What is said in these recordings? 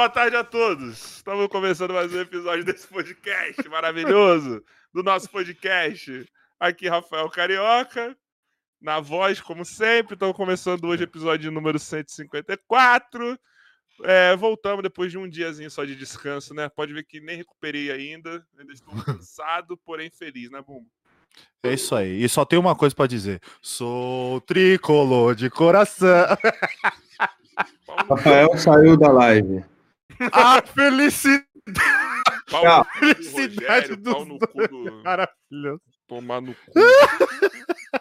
Boa tarde a todos. Estamos começando mais um episódio desse podcast maravilhoso do nosso podcast. Aqui, Rafael Carioca, na voz, como sempre. Estamos começando hoje o episódio número 154. É, voltamos depois de um diazinho só de descanso, né? Pode ver que nem recuperei ainda. Ainda estou cansado, porém feliz, né, Bumbo? É isso aí. E só tem uma coisa para dizer: sou tricolor de coração. Rafael saiu da live. A felicidade. Pau no cu do felicidade Rogério, pau no cu do... Maravilhoso. Tomar no cu.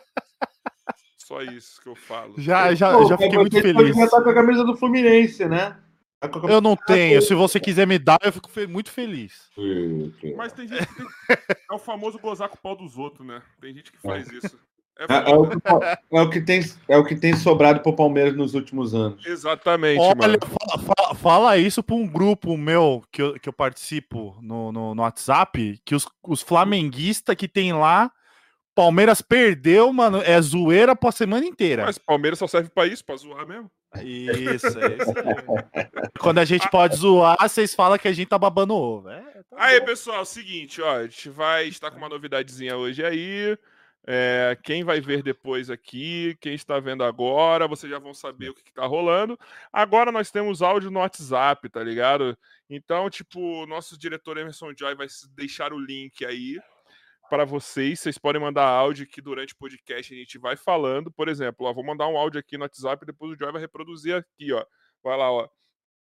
Só isso que eu falo. Já, já, Pô, já fiquei muito pode feliz. estar com a camisa do Fluminense, né? Eu não tenho. Se você quiser me dar, eu fico muito feliz. Mas tem gente que tem... É o famoso gozar com o pau dos outros, né? Tem gente que faz isso. É É, é o que, é, o que tem, é o que tem sobrado pro Palmeiras nos últimos anos. Exatamente, Olha, mano. fala, fala- fala isso para um grupo meu que eu, que eu participo no, no, no WhatsApp, que os, os flamenguistas que tem lá, Palmeiras perdeu, mano, é zoeira pra semana inteira. Mas Palmeiras só serve pra isso, pra zoar mesmo. Isso, é isso aí. Quando a gente pode zoar, vocês falam que a gente tá babando ovo. É, tá Aí, bom. pessoal, seguinte, ó, a gente vai estar com uma novidadezinha hoje aí. É, quem vai ver depois aqui, quem está vendo agora, vocês já vão saber o que, que tá rolando. Agora nós temos áudio no WhatsApp, tá ligado? Então, tipo, nosso diretor Emerson Joy vai deixar o link aí para vocês. Vocês podem mandar áudio que durante o podcast a gente vai falando. Por exemplo, ó, vou mandar um áudio aqui no WhatsApp, depois o Joy vai reproduzir aqui, ó. Vai lá, ó.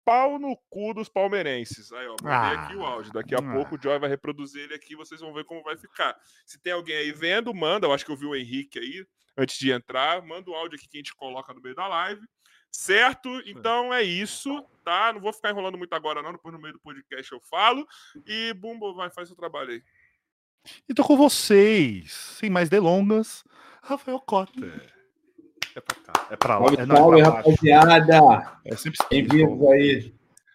Pau no cu dos palmeirenses. Aí, ó, mandei aqui o Ah. áudio. Daqui a Ah. pouco o Joy vai reproduzir ele aqui, vocês vão ver como vai ficar. Se tem alguém aí vendo, manda. Eu acho que eu vi o Henrique aí antes de entrar. Manda o áudio aqui que a gente coloca no meio da live. Certo? Então é isso, tá? Não vou ficar enrolando muito agora, não. Depois no meio do podcast eu falo. E Bumbo, vai, faz seu trabalho aí. E tô com vocês, sem mais delongas, Rafael Cota. É pra cá, é pra lá, Salve, é, não, salve, rapaziada! É sempre Bem-vindos aí.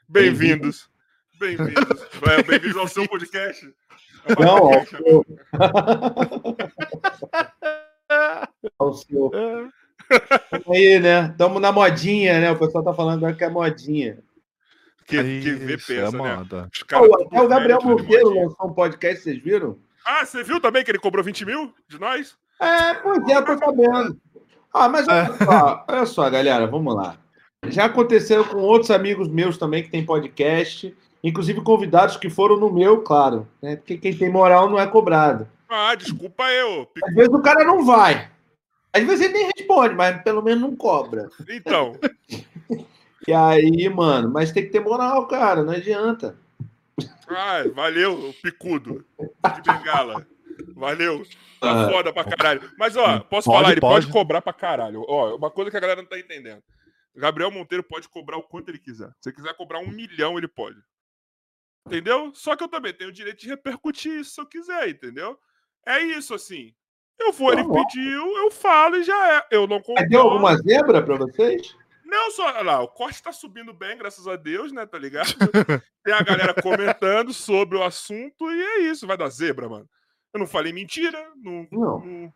Bem-vindos. Bem-vindos. É, Bem-vindos ao seu podcast. É Não, ó, podcast. o- o seu- Tamo aí, né? Tamo na modinha, né? O pessoal tá falando agora que é modinha. que, que vê Isso, pensa, é né? Pô, tudo até o Gabriel Monteiro lançou um podcast, vocês viram? Ah, você viu também que ele cobrou 20 mil de nós? É, pois é, eu tô sabendo. Ah, mas olha só, olha só, galera, vamos lá. Já aconteceu com outros amigos meus também que tem podcast, inclusive convidados que foram no meu, claro, né? Porque quem tem moral não é cobrado. Ah, desculpa eu. Pic- Às vezes o cara não vai. Às vezes ele nem responde, mas pelo menos não cobra. Então, E aí, mano, mas tem que ter moral, cara, não adianta. ah, valeu, picudo de bengala. Valeu. Tá Ah. foda pra caralho. Mas, ó, posso Pode, falar, ele pode. pode. cobrar pra caralho. Ó, uma coisa que a galera não tá entendendo. Gabriel Monteiro pode cobrar o quanto ele quiser. Se ele quiser cobrar um milhão, ele pode. Entendeu? Só que eu também tenho o direito de repercutir isso se eu quiser, entendeu? É isso, assim. Eu vou, ele Tá bom. pediu, eu falo e já é. Eu não concordo. deu alguma zebra pra vocês? Não, só olha lá, o corte tá subindo bem, graças a Deus, né? Tá ligado? Tem a galera comentando sobre o assunto e é isso, vai dar zebra, mano. Eu não falei mentira, não, Não. não,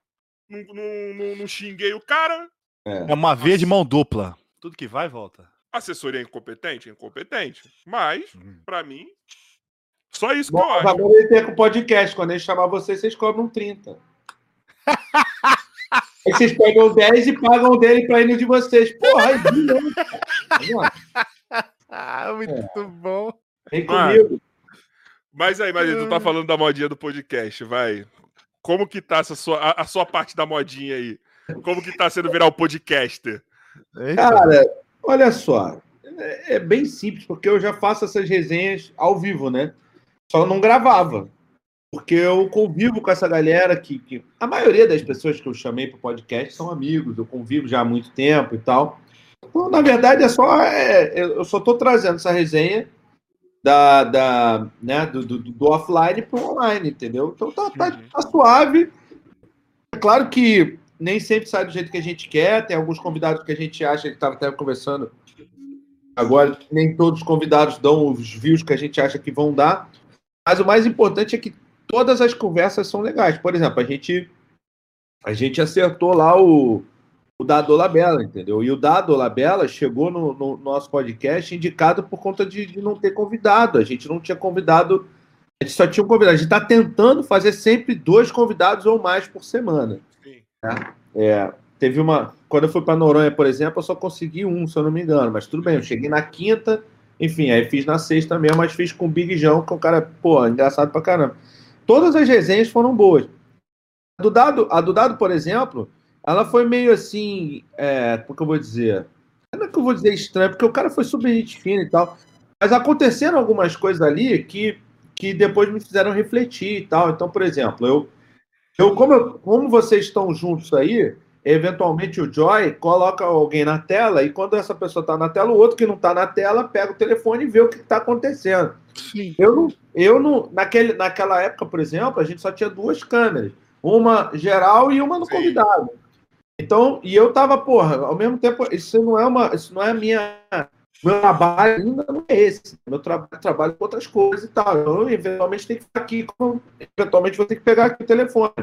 não, não- não- xinguei o cara. É uma via de mão dupla. Tudo que vai, volta. Assessoria é incompetente? É incompetente. Mas, Hum. pra mim, só isso que Bom, eu mas acho. agora ele tem com o podcast. Quando ele chamar vocês, vocês cobram 30. Aí vocês pegam 10 e pagam dele pra ir no de vocês. Porra, bilhão. Tá vendo? Ah, muito bom. Vem Mano. comigo. Mas aí, mas tu tá falando da modinha do podcast, vai. Como que tá essa sua, a, a sua parte da modinha aí? Como que tá sendo virar o podcaster? Cara, olha só. É, é bem simples, porque eu já faço essas resenhas ao vivo, né? Só não gravava. Porque eu convivo com essa galera que, que. A maioria das pessoas que eu chamei pro podcast são amigos, eu convivo já há muito tempo e tal. Então, na verdade, é só. é, eu só tô trazendo essa resenha da, da, né, do, do, do offline pro online, entendeu? Então tá, tá, Uhum. tá suave. É claro que nem sempre sai do jeito que a gente quer. Tem alguns convidados que a gente acha, que estava até conversando agora, nem todos os convidados dão os views que a gente acha que vão dar. Mas o mais importante é que todas as conversas são legais. Por exemplo, a gente a gente acertou lá o, o Dado Labella, entendeu? E o Dado Labella chegou no, no nosso podcast indicado por conta de, de, não ter convidado. A gente não tinha convidado, a gente só tinha um convidado. A gente está tentando fazer sempre dois convidados ou mais por semana. Sim. Né? É, teve uma. Quando eu fui para Noronha, por exemplo, eu só consegui um, se eu não me engano. Mas tudo bem, eu cheguei na quinta, enfim, aí fiz na sexta mesmo, mas fiz com o Big João, que é um cara, pô, engraçado pra caramba. Todas as resenhas foram boas. A do Dado, a do Dado por exemplo, ela foi meio assim, é, como que eu vou dizer? Não é que eu vou dizer estranho, porque o cara foi super gente fina e tal. Mas aconteceram algumas coisas ali que, que depois me fizeram refletir e tal. Então, por exemplo, eu, eu, como, eu como vocês estão juntos aí, eventualmente o Joy coloca alguém na tela e quando essa pessoa está na tela, o outro que não está na tela pega o telefone e vê o que está acontecendo. Sim. Eu não, eu não naquele, naquela época, por exemplo, a gente só tinha duas câmeras, uma geral e uma no Sim. convidado. Então, e eu tava, porra, ao mesmo tempo, isso não é uma, isso não é minha, meu trabalho ainda não é esse. Meu trabalho, trabalho com outras coisas e tal. Eu eventualmente tenho que ficar aqui, com, eventualmente vou ter que pegar aqui o telefone.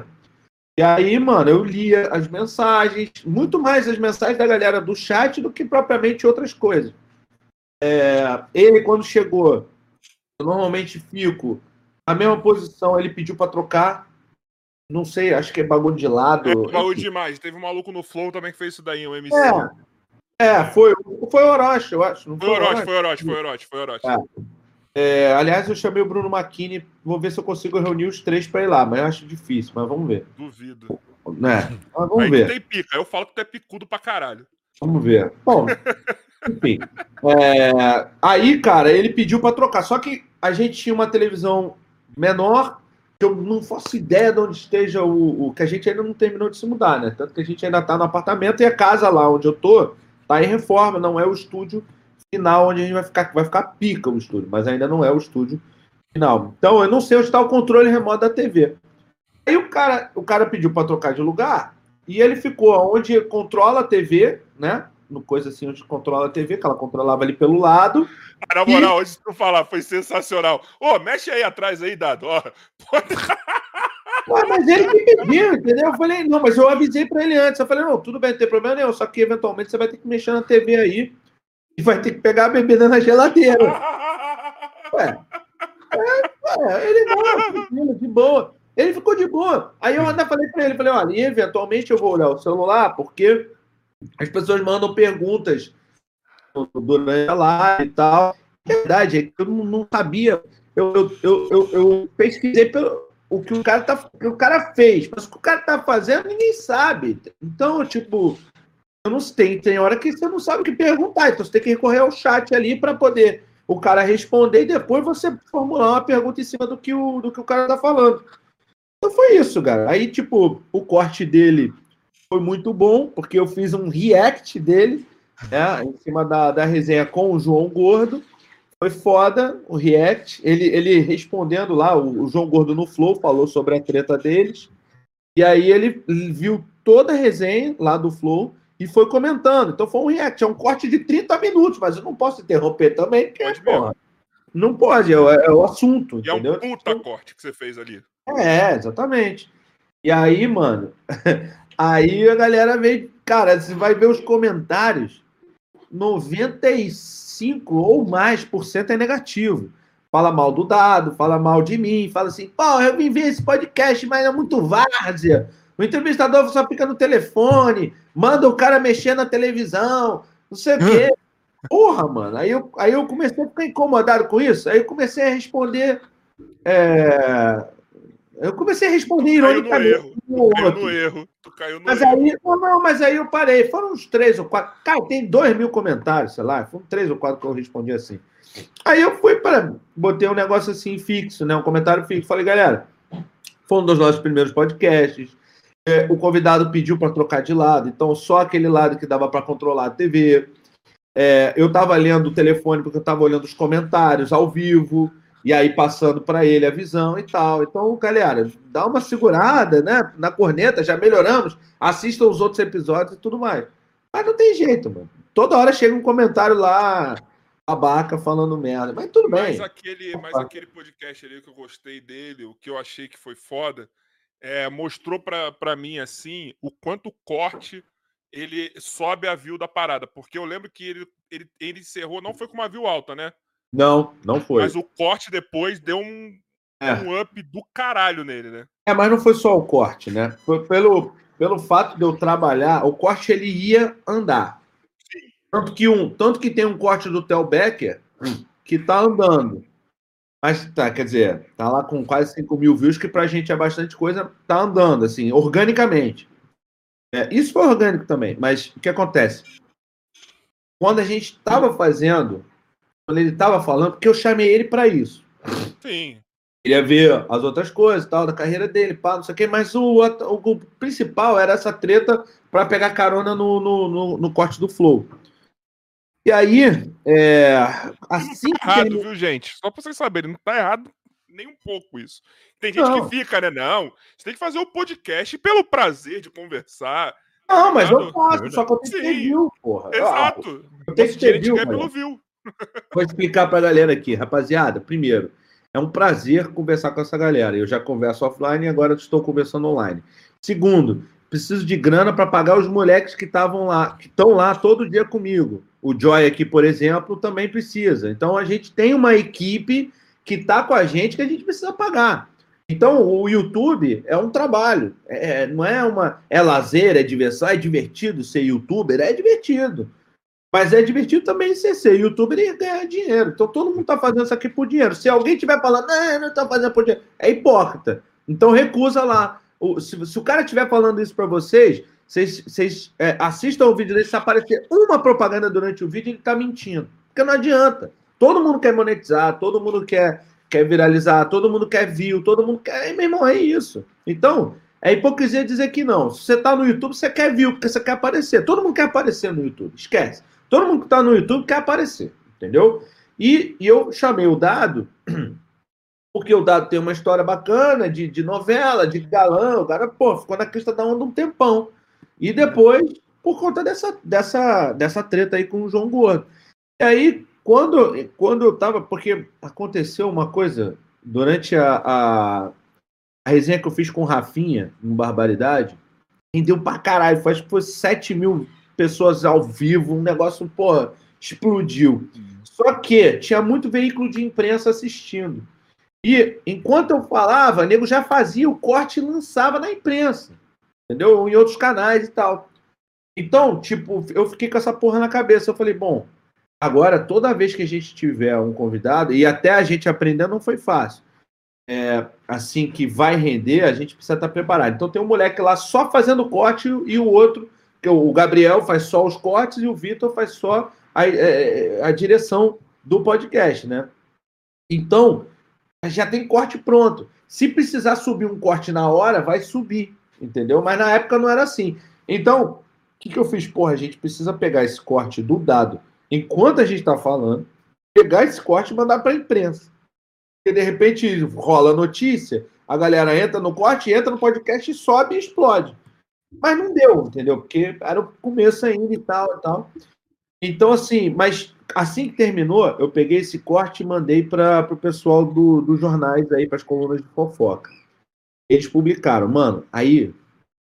E aí, mano, eu lia as mensagens, muito mais as mensagens da galera do chat do que propriamente outras coisas. É, ele, quando chegou, eu normalmente fico na mesma posição, ele pediu para trocar. Não sei, acho que é bagulho de lado. É, bagulho demais. Teve um maluco no Flow também que fez isso daí, um MC. É, é foi, foi o Orochi, eu acho. Não foi, foi Orochi, foi Orochi, foi Orochi, foi Orochi. É. É, aliás, eu chamei o Bruno Macchini, vou ver se eu consigo reunir os três para ir lá, mas eu acho difícil, mas vamos ver. Duvido. Né? Mas vamos Aí ver. tem pica, eu falo que tu é picudo pra caralho. Vamos ver. Bom, enfim. É, aí, cara, ele pediu para trocar, só que a gente tinha uma televisão menor, que eu não faço ideia de onde esteja o, o, que a gente ainda não terminou de se mudar, né? Tanto que a gente ainda tá no apartamento e a casa lá onde eu tô tá em reforma, não é o estúdio final onde a gente vai ficar, vai ficar pica o estúdio, mas ainda não é o estúdio final. Então eu não sei onde está o controle remoto da TV. Aí o cara, o cara pediu para trocar de lugar e ele ficou onde controla a TV, né? No coisa assim, onde controla a TV, que ela controlava ali pelo lado. Ah, na moral, e... hoje tu falar, foi sensacional. Ô, oh, mexe aí atrás aí, Dado. Ué, mas ele que pediu, entendeu? Eu falei, não, mas eu avisei para ele antes. Eu falei, não, tudo bem, não tem problema nenhum, só que eventualmente você vai ter que mexer na TV aí e vai ter que pegar a bebida na geladeira. Ué. É, é, ele não, de boa. Ele ficou de boa. Aí eu ainda falei para ele, falei, olha, eventualmente eu vou olhar o celular, porque as pessoas mandam perguntas durante a live e tal. É verdade, é que eu não sabia. Eu, eu, eu, eu, eu pesquisei pelo, o que o cara tá, o o cara fez, mas o que o cara tá fazendo ninguém sabe. Então, tipo, eu não tem, tem hora que você não sabe o que perguntar, então você tem que recorrer ao chat ali para poder o cara responder e depois você formular uma pergunta em cima do que o, do que o cara tá falando. Então foi isso, cara. Aí, tipo, o corte dele foi muito bom, porque eu fiz um react dele, né, em cima da, da resenha com o João Gordo. Foi foda o react. Ele, ele respondendo lá, o, o João Gordo no Flow falou sobre a treta deles. E aí ele viu toda a resenha lá do Flow e foi comentando. Então foi um react, é um corte de 30 minutos, mas eu não posso interromper também, porque, pode porra, não pode, é, é, o assunto. E entendeu? é um puta corte que você fez ali. É, exatamente. E aí, mano, aí a galera veio, cara, você vai ver os comentários, 95 ou mais por cento é negativo. Fala mal do dado, fala mal de mim, fala assim, pô, eu vim ver esse podcast, mas é muito várzea o entrevistador só fica no telefone, manda o cara mexer na televisão, não sei o quê. Porra, mano. Aí eu, aí eu comecei a ficar incomodado com isso. Aí eu comecei a responder. É... Eu comecei a responder ironicamente. No erro. Tu caiu no erro. Tu caiu no mas erro. Aí, não, não, mas aí eu parei. Foram uns três ou quatro. Cara, tem dois mil comentários, sei lá. Foram três ou quatro que eu respondi assim. Aí eu fui para. Botei um negócio assim fixo, né? Um comentário fixo. Falei, galera, foi um dos nossos primeiros podcasts é, o convidado pediu para trocar de lado, então só aquele lado que dava para controlar a TV. É, eu estava lendo o telefone porque eu estava olhando os comentários ao vivo, e aí passando para ele a visão e tal. Então, galera, dá uma segurada né, na corneta, já melhoramos, assistam os outros episódios e tudo mais. Mas não tem jeito, mano. Toda hora chega um comentário lá, babaca falando merda, mas tudo bem. Mas aquele, mas aquele podcast ali que eu gostei dele, o que eu achei que foi foda é, mostrou para mim assim o quanto corte ele sobe a view da parada. Porque eu lembro que ele, ele, ele encerrou, não foi com uma view alta, né? Não, não foi. Mas o corte depois deu um, É. um up do caralho nele, né? É, mas não foi só o corte, né? Foi pelo, pelo fato de eu trabalhar, o corte ele ia andar. Tanto que, um, tanto que tem um corte do Tel Becker que tá andando. Mas tá, quer dizer, tá lá com quase 5 mil views, que pra gente é bastante coisa, tá andando, assim, organicamente. É, isso foi orgânico também, mas o que acontece? Quando a gente tava fazendo, quando ele tava falando, porque eu chamei ele pra isso. Sim. Ele ia ver as outras coisas, tal, da carreira dele, pá, não sei o quê, mas o, o, o principal era essa treta para pegar carona no, no, no, no corte do Flow. E aí, é, assim que Errado, ele- viu, gente? Só pra vocês saberem, não tá errado nem um pouco isso. Tem gente Não. que fica, né? Não, você tem que fazer o podcast pelo prazer de conversar. Não, mas eu Errado. faço, só que eu tenho que ter view, porra. Exato. Eu tenho que ter pelo view. Vou explicar pra galera aqui, rapaziada. Primeiro, é um prazer conversar com essa galera. Eu já converso offline e agora estou conversando online. Segundo, preciso de grana para pagar os moleques que estavam lá, que estão lá todo dia comigo. O Joy aqui, por exemplo, também precisa. Então a gente tem uma equipe que está com a gente que a gente precisa pagar. Então o YouTube é um trabalho, é, não é uma é lazer, é diversão, é divertido ser youtuber, é divertido. Mas é divertido também ser, ser youtuber e ganhar dinheiro. Então todo mundo tá fazendo isso aqui por dinheiro. Se alguém tiver falando, não, não tá fazendo por dinheiro, é hipócrita. Então recusa lá. O- se, se o cara estiver falando isso para vocês, vocês, é, assistam o vídeo dele. Se aparecer uma propaganda durante o vídeo, ele tá mentindo. Porque não adianta. Todo mundo quer monetizar, todo mundo quer, quer viralizar, todo mundo quer view, todo mundo quer. E, meu irmão, é isso. Então, é hipocrisia dizer que não. Se você tá no YouTube, você quer view, porque você quer aparecer. Todo mundo quer aparecer no YouTube. Esquece. Todo mundo que tá no YouTube quer aparecer. Entendeu? E, e eu chamei o Dado, porque o Dado tem uma história bacana de, de novela, de galã. O cara, pô, ficou na crista da onda um tempão. E depois, por conta dessa, dessa, dessa treta aí com o João Gordo. E aí, quando, quando eu tava. Porque aconteceu uma coisa durante a, a, a resenha que eu fiz com o Rafinha, no Barbaridade, rendeu pra caralho. Foi, acho que foi 7 mil pessoas ao vivo, um negócio, pô, explodiu. Só que tinha muito veículo de imprensa assistindo. E enquanto eu falava, o nego já fazia o corte e lançava na imprensa. Entendeu? Em outros canais e tal. Então, tipo, eu fiquei com essa porra na cabeça. Eu falei, bom, agora toda vez que a gente tiver um convidado, e até a gente aprender não foi fácil. É, assim que vai render, a gente precisa estar preparado. Então tem um moleque lá só fazendo corte e o outro, que o Gabriel faz só os cortes e o Vitor faz só a, é, a direção do podcast, né? Então, já tem corte pronto. Se precisar subir um corte na hora, vai subir, entendeu? Mas na época não era assim. Então, o que, que eu fiz? Porra, a gente precisa pegar esse corte do dado enquanto a gente está falando, pegar esse corte e mandar para a imprensa. Porque de repente rola a notícia, a galera entra no corte, entra no podcast sobe e explode. Mas não deu, entendeu? Porque era o começo ainda e tal e tal. Então, assim, mas assim que terminou, eu peguei esse corte e mandei para o pessoal do, dos jornais aí, para as colunas de fofoca. Eles publicaram, mano. Aí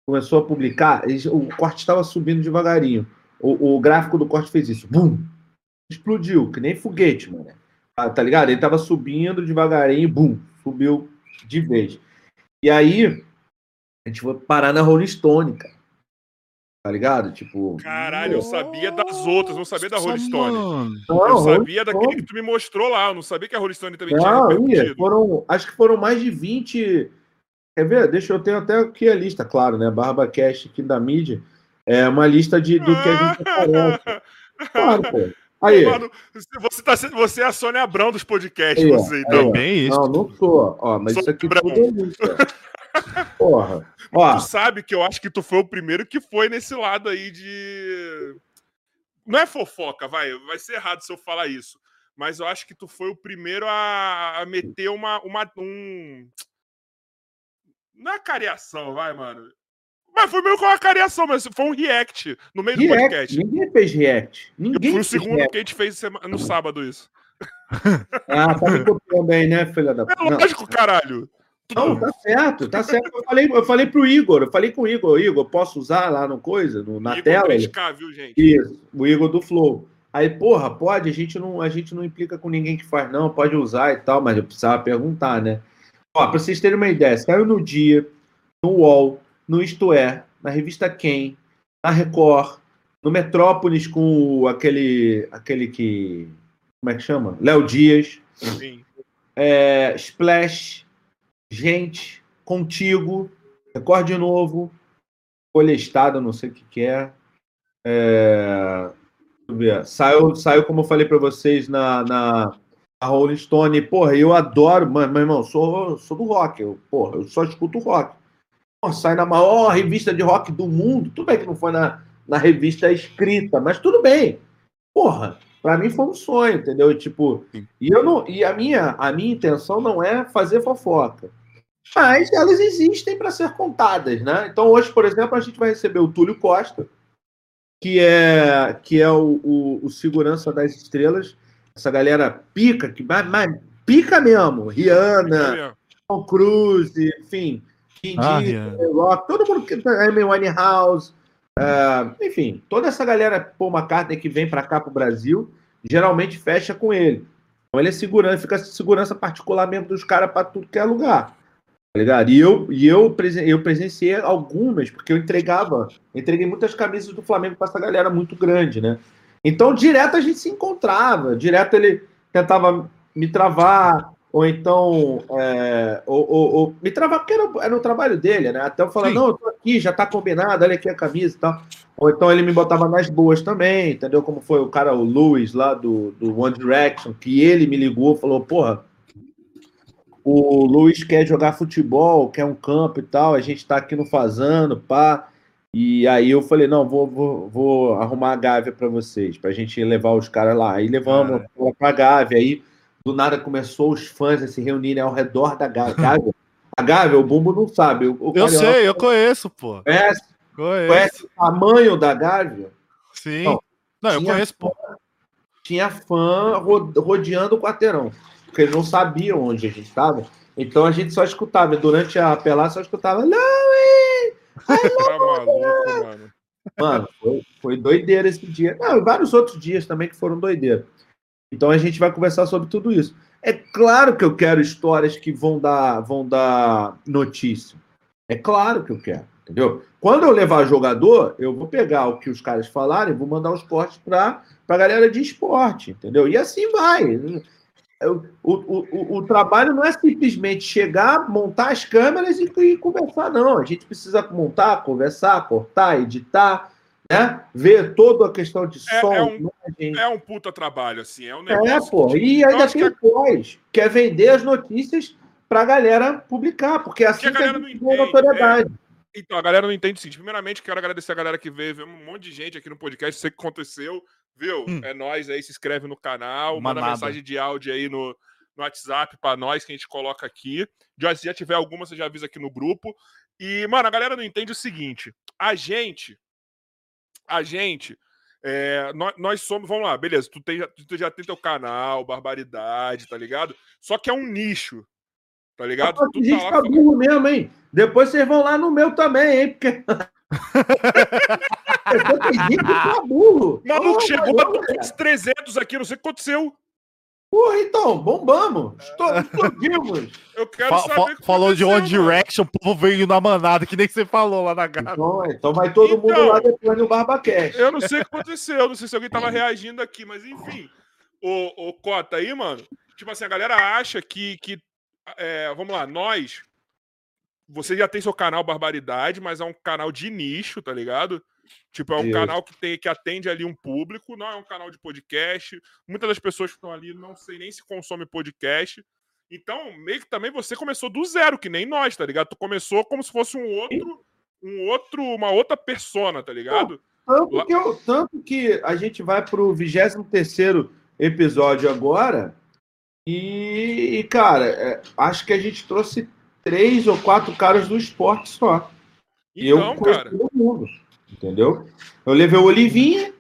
começou a publicar, eles- o corte estava subindo devagarinho. O, o gráfico do corte fez isso. Bum! Explodiu, que nem foguete, mano. Ah, tá ligado? Ele tava subindo devagarinho, bum! Subiu de vez. E aí, a gente foi parar na Rolling Stone, cara. Tá ligado? Tipo. Caralho, eu sabia das outras, não sabia da Rolling Stone. Não, Eu Rolling sabia daquele que tu me mostrou lá, eu não sabia que a Rolling Stone também tinha Não, ia, repercutido. foram, acho que foram mais de 20. Quer ver? Deixa eu ter até aqui a lista, claro, né? Barba Cash aqui da mídia. É uma lista de, do que a gente aparece. Claro, pô. Aí, Mano, você, tá, sendo- você é a Sônia Abrão dos podcasts, Aí, você, aí, então. ó. Bem isso. não, não sou. Ó, mas Sou isso aqui bravo. tudo é lista. Porra. Ó, Tu sabe que eu acho que tu foi o primeiro que foi nesse lado aí de. Não é fofoca, vai. Vai ser errado se eu falar isso. Mas eu acho que tu foi o primeiro a, a meter uma, uma. Um... Não é cariação, vai, mano. Mas foi meio com uma cariação, mas foi um react no meio do react. podcast. Ninguém fez react. Eu Ninguém fui o segundo react. que a gente fez no sábado isso. Ah, tá me copiando aí, né, filha da É Não, lógico, caralho. Não, tá certo, tá certo. Eu falei, eu falei pro Igor, eu falei com o Igor, Igor, posso usar lá no coisa, no, na Igor tela? 3K, viu, gente? Isso, o Igor do Flow. Aí, porra, pode, a gente não, a gente não implica com ninguém que faz, não, pode usar e tal, mas eu precisava perguntar, né? Ó, pra vocês terem uma ideia, saiu no Dia, no UOL, no Isto É, na revista Quem, na Record, no Metrópolis com aquele, aquele que. Como é que chama? Léo Dias, Sim. é, Splash, Gente, Contigo, Record de novo, Folha Estado, não sei o que, que é. É, ver. Saiu, saiu, como eu falei para vocês, na, na, na Rolling Stone. Porra, eu adoro, mano, meu irmão, sou, sou do rock. Eu, porra, eu só escuto rock. Pô, sai na maior revista de rock do mundo. Tudo bem que não foi na, na revista escrita, mas tudo bem. Porra, para mim foi um sonho, entendeu? Tipo, e eu não, e a minha, a minha intenção não é fazer fofoca. Mas elas existem para ser contadas, né? Então hoje, por exemplo, a gente vai receber o Túlio Costa, que é que é o, o, o segurança das estrelas, essa galera pica, que mas, mas pica mesmo, Rihanna, Tom Cruise, enfim, Ah, Rock, todo mundo que Amy Winehouse, ah, enfim, toda essa galera Paul McCartney que vem para cá pro Brasil, geralmente fecha com ele. Então ele é segurança, fica segurança particular mesmo dos caras para tudo que é lugar. Tá ligado? E eu, e eu, presen- eu presenciei algumas, porque eu entregava, entreguei muitas camisas do Flamengo para essa galera muito grande, né? Então, direto a gente se encontrava, direto ele tentava me travar, ou então é, ou, ou- ou me travar, porque era, era o trabalho dele, né? Até eu falar, Sim. não, eu tô aqui, já tá combinado, olha aqui a camisa e tal. Ou então ele me botava nas boas também, entendeu? Como foi o cara, o Lewis, lá do, do One Direction, que ele me ligou, falou, porra, o Luiz quer jogar futebol, quer um campo e tal, a gente tá aqui no Fazano, pá. E aí eu falei, não, vou, vou, vou arrumar a Gávea para vocês, pra gente levar os caras lá. Aí levamos Cara. pra Gávea, aí do nada começou os fãs a se reunirem ao redor da Gá- Gávea. A Gávea, o Bumbo não sabe. O, o Eu sei, eu conheço, pô. Conhece, Conheço. conhece o tamanho da Gávea? Sim. Não, Não, eu conheço, pô. tinha fã ro- rodeando o quarteirão, porque eles não sabiam onde a gente estava. Então a gente só escutava, durante a pelada só escutava, não, hein? Tá maluco, mano. Mano, foi, foi doideira esse dia. Não, e vários outros dias também que foram doideira. Então a gente vai conversar sobre tudo isso. É claro que eu quero histórias que vão dar, vão dar notícia. É claro que eu quero, entendeu? Quando eu levar jogador, eu vou pegar o que os caras falarem, vou mandar os cortes para a galera de esporte, entendeu? E assim vai. O, o, o, o trabalho não é simplesmente chegar, montar as câmeras e, e conversar, não. A gente precisa montar, conversar, cortar, editar, né? Ver toda a questão de É- som, é um- imagem. É um puta trabalho, assim. É um É, negócio. pô. que, E ainda tem que pós, que é vender as notícias pra galera publicar, porque é assim a que a galera gente não ganha entende, notoriedade. Então, a galera não entende o seguinte. Primeiramente, quero agradecer a galera que veio, veio um monte de gente aqui no podcast, sei que aconteceu, viu? Hum. É nóis aí, se inscreve no canal, manda mensagem de áudio aí no, no WhatsApp pra nós que a gente coloca aqui. Já, se já tiver alguma, você já avisa aqui no grupo. E, mano, a galera não entende o seguinte: a gente, a gente, é, nós, nós somos, vamos lá, beleza, tu, tem, já- tu já tem teu canal, barbaridade, tá ligado? Só que é um nicho, tá ligado? Pô, Tu tem gente tá tá lá, burro mesmo, hein? Depois vocês vão lá no meu também, hein? Porque. Depois tem gente que tá burro. O maluco chegou mas, a ô, galera, 300 aqui, não sei o que aconteceu. Porra, então, bombamos. Estou- Explodimos. Eu quero Fa- saber fa- o que falou de One. Direction, o povo veio na manada, que nem você falou lá na gata. Então, então vai todo mundo Então. lá depois no BarbaCast. Eu não sei o que aconteceu, não sei se alguém tava reagindo aqui, mas enfim. O, o Cota aí, mano, tipo assim, a galera acha que, que é, vamos lá, nós, você já tem seu canal Barbaridade, mas é um canal de nicho, tá ligado? Tipo, é um Isso. canal que, tem, que atende ali um público, não é um canal de podcast. Muitas das pessoas que estão ali não sei nem se consome podcast. Então, meio que também você começou do zero, que nem nós, tá ligado? Tu começou como se fosse um outro, um outro, uma outra persona, tá ligado? Tanto que, eu- tanto que a gente vai pro 23 episódio agora. E, e, cara, é, acho que a gente trouxe três ou quatro caras do esporte só. E eu Então, conheço cara, todo mundo. Entendeu? Eu levei o Olivinha,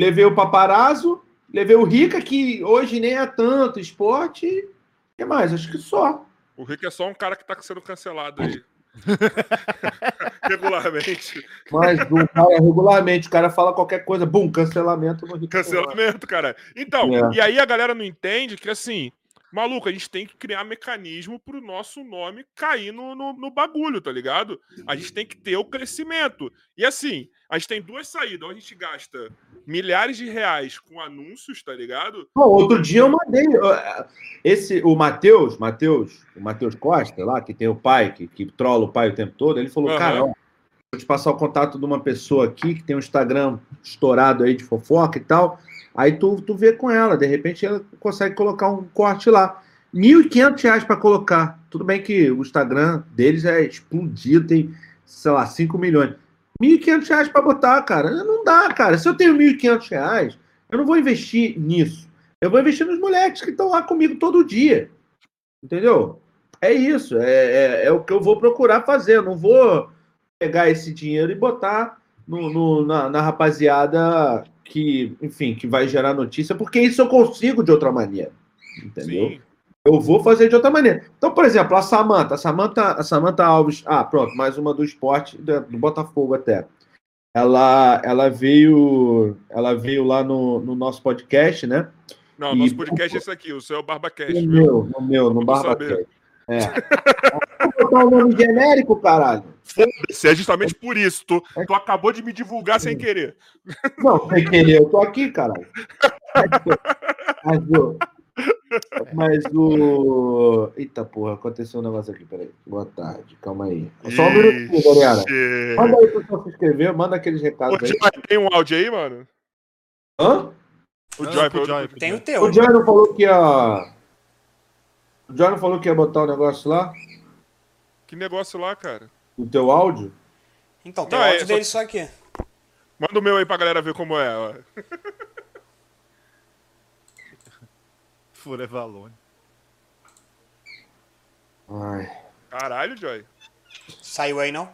levei o Paparazzo, levei o Rica, que hoje nem é tanto esporte. O que mais? Acho que só. O Rick é só um cara que tá sendo cancelado aí. regularmente. Mas o cara, regularmente, o cara fala qualquer coisa, bum, cancelamento no Rick. Cancelamento, cara. Então, É. e aí a galera não entende que assim, maluco, a gente tem que criar mecanismo pro nosso nome cair no, no, no bagulho, tá ligado? A gente tem que ter o crescimento. E assim, a gente tem duas saídas. Ou a gente gasta milhares de reais com anúncios, tá ligado? Pô, outro dia eu mandei. Esse, o Matheus, Matheus, o Matheus Costa, lá, que tem o pai, que, que trola o pai o tempo todo, ele falou: Aham. cara, ó, vou te passar o contato de uma pessoa aqui que tem um Instagram estourado aí de fofoca e tal. Aí tu, tu vê com ela, de repente ela consegue colocar um corte lá. 1.500 reais para colocar. Tudo bem que o Instagram deles é explodido, tem, sei lá, 5 milhões. 1.500 reais para botar, cara. Não dá, cara. Se eu tenho 1.500 reais, eu não vou investir nisso. Eu vou investir nos moleques que estão lá comigo todo dia. Entendeu? É isso. É, é, é o que eu vou procurar fazer. Eu não vou pegar esse dinheiro e botar no, no- na, na rapaziada que, enfim, que vai gerar notícia, porque isso eu consigo de outra maneira. Entendeu? Sim. Eu vou fazer de outra maneira. Então, por exemplo, a Samanta, a Samanta, a Samanta Alves, ah, pronto, mais uma do esporte do Botafogo até. Ela, ela veio, ela veio lá no, no nosso podcast, né? Não, E- nosso podcast é esse aqui, o seu BarbaCast, No meu, no meu, no Vamos Barba saber. É. Vou botar o nome genérico, caralho. Foda-se, é justamente por isso. Tu, tu acabou de me divulgar sem querer. Não, sem querer, eu tô aqui, caralho. Mas o. Mas o. Eita porra, aconteceu um negócio aqui, peraí. Boa tarde, calma aí. Só um minutinho, galera. Manda aí pro pessoal se inscrever, manda aqueles recados Ô, aí. Joy, tem um áudio aí, mano? Hã? O Não, Joy, pro Joy, pro Tem o Joy. teu. O Joy não falou que ia. O Joy não falou que ia botar o negócio lá? Que negócio lá, cara? No teu áudio? Então, tem Não, o é áudio só- dele só aqui. Manda o meu aí pra galera ver como é. Ó. Furevalone. Ai. Caralho, Joy. Saiu aí, não?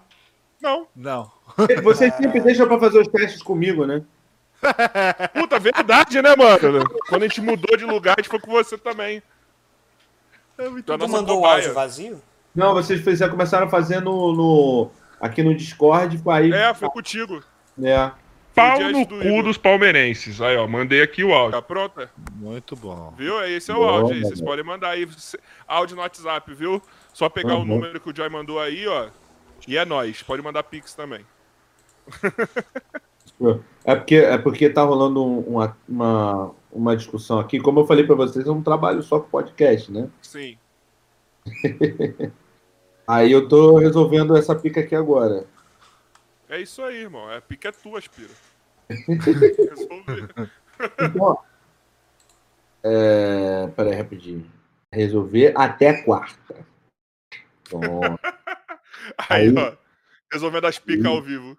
Não. Não. Vocês sempre deixam pra fazer os testes comigo, né? Puta, verdade, né, mano? Quando a gente mudou de lugar, a gente foi com você também. É muito Tu é Tu mandou o áudio vazio? Não, vocês fizeram, começaram a fazer no, no- aqui no Discord, aí. É, foi contigo. É. Pau no do cu Igor. dos palmeirenses. Aí, ó, mandei aqui o áudio. Tá pronto? é? Muito bom. Viu? Esse é o Boa, áudio aí. Vocês mano. podem mandar aí áudio no WhatsApp, viu? Só pegar o Uhum. número que o Joy mandou aí, ó. E é nóis. Pode mandar Pix também. É porque, é porque tá rolando um- uma, uma, uma discussão aqui. Como eu falei pra vocês, eu não trabalho só com podcast, né? Sim. Aí eu tô resolvendo essa pica aqui agora. É isso aí, irmão. É pica é tua, aspira. Resolver. Então, é, peraí, rapidinho. Resolver até quarta. Então, Aí, Aí- ó. Resolvendo as picas ao vivo.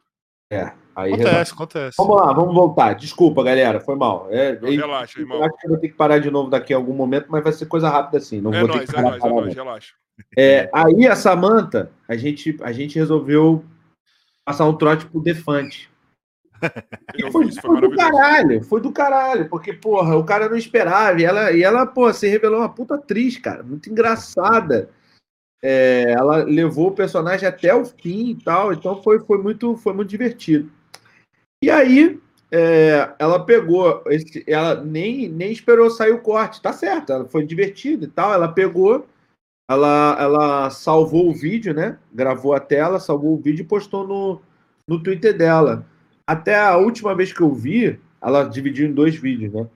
É, aí Acontece, acontece. Vamos lá, vamos voltar. Desculpa, galera, foi mal. É, Não, é- relaxa, irmão. eu acho que eu vou ter que parar de novo daqui a algum momento, mas vai ser coisa rápida assim. Não É vou ter nóis, que é parar, nóis, é nóis. Relaxa. É, aí a Samanta, a gente, a gente resolveu passar um trote pro Defante. Eu Foi, isso, foi foi do caralho, foi do caralho, porque, porra, o cara não esperava, e ela, e ela pô, se revelou uma puta atriz, cara, muito engraçada. É, ela levou o personagem até o fim e tal, então foi, foi, muito, foi muito divertido. E aí, é, ela pegou, esse, ela nem, nem esperou sair o corte, tá certo, ela foi divertido e tal, ela pegou, ela, ela salvou o vídeo, né? Gravou a tela, salvou o vídeo e postou no, no Twitter dela. Até a última vez que eu vi, ela dividiu em dois vídeos, né?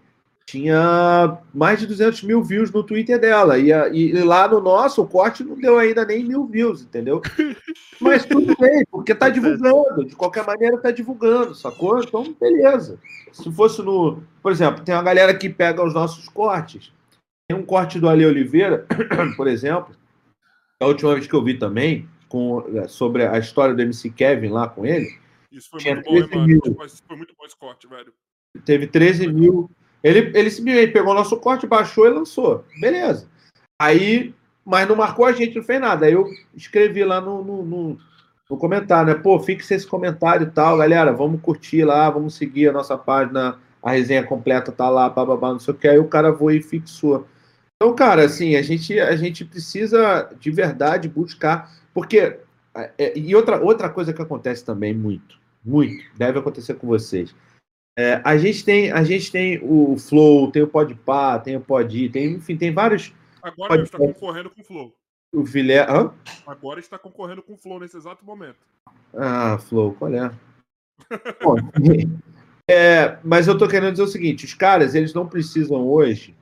Tinha mais de 200 mil views no Twitter dela. E, e lá no nosso, o corte não deu ainda nem mil views, entendeu? Mas tudo bem, porque tá divulgando. De qualquer maneira, tá divulgando, sacou? Então, beleza. Se fosse no. Por exemplo, tem uma galera que pega os nossos cortes. Tem um corte do Ale Oliveira, por exemplo. A última vez que eu vi também, com, sobre a história do MC Kevin lá com ele. Isso foi muito bom, hein, 13 mano? Foi muito bom esse corte, velho. Teve 13 mil. Ele, ele simplesmente pegou nosso corte, baixou e lançou. Beleza. Aí, mas não marcou a gente, não fez nada. Aí eu escrevi lá no, no, no, no comentário, né? Pô, fixe esse comentário e tal, galera. Vamos curtir lá, vamos seguir a nossa página, a resenha completa tá lá, bababá, não sei o que. Aí o cara foi e fixou. Então, cara, assim, a gente, a gente precisa de verdade buscar. Porque. é, e outra, outra coisa que acontece também muito, muito, deve acontecer com vocês. É, a, gente tem, a gente tem o Flow, tem o Podpah, tem o Podi, tem, enfim, tem vários. Agora Pode- está concorrendo com o Flow. O Vilé. Hã? Agora está concorrendo com o Flow nesse exato momento. Ah, Flow, qual é? Bom, é, mas eu tô querendo dizer o seguinte: os caras, eles não precisam hoje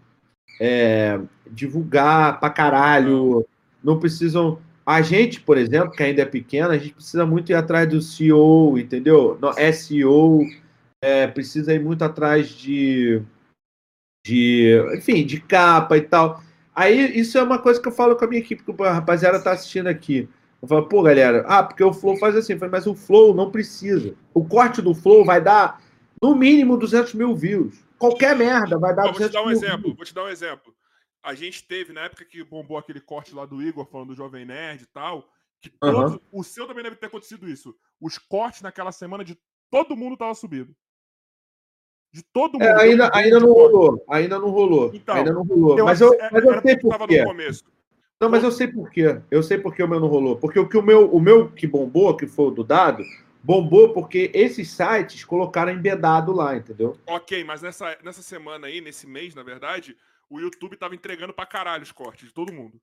é, divulgar pra caralho, não precisam. A gente, por exemplo, que ainda é pequena, a gente precisa muito ir atrás do CEO, entendeu? No, SEO, é, precisa ir muito atrás de, de, enfim, de capa e tal. Aí, isso é uma coisa que eu falo com a minha equipe, que a rapaziada tá assistindo aqui. Eu falo, pô, galera, ah, porque o Flow faz assim. Mas o Flow não precisa. O corte do Flow vai dar, no mínimo, 200 mil views. Qualquer merda vai dar Eu vou te 200 dar um exemplo, views. vou te dar um exemplo. A gente teve, na época que bombou aquele corte lá do Igor falando do Jovem Nerd e tal, que todos, o seu também deve ter acontecido isso. Os cortes naquela semana de todo mundo tava subindo. De todo mundo. É, ainda, ainda não rolou. Ainda não rolou. Então, ainda não rolou. Eu mas eu, que mas eu sei porque por tava quê. no começo. Não, mas eu sei por quê. Eu sei por que o meu não rolou. Porque o que o meu, o meu que bombou, que foi o do dado, bombou porque esses sites colocaram embedado lá, entendeu? Ok, mas nessa, nessa semana aí, nesse mês, na verdade, o YouTube tava entregando pra caralho os cortes de todo mundo.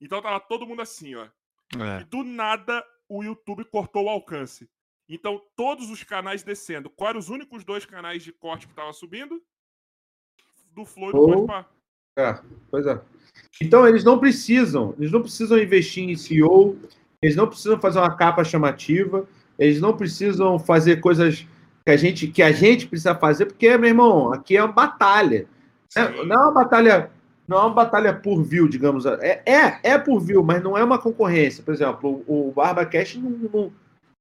Então tava todo mundo assim, ó. É. E do nada o YouTube cortou o alcance. Então todos os canais descendo. Quais eram os únicos dois canais de corte que tava subindo? Do Flow e do. Podpah. É, pois é. Então eles não precisam, eles não precisam investir em SEO, eles não precisam fazer uma capa chamativa, eles não precisam fazer coisas que a gente, que a gente precisa fazer, porque, meu irmão, aqui é uma batalha. É, não é uma batalha, não é uma batalha por view, digamos. É, é, é por view, mas não é uma concorrência. Por exemplo, o, o BarbaCast não, não,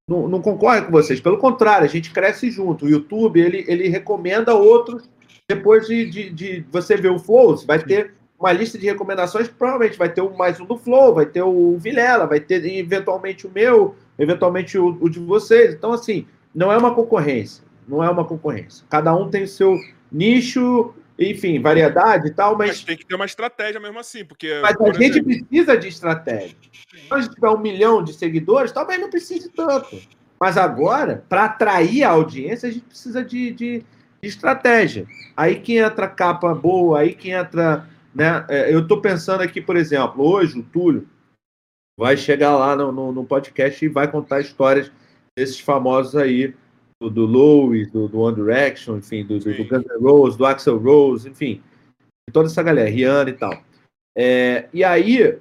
não, não concorre com vocês. Pelo contrário, a gente cresce junto. O YouTube, ele, ele recomenda outros. Depois de, de, de você ver o Flow, vai ter uma lista de recomendações. Provavelmente vai ter mais um do Flow, vai ter o Vilela, vai ter eventualmente o meu, eventualmente o, o de vocês. Então, assim, não é uma concorrência. Não é uma concorrência. Cada um tem o seu nicho, enfim, variedade e tal, Mas mas tem que ter uma estratégia mesmo assim, porque. mas a gente exemplo, precisa de estratégia. Se a gente tiver um milhão de seguidores, talvez não precise tanto. Mas agora, para atrair a audiência, a gente precisa de, de- de estratégia. Aí que entra capa boa, aí que entra. Né? É, Eu estou pensando aqui, por exemplo, hoje o Túlio vai chegar lá no, no, no podcast e vai contar histórias desses famosos aí, do, Louis, do, do One Direction, enfim, do, do, do. Guns N' Roses, do Axel Rose, enfim, toda essa galera, Rihanna e tal. É, e aí,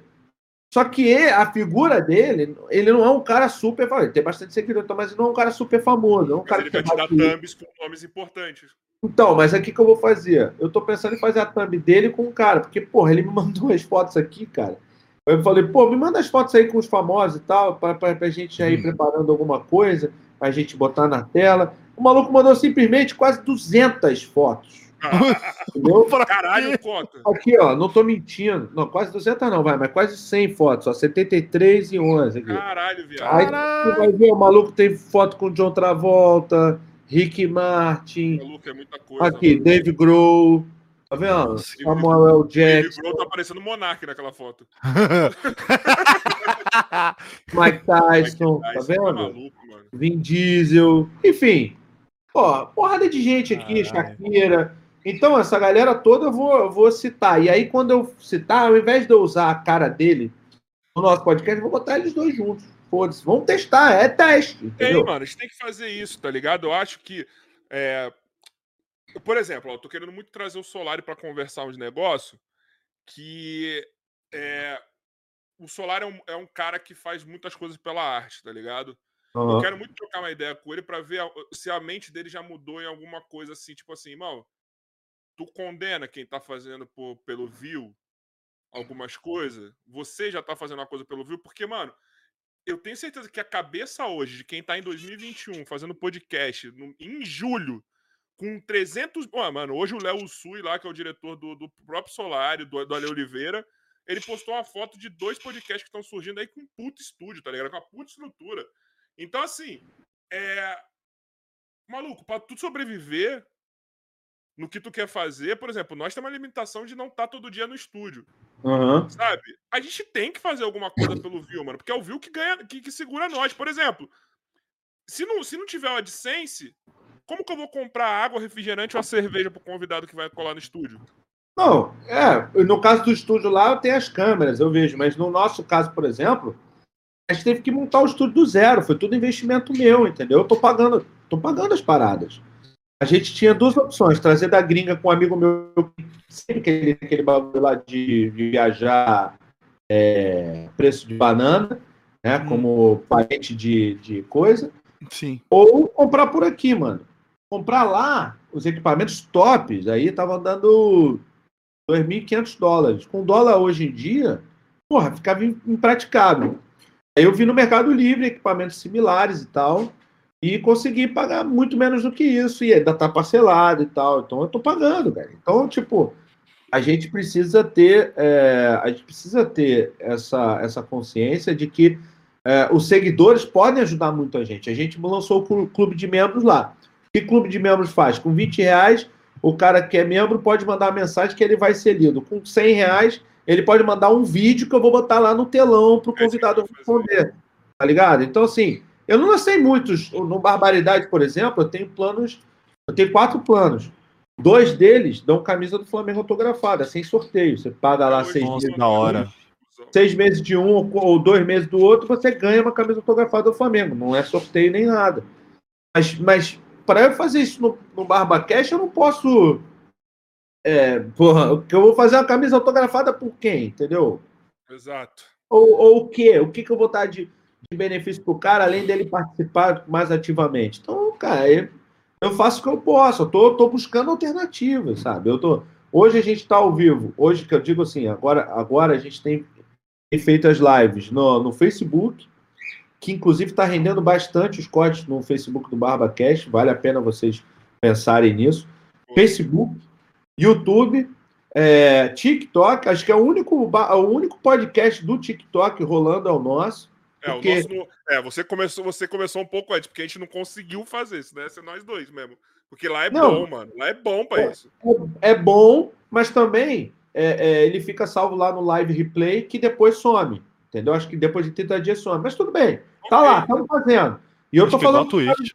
só que a figura dele, ele não é um cara super famoso, ele tem bastante seguidor, então, mas ele não é um cara super famoso, é um mas cara ele que vai te dar thumbs com nomes importantes. Então, mas aqui que eu vou fazer? Eu tô pensando em fazer a thumb dele com o cara, porque, porra, ele me mandou as fotos aqui, cara. Eu falei, pô, me manda as fotos aí com os famosos e tal, pra, pra, pra gente aí Hum. preparando alguma coisa, pra gente botar na tela. O maluco mandou simplesmente quase 200 fotos, entendeu? Caralho, conta. Aqui, ó, não tô mentindo. Não, quase 200 não, vai, mas quase 100 fotos, ó, 73 e 11 aqui. Caralho, viado. Aí você vai ver, o maluco tem foto com o John Travolta, Rick Martin, Maluco, é muita coisa. Aqui, mano. Dave Grohl. Tá vendo? Samuel Dave Jackson, Grohl tá parecendo Monark naquela foto. Mike Tyson, Ai, tá isso é vendo? maluco, mano. Vin Diesel. Enfim, ó, porrada de gente aqui. Shakira. Então, essa galera toda eu vou, eu vou citar. E aí, quando eu citar, ao invés de eu usar a cara dele no nosso podcast, eu vou botar eles dois juntos. Foda-se, vamos testar, é teste, Tem, entendeu? mano, a gente tem que fazer isso, tá ligado? Eu acho que. é, Por exemplo, ó, eu tô querendo muito trazer o Solari pra conversar uns negócios que. é, O Solari é um, é um cara que faz muitas coisas pela arte, tá ligado? Eu Aham. quero muito trocar uma ideia com ele pra ver a- se a mente dele já mudou em alguma coisa assim, tipo assim, irmão, tu condena quem tá fazendo por, pelo view algumas coisas, você já tá fazendo uma coisa pelo view, porque, mano, eu tenho certeza que a cabeça hoje de quem tá em 2021 fazendo podcast no- em julho com 300. Pô, mano, hoje o Léo Sui lá, que é o diretor do, do próprio Solário, do, do Ale Oliveira, ele postou uma foto de dois podcasts que estão surgindo aí com um puto estúdio, tá ligado? Com uma puta estrutura. Então, assim, é. Maluco, pra tu sobreviver no que tu quer fazer. Por exemplo, nós temos uma limitação de não estar todo dia no estúdio, Aham. sabe? A gente tem que fazer alguma coisa pelo View, mano, porque é o View que ganha, que, que segura nós. Por exemplo, se não, se não tiver o AdSense, como que eu vou comprar água, refrigerante ou cerveja pro convidado que vai colar no estúdio? Não, é, no caso do estúdio lá, tem as câmeras, eu vejo, mas no nosso caso, por exemplo, gente teve que montar o estúdio do zero, foi tudo investimento meu, entendeu? Eu tô pagando, tô pagando as paradas. A gente tinha duas opções, trazer da gringa com um amigo meu, sempre aquele, aquele bagulho lá de, de viajar é, preço de banana, né, Hum. como parente de, de coisa, Sim. ou comprar por aqui, mano. Comprar lá os equipamentos tops, aí tava dando 2.500 dólares. Com dólar hoje em dia, porra, ficava im- impraticável. Aí eu vi no Mercado Livre equipamentos similares e tal, e consegui pagar muito menos do que isso, e ainda tá parcelado e tal. Então eu tô pagando, velho. Então, tipo, a gente precisa ter, é, a gente precisa ter essa, essa consciência de que é, os seguidores podem ajudar muito a gente. A gente lançou o clu- clube de membros lá. O que clube de membros faz? Com 20 reais, o cara que é membro pode mandar mensagem que ele vai ser lido. Com 100 reais, ele pode mandar um vídeo que eu vou botar lá no telão para o É convidado fazer. responder. Tá ligado? Então, assim, eu não lancei muitos. No Barbaridade, por exemplo, eu tenho planos. Eu tenho quatro planos. Dois deles dão camisa do Flamengo autografada, sem sorteio. Você paga lá Hoje, seis Nossa, meses da hora. seis meses de um ou- dois meses do outro, você ganha uma camisa autografada do Flamengo. Não é sorteio nem nada. Mas, mas para eu fazer isso no, no eu não posso. É, porra, que eu vou fazer uma camisa autografada por quem? Entendeu? Exato. Ou, ou o quê? O que, que eu vou dar de, de benefício pro cara, além dele participar mais ativamente? Então, cara, eu, eu faço o que eu posso. Eu tô, tô buscando alternativas, sabe? Eu tô, hoje a gente está ao vivo. Hoje, que eu digo assim, agora, agora a gente tem tem feito as lives no, no Facebook, que inclusive está rendendo bastante os cortes no Facebook do BarbaCast. Vale a pena vocês pensarem nisso. Facebook, YouTube, é, TikTok. Acho que é o único, o único podcast do TikTok rolando é o nosso. É, o Porque- nosso não- é, você começou, você começou um pouco antes, porque a gente não conseguiu fazer isso, né? Ser nós dois mesmo. Porque lá é Não. bom, mano. Lá é bom pra É. isso. É bom, mas também é, é, ele fica salvo lá no live replay que depois some. Entendeu? Acho que depois de 30 dias some. Mas tudo bem. Tá lá, estamos fazendo. E eu Acho tô é falando. Twitch.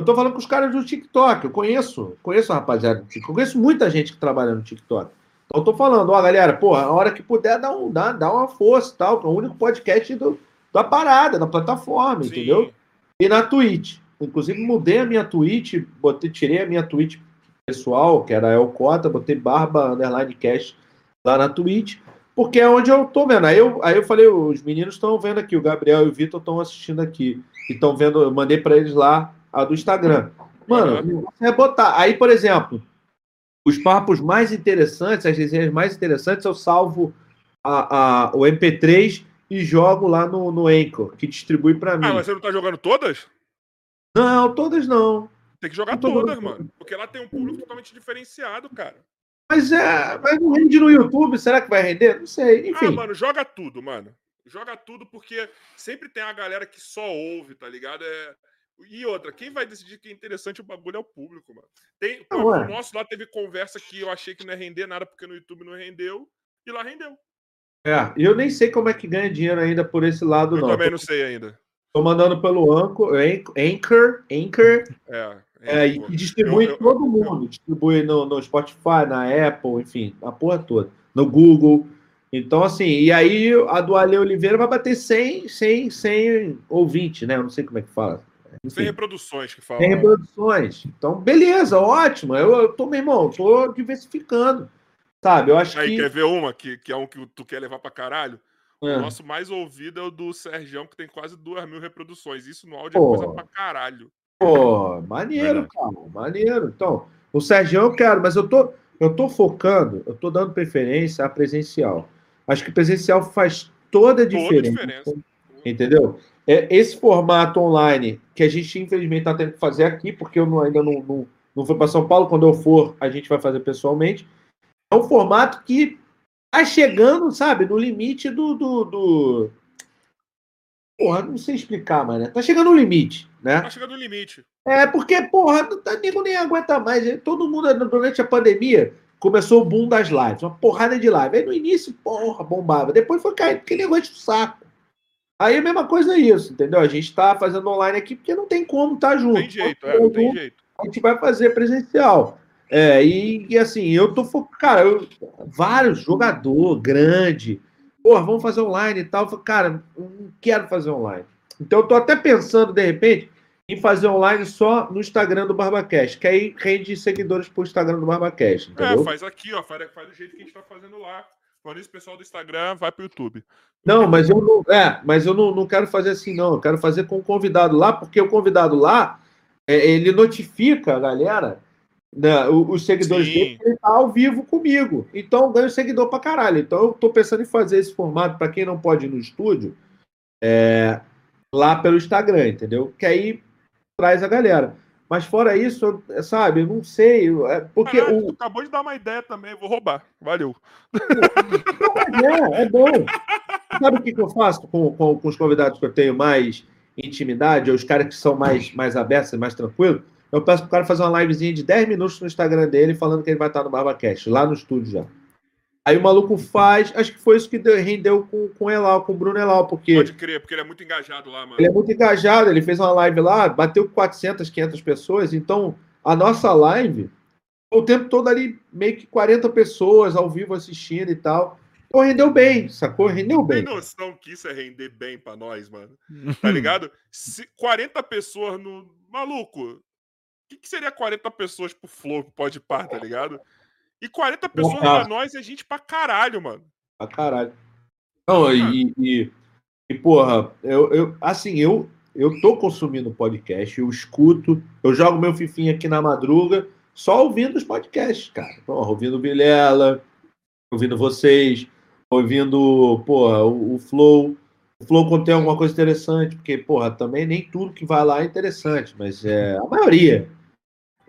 Eu tô falando com os caras do TikTok. Eu conheço, conheço a rapaziada do TikTok. Eu conheço muita gente que trabalha no TikTok. Então eu tô falando, ó, galera, porra, a hora que puder, dá, um, dá, dá uma força e tal, que é o único podcast do, da parada, da plataforma, Sim. entendeu? E na Twitch. Inclusive, mudei a minha Twitch, botei, tirei a minha Twitch pessoal, que era El Cota, botei barba underline cash lá na Twitch, porque é onde eu tô vendo. Aí eu, aí eu falei, os meninos estão vendo aqui, o Gabriel e o Vitor estão assistindo aqui. E estão vendo, eu mandei para eles lá a do Instagram. Mano, negócio é botar. Aí, por exemplo, os papos mais interessantes, as resenhas mais interessantes, eu salvo a, a, o MP3 e jogo lá no, no Anchor, que distribui para mim. Ah, mas você não tá jogando todas? Não, todas não. Tem que jogar todas, jogando. mano. Porque lá tem um público totalmente diferenciado, cara. Mas é, mas não rende no YouTube, será que vai render? Não sei, Ah, enfim. mano, joga tudo, mano. Joga tudo porque sempre tem a galera que só ouve, tá ligado? É... E outra, quem vai decidir que é interessante o bagulho é o público, mano. Tem, o é. nosso lá teve conversa que eu achei que não ia render nada porque no YouTube não rendeu. E lá rendeu. É, e eu nem sei como é que ganha dinheiro ainda por esse lado, Eu não. também não sei ainda. Tô mandando pelo Anchor, Anchor, Anchor É. é, e rendeu. que distribui Eu- eu- todo mundo. Distribui no, no Spotify, na Apple, enfim, a porra toda. No Google. Então, assim, e aí a do Ale Oliveira vai bater 100, 100, 100 ouvinte, né? Eu não sei como é que fala. Sem Enfim, reproduções que falam. 100 reproduções. Então, beleza, ótimo. Eu, eu tô, meu irmão, tô diversificando. Sabe? Eu acho Aí, que. quer ver uma que, que é um que tu quer levar pra caralho? O É. nosso mais ouvido é o do Sergião, que tem quase duas mil reproduções. Isso no áudio Pô. é coisa pra caralho. Pô, maneiro, Verdade. cara, maneiro. Então, o Sérgio eu quero, mas eu tô, eu tô focando, eu tô dando preferência a presencial. Acho que presencial faz toda a Toda a diferença. diferença. Entendeu? É, esse formato online que a gente, infelizmente, está tendo que fazer aqui, porque eu não- ainda não, não, não fui para São Paulo. Quando eu for, a gente vai fazer pessoalmente. É um formato que tá chegando, sabe, no limite do, do, do, Porra, não sei explicar, mano. Tá chegando no limite, né? Tá chegando no limite. É, porque, porra, tá, nego nem aguenta mais. Todo mundo, durante a pandemia, começou o boom das lives. Uma porrada de live. Aí no início, porra, bombava. Depois foi caindo, porque nego enche o saco. Aí a mesma coisa é isso, entendeu? A gente tá fazendo online aqui porque não tem como estar tá junto. Tem jeito, é, não tem jeito. A gente vai fazer presencial. É, e, e assim, eu tô focado. Cara, eu, vários jogador grande. Porra, vamos fazer online e tal. Eu falei, cara, não quero fazer online. Então eu tô até pensando, de repente, em fazer online só no Instagram do BarbaCast, que aí rende seguidores pro Instagram do BarbaCast. É, entendeu? É, faz aqui, ó. Faz, faz do jeito que a gente tá fazendo lá. Quando esse pessoal do Instagram vai pro YouTube. Não, mas eu não, é, mas eu não, não quero fazer assim, não. Eu quero fazer com o convidado lá, porque o convidado lá, é, ele notifica a galera, né, os, seguidores Sim. dele, ele tá ao vivo comigo. Então eu ganho seguidor pra caralho. Então eu tô pensando em fazer esse formato, para quem não pode ir no estúdio, é, lá pelo Instagram, entendeu? Que aí traz a galera. Mas fora isso, sabe, não sei. É porque Caralho, o... acabou de dar uma ideia também, vou roubar. Valeu. é, é bom. Sabe o que, que eu faço com, com, com, os convidados que eu tenho mais intimidade, ou os caras que são mais, mais abertos e mais tranquilos? Eu peço pro cara fazer uma livezinha de 10 minutos no Instagram dele falando que ele vai estar no BarbaCast, lá no estúdio já. Aí o maluco faz, acho que foi isso que rendeu com, com o Elal, com o Bruno Elal, porque... Pode crer, porque ele é muito engajado lá, mano. Ele é muito engajado, ele fez uma live lá, bateu 400, 500 pessoas, então a nossa live, o tempo todo ali, meio que 40 pessoas ao vivo assistindo e tal. Então rendeu bem, sacou? Rendeu bem. Tem noção que isso é render bem pra nós, mano? Tá ligado? Se 40 pessoas no... Maluco, o que, que seria 40 pessoas pro Flow, pode par, tá ligado? E 40 pessoas pra nós é gente pra caralho, mano. Pra caralho. Não, e, e, e, porra, eu, eu, assim, eu, eu tô consumindo podcast, eu escuto, eu jogo meu fifinho aqui na madruga, só ouvindo os podcasts, cara. Porra, ouvindo o Vilela, ouvindo vocês, ouvindo, porra, o, o Flow. O Flow contém alguma coisa interessante, porque, porra, também nem tudo que vai lá é interessante, mas é a maioria.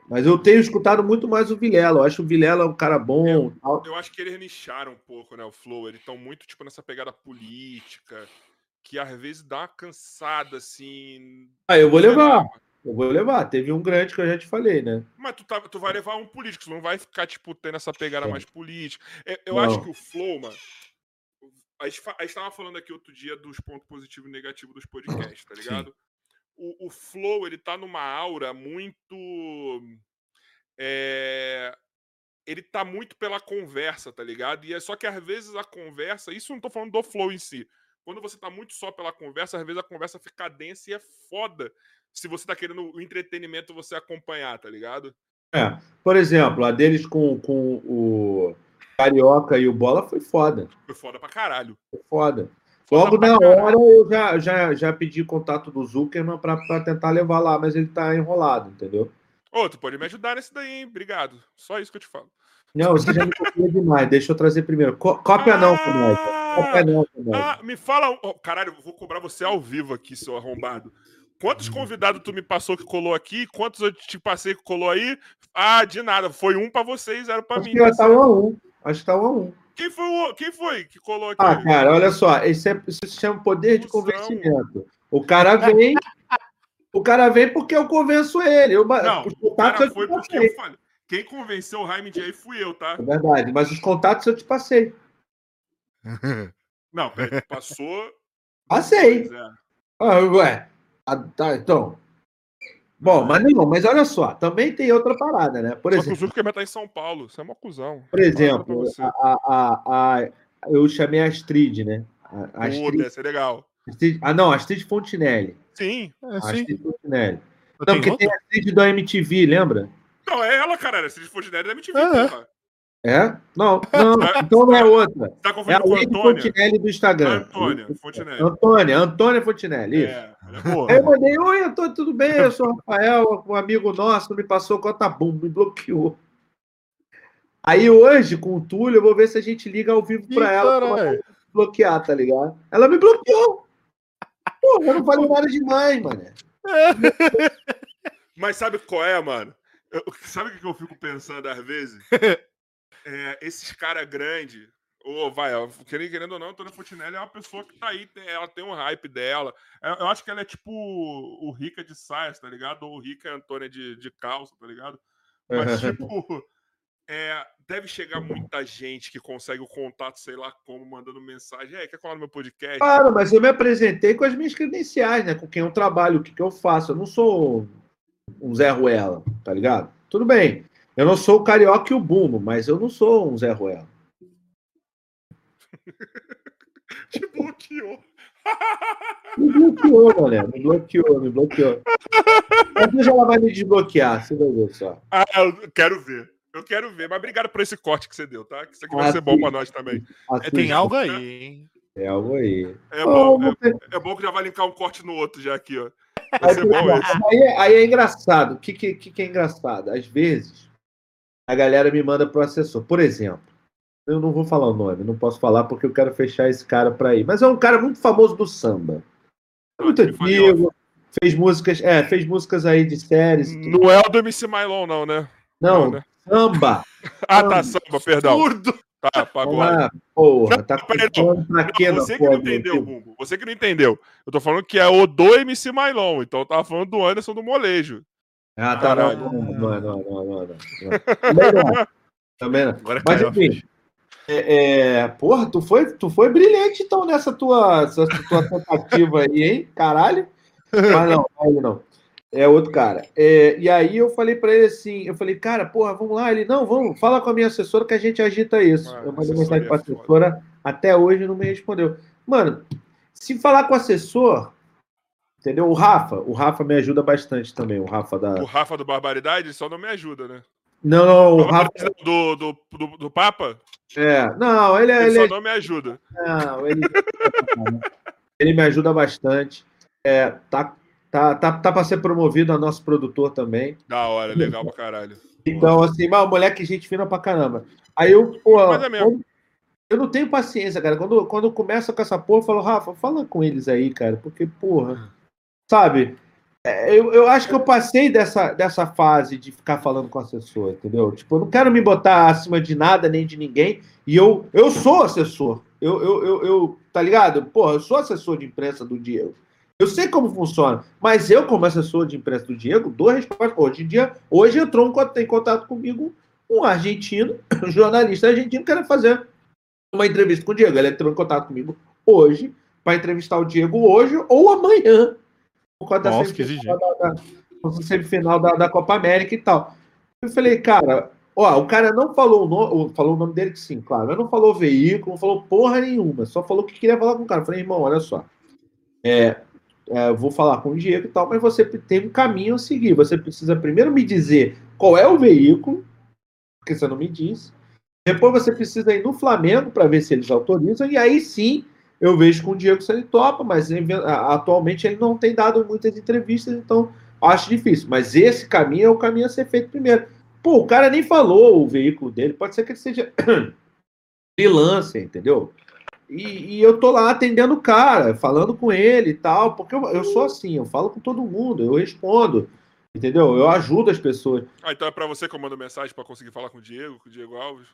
Mas eu tenho escutado muito mais o Vilela. Eu acho o Vilela um cara bom. Eu, eu acho que eles nicharam um pouco, né? O Flow. Eles estão muito, tipo, nessa pegada política, que às vezes dá uma cansada, assim. Ah, eu vou levar. Eu vou levar. Teve um grande que eu já te falei, né? Mas tu, tá, tu vai levar um político, tu não vai ficar, tipo, tendo essa pegada mais política. Eu, eu acho que o Flow, mano. A gente, a gente tava falando aqui outro dia dos pontos positivos e negativos dos podcasts, tá ligado? Sim o, o Flow ele tá numa aura muito. É, ele tá muito pela conversa, tá ligado? E é só que às vezes a conversa, isso não tô falando do flow em si. Quando você tá muito só pela conversa, às vezes a conversa fica densa e é foda se você tá querendo o entretenimento você acompanhar, tá ligado? É, por exemplo, a deles com, com o Carioca e o Bola foi foda. Foi foda pra caralho. Foi foda. Logo na hora eu já, já, já pedi contato do Zuckerman para tentar levar lá, mas ele tá enrolado, entendeu? Ô, tu pode me ajudar nesse daí, hein? Obrigado. Só isso que eu te falo. Não, você já me copia demais. Deixa eu trazer primeiro. Cópia ah, não, comédia. Cópia não. Ah, me fala. Oh, caralho, eu vou cobrar você ao vivo aqui, seu arrombado. Quantos uhum. convidados tu me passou que colou aqui? Quantos eu te passei que colou aí? Ah, de nada. Foi um para vocês, zero para mim. Acho que tá um a um. Acho que tá um a um. Quem foi, o, quem foi que colocou aqui? Ah, cara, olha só, isso, é, isso se chama poder de convencimento. O cara vem, o cara vem porque eu convenço ele. Eu, não, o cara foi porque eu falei. Quem convenceu o Jaime aí fui eu, tá? É verdade, mas os contatos eu te passei. Não, passou. Passei. Ah, ué. Ah, tá, então. Bom, mas não, mas olha só, também tem outra parada, né? Por só exemplo. Que o Zuckerman tá em São Paulo, você é uma cuzão. Por exemplo, a, a, a, eu chamei a Astrid, né? A, a Astrid, Puta, é legal. Astrid, ah, não, Astrid Fontinelli. Sim, é, Astrid sim. Fontinelli. Não, porque tem a Astrid do MTV, lembra? Não, é ela, cara. A Astrid Fontinelli da MTV, é. porra. É? Não, não, então não é outra. Tá é a Lady Fontinelli do Instagram. Antônia Fontinelli. Antônia, Antônia Fontinelli. É, é Aí eu mandei, oi, Antônia, tudo bem? Eu sou o Rafael, um amigo nosso, me passou conta bum, me bloqueou. Aí hoje, com o Túlio, eu vou ver se a gente liga ao vivo pra Ih, ela pra bloquear, tá ligado? Ela me bloqueou. Pô, eu não falei nada demais, mano. Mas sabe qual é, mano? Eu, sabe o que eu fico pensando às vezes? é, esses caras grandes, Ô, vai, querendo, querendo ou não, Antônia Fontinelli é uma pessoa que tá aí, ela tem um hype dela. Eu, eu acho que ela é tipo o Rica de saias, tá ligado? Ou o Rica Antônia de, de calça, tá ligado? Mas, tipo, é, deve chegar muita gente que consegue o contato, sei lá como, mandando mensagem. É, quer colar no meu podcast? Claro, mas eu me apresentei com as minhas credenciais, né? Com quem eu trabalho, o que, que eu faço. Eu não sou um Zé Ruela, tá ligado? Tudo bem. Eu não sou o Carioca e o Bumbo, mas eu não sou um Zé Ruela. Te bloqueou. Me bloqueou, galera. Me bloqueou, me bloqueou. Mas hoje ela vai me desbloquear, você vai ver só. Ah, eu quero ver. Eu quero ver. Mas obrigado por esse corte que você deu, tá? Que isso aqui vai Ah, ser bom pra nós também. Assista. Tem algo aí, hein? É algo aí. É Ô, bom, é, você- é bom que já vai linkar um corte no outro já aqui, ó. Vai Aí, ser bom esse. aí é- aí é engraçado. O que, que, que que é engraçado? Às vezes, a galera me manda pro assessor. Por exemplo, eu não vou falar o nome, não posso falar porque eu quero fechar esse cara pra ir. Mas é um cara muito famoso do samba. É muito antigo. Fez músicas, é, fez músicas aí de séries. tudo. Não é o do MC Mylon, não, né? Não, né? samba. Ah, tá, samba, perdão. Surdo! Tá, pagode. Ah, porra, Não, tá peraí, falando pra quê, Não, você que não entendeu? Bumbo. Você que não entendeu. Eu tô falando que é o do MC Mylon. Então eu tava falando do Anderson do Molejo. Ah, tá, não, não, não, não, não, não, não, não. Também não. Também não. Agora Mas enfim. É, é, porra, tu foi, tu foi brilhante então nessa tua, essa tua tentativa aí, hein? Caralho. Mas não, ele não. É outro cara. É, e aí eu falei pra ele assim, eu falei, cara, porra, vamos lá. Ele, não, vamos, fala com a minha assessora que a gente agita isso. Ah, eu mandei mensagem pra foda. assessora, até hoje não me respondeu. Mano, se falar com o assessor, entendeu? O Rafa, o Rafa me ajuda bastante também, o Rafa da... O Rafa do Barbaridade só não me ajuda, né? Não, não, o Rafa... Do, do, do, do Papa, É, não, ele é... ele Ele só é não me ajuda. Não, ele, ele me ajuda bastante. É, tá, tá, tá, tá para ser promovido a nosso produtor também. Da hora, legal pra caralho. Então, assim, mas o moleque, gente fina pra caramba. Aí eu, pô, é quando- eu não tenho paciência, cara. Quando, quando começa com essa porra, eu falo, Rafa, fala com eles aí, cara, porque, porra, sabe? É, Eu, eu acho que eu passei dessa, dessa fase de ficar falando com assessor, entendeu? Tipo, eu não quero me botar acima de nada nem de ninguém. E eu, eu sou assessor. Eu, eu, eu, eu, tá ligado? Porra, eu sou assessor de imprensa do Diego. Eu sei como funciona, mas eu, como assessor de imprensa do Diego, dou resposta. Hoje em dia, hoje entrou um, co- em contato comigo um argentino, um jornalista argentino, querendo fazer uma entrevista com o Diego. Ele entrou em contato comigo hoje para entrevistar o Diego hoje ou amanhã. Por causa da Nossa, semifinal da, da, semifinal da, da Copa América e tal. Eu falei, cara, ó, o cara não falou o nome, falou o nome dele que sim, claro, mas não falou veículo, não falou porra nenhuma, só falou que queria falar com o cara. Eu falei, irmão, olha só. É, é, vou falar com o Diego e tal, mas você tem um caminho a seguir. Você precisa primeiro me dizer qual é o veículo, porque você não me disse. Depois você precisa ir no Flamengo para ver se eles autorizam, e aí sim eu vejo com o Diego se ele topa, mas atualmente ele não tem dado muitas entrevistas, então acho difícil. Mas esse caminho é o caminho a ser feito primeiro. Pô, o cara nem falou o veículo dele, pode ser que ele seja freelancer, entendeu? E, e eu tô lá atendendo o cara, falando com ele e tal, porque eu, eu sou assim, eu falo com todo mundo, eu respondo, entendeu? Eu ajudo as pessoas. Ah, então é pra você que eu mando mensagem pra conseguir falar com o Diego, com o Diego Alves.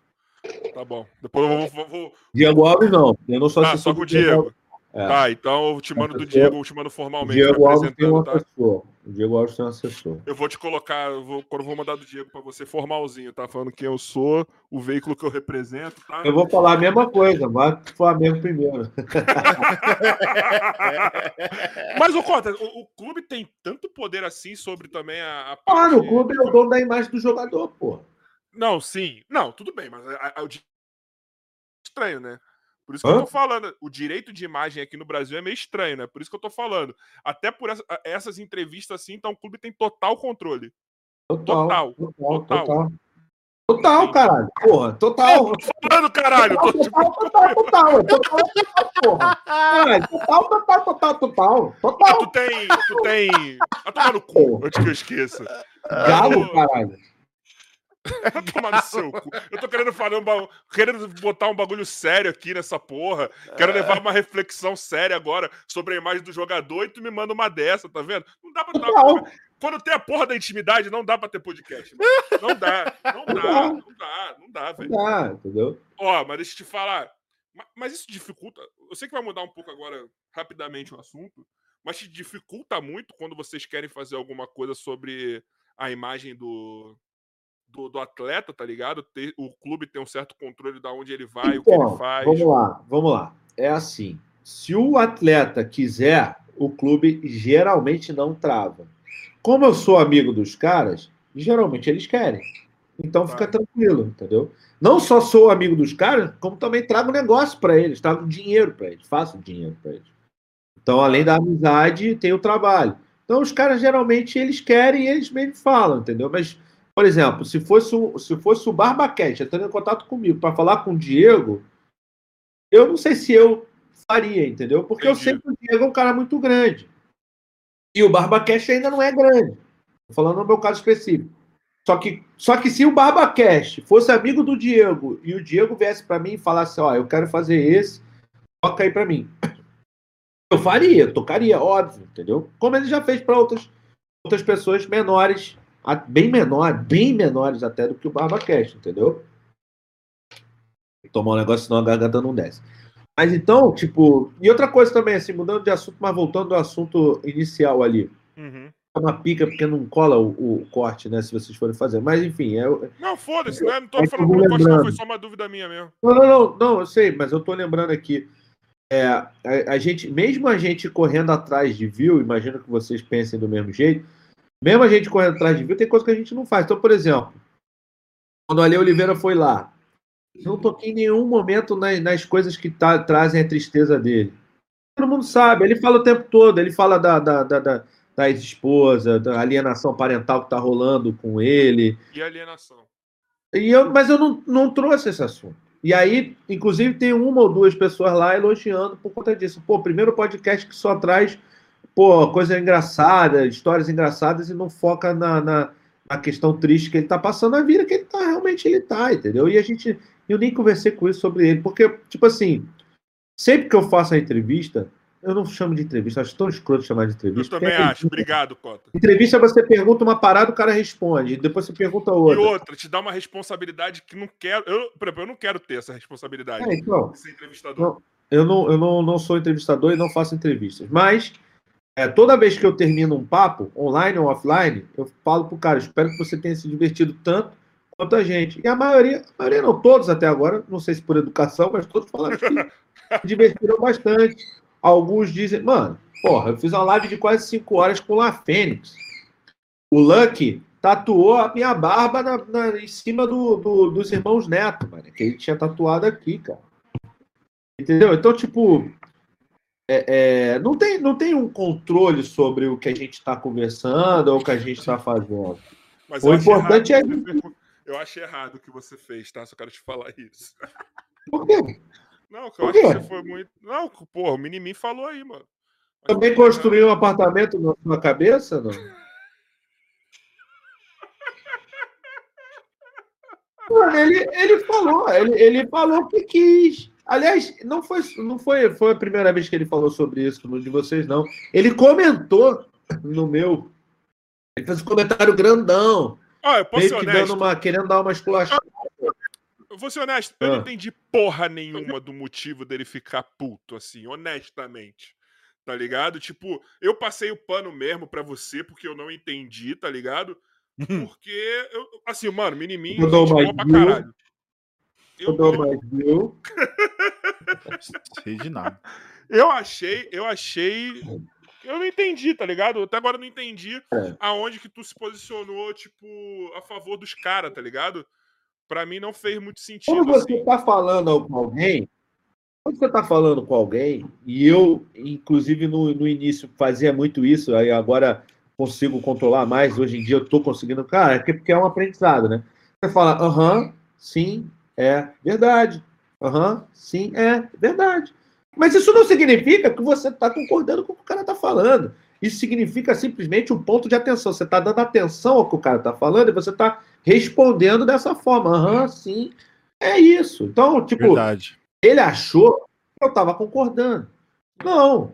Tá bom. Depois eu vou. vou- vou- Diego Alves não, eu não sou Ah, só com o Diego. É. Tá, então eu te mando do Diego, eu te mando O formalmente. Diego Alves tem um tá? assessor. O Diego Alves tem um assessor. Eu vou te colocar, eu vou, quando eu vou mandar do Diego pra você, formalzinho, tá? Falando quem eu sou, o veículo que eu represento, tá? Eu vou falar a mesma coisa, mas o Flamengo primeiro. Mas, ô Conta, o, o clube tem tanto poder assim sobre também a. a parte- no clube é o dono da imagem do jogador, pô. Não, sim. Não, tudo bem, mas a- o estranho, né? Por isso que Hã? eu tô falando. O direito de imagem aqui no Brasil é meio estranho, né? Por isso que eu tô falando. Até por essa- essas entrevistas assim, então o clube tem total controle. Total. Total, Total, total. total. Total, caralho. Porra, total. Falando, caralho! Tô, tipo, Total, total, total. Total, total, porra. Caralho, total, total, total, total. Ah, Total. tu tem. Tu tem. Vai tomar no cu, antes que eu esqueça. Galo, caralho. Tomar no seu cu. Eu tô querendo falar um ba... querendo botar um bagulho sério aqui nessa porra. Quero levar uma reflexão séria agora sobre a imagem do jogador e tu me manda uma dessa, tá vendo? Não dá pra Total. Quando tem a porra da intimidade, não dá pra ter podcast. mano. Não dá, não dá, não dá, não dá, velho. Não dá, entendeu? Ó, mas deixa eu te falar. Ma- Mas isso dificulta. Eu sei que vai mudar um pouco agora, rapidamente, o assunto, mas te dificulta muito quando vocês querem fazer alguma coisa sobre a imagem do, do, do atleta, tá ligado? Ter- o clube tem um certo controle de onde ele vai, o que ele Então, faz. vamos lá, vamos lá. É assim, se o atleta quiser, o clube geralmente não trava. Como eu sou amigo dos caras, geralmente eles querem. Então fica tranquilo, entendeu? Não só sou amigo dos caras, como também trago negócio para eles, trago dinheiro para eles, faço dinheiro para eles. Então, além da amizade, tem o trabalho. Então, os caras geralmente eles querem e eles mesmo falam, entendeu? Mas, por exemplo, se fosse o, se fosse o Barbaquete entrando em contato comigo para falar com o Diego, eu não sei se eu faria, entendeu? Porque eu Entendi. sei que o Diego é um cara muito grande. E o Barbacash ainda não é grande. Tô falando no meu caso específico. Só que, só que se o Barbacash fosse amigo do Diego e o Diego viesse para mim e falasse, ó, eu quero fazer esse, toca aí para mim. Eu faria, tocaria, óbvio, entendeu? Como ele já fez para outras, outras pessoas menores, bem menores, bem menores até do que o Barbacash, entendeu? Tomar um negócio, senão a garganta não desce. Mas então, tipo, e outra coisa também, assim, mudando de assunto, mas voltando ao assunto inicial ali. Uhum. É uma pica porque não cola o, o corte, né? Se vocês forem fazer. Mas enfim, é. Não, foda-se, né? Não tô É falando vou que não foi só uma dúvida minha mesmo. Não, não, não, não, eu sei, mas eu tô lembrando aqui. É, a, a gente, mesmo a gente correndo atrás de view, imagino que vocês pensem do mesmo jeito, mesmo a gente correndo atrás de view, tem coisa que a gente não faz. Então, por exemplo, quando o Ale Oliveira foi lá, não toquei em nenhum momento nas, nas coisas que tá- trazem a tristeza dele. Todo mundo sabe, ele fala o tempo todo, ele fala da, da, da, da, da ex-esposa, da alienação parental que tá rolando com ele. E alienação. E eu, mas eu não, não trouxe esse assunto. E aí, inclusive, tem uma ou duas pessoas lá elogiando por conta disso. Pô, primeiro podcast que só traz pô, coisa engraçada, histórias engraçadas e não foca na, na, na questão triste que ele tá passando, a vida que ele tá, realmente ele tá, entendeu? E a gente, eu nem conversei com isso sobre ele, porque, tipo assim, sempre que eu faço a entrevista, eu não chamo de entrevista, acho tão escroto chamar de Eu entrevista. também porque é acho. Obrigado, Cota. Entrevista você pergunta uma parada, o cara responde, depois você pergunta E outra. outra, te dá uma responsabilidade que não quero. Eu, por exemplo, eu não quero ter essa responsabilidade É, então, ser entrevistador. eu não, eu não, não sou entrevistador e não faço entrevistas. Mas é, toda vez que eu termino um papo, online ou offline, eu falo pro cara, espero que você tenha se divertido tanto quanto a gente. E a maioria, a maioria não todos até agora, não sei se por educação, mas todos falaram que se divertiram bastante. Alguns dizem, mano, porra, eu fiz uma live de quase cinco horas com o La Fênix. O Lucky tatuou a minha barba na, na- em cima do, do- dos irmãos Neto, mano, que ele tinha tatuado aqui, cara. Entendeu? Então, tipo, é, é, não, tem, não tem um controle sobre o que a gente está conversando ou o que a gente está fazendo. Mas O acho importante errado é- fez. Eu achei errado o que você fez, tá? Só quero te falar isso. Por quê? Não, que eu acho que você foi muito. Não, porra, o Minimin falou aí, mano. Mas Também construiu um apartamento na sua cabeça, não? Mano, ele, ele falou, ele, ele falou que quis. Aliás, não foi, não foi, foi a primeira vez que ele falou sobre isso, no de vocês, não. Ele comentou no meu. Ele fez um comentário grandão, Ó, eu posso ser honesto. dando uma, querendo dar uma esculachada. Eu vou ser honesto, eu não Ah. entendi porra nenhuma do motivo dele ficar puto, assim, honestamente. Tá ligado? Tipo, eu passei o pano mesmo pra você, porque eu não entendi, tá ligado? Porque, eu, assim, mano, dou gente boa pra caralho. Eu, dou mais viu? Sei de nada. eu achei, eu achei. Eu não entendi, tá ligado? Até agora eu não entendi É. aonde que tu se posicionou, tipo, a favor dos caras, tá ligado? Pra mim não fez muito sentido. Quando você assim. está falando com alguém, quando você está falando com alguém, e eu, inclusive, no, no início fazia muito isso, aí agora consigo controlar mais, hoje em dia eu estou conseguindo. Cara, é que- porque é um aprendizado, né? Você fala, aham, sim, é verdade. Aham, sim, é verdade. Mas isso não significa que você está concordando com o que o cara está falando. Isso significa simplesmente um ponto de atenção. Você está dando atenção ao que o cara está falando e você está respondendo dessa forma. Aham, sim. É isso. Então, tipo, Verdade. ele achou que eu estava concordando. Não.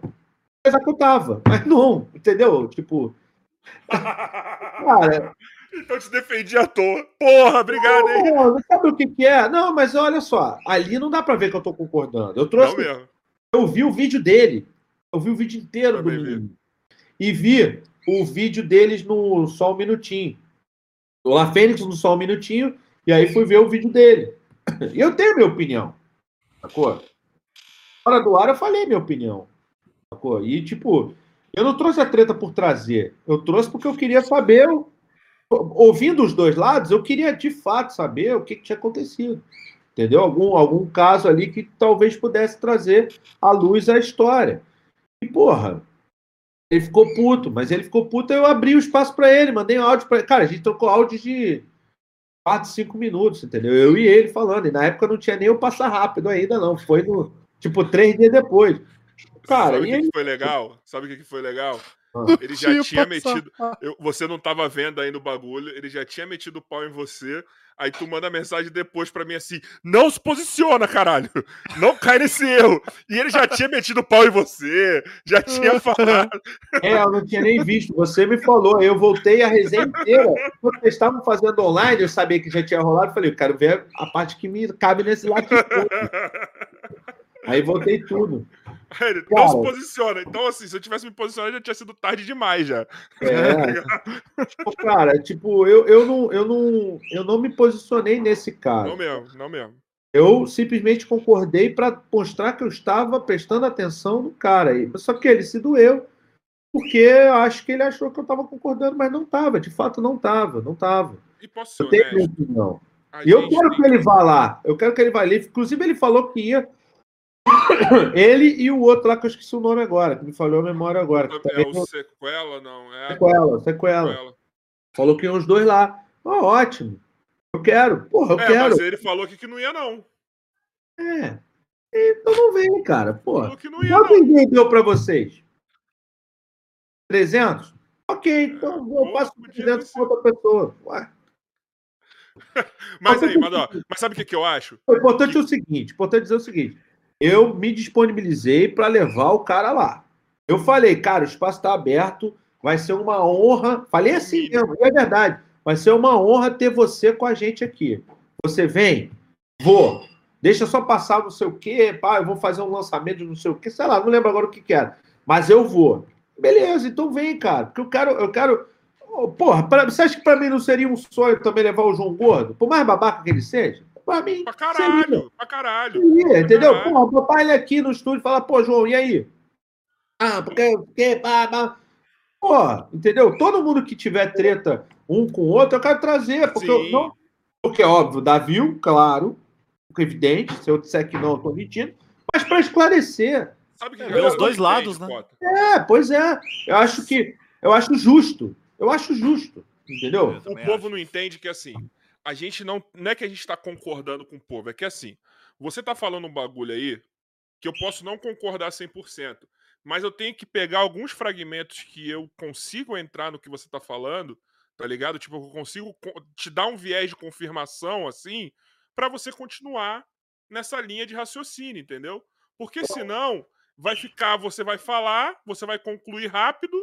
Apesar que eu estava. Mas não, entendeu? Tipo, cara, Então te defendi à toa. Porra, obrigado, hein? Não, sabe o que, que é? Não, mas olha só, ali não dá pra ver que eu tô concordando. Eu trouxe. Não mesmo. Eu vi o vídeo dele. Eu vi o vídeo inteiro do Também menino. E vi o vídeo deles no Só um Minutinho. O La Fênix no Só um Minutinho. E aí fui ver o vídeo dele. E eu tenho minha opinião. Sacou? Fora do ar eu falei minha opinião. Sacou? E tipo, eu não trouxe a treta por trazer. Eu trouxe porque eu queria saber. Ouvindo os dois lados, eu queria de fato saber o que, que tinha acontecido. Entendeu? Algum, algum caso ali que talvez pudesse trazer à luz a história. E, porra, ele ficou puto, mas ele ficou puto, eu abri o espaço pra ele, mandei um áudio pra ele. Cara, a gente trocou áudio de 4, 5 minutos, entendeu? Eu e ele falando. E na época não tinha nem o passar rápido ainda, não. Foi no, tipo, três dias depois. Cara, Sabe o que, aí. que foi legal? Sabe o que foi legal? Ah. Ele já Tinha metido. eu- você não tava vendo aí no bagulho, ele já tinha metido o pau em você. Aí tu manda mensagem depois pra mim assim: não se posiciona, caralho! Não cai nesse erro! E ele já tinha metido o pau em você, já tinha falado. É, eu não tinha nem visto. Você me falou, aí eu voltei a resenha inteira. Quando vocês estavam fazendo online, eu sabia que já tinha rolado. Falei, eu quero ver a parte que me cabe nesse lado. Aí voltei tudo. Ele, não se Cara. posiciona. Então, assim, se eu tivesse me posicionado, já tinha sido tarde demais já. É, tipo, cara, tipo, eu, eu, não, eu, não, eu não me posicionei nesse Não caso. mesmo, não mesmo. Eu simplesmente concordei para mostrar que eu estava prestando atenção no cara. aí. Só que ele se doeu, porque eu acho que ele achou que eu estava concordando, mas não estava. De fato, não estava, não estava. E posso ser Eu tenho honesto? opinião. A E eu quero que ele vá lá. Eu quero que ele vá ali. Inclusive, ele falou que ia. ele e o outro lá, que eu esqueci o nome agora, que me falhou a memória agora. Que É também o sequela, não? É sequela, sequela. sequela. Falou que iam os dois lá. Ó, ótimo. Eu quero. Porra, eu É, quero. mas ele falou que não ia, não. É. Então não vem, cara. Porra. Falou que não ia, Quanto não. ninguém deu pra vocês? 300? Ok, então eu Pô, passo podia 300 ser. pra outra pessoa. Ué. Mas aí, mas, ó, mas sabe o que, que eu acho? O importante é o seguinte, importante dizer o seguinte, eu me disponibilizei para levar o cara lá. Eu falei, cara, o espaço está aberto, vai ser uma honra. Falei assim mesmo, é verdade. Vai ser uma honra ter você com a gente aqui. Você vem? Vou. Deixa só passar não sei o quê, pá, eu vou fazer um lançamento de não sei o quê, sei lá, não lembro agora o que que era. Mas eu vou. Beleza, então vem, cara. Porque eu quero, eu quero. Ô, Porra, pra- você acha que pra mim não seria um sonho também levar o João Gordo? Por mais babaca que ele seja? Pra mim. Pra seria. caralho, pra caralho. Seria, entendeu? Caralho. Porra, o papai ele aqui no estúdio fala, pô, João, e aí? Ah, porque, porque, pá, pá. Porra, entendeu? Todo mundo que tiver treta um com o outro, eu quero trazer. Porque, eu Sim. não, porque óbvio, Davi, claro, evidente, se eu disser que não, eu tô mentindo, mas para esclarecer. Sabe que É, os dois lados, né? É, pois é. Eu acho que. Eu acho justo. Eu acho justo. Entendeu? Eu O povo acho. não entende que assim, a gente não. Não é que a gente tá concordando com o povo, é que assim, você tá falando um bagulho aí que eu posso não concordar 100%, mas eu tenho que pegar alguns fragmentos que eu consigo entrar no que você tá falando, tá ligado? Tipo, eu consigo co- te dar um viés de confirmação, assim, pra você continuar nessa linha de raciocínio, entendeu? Porque senão vai ficar, você vai falar, você vai concluir rápido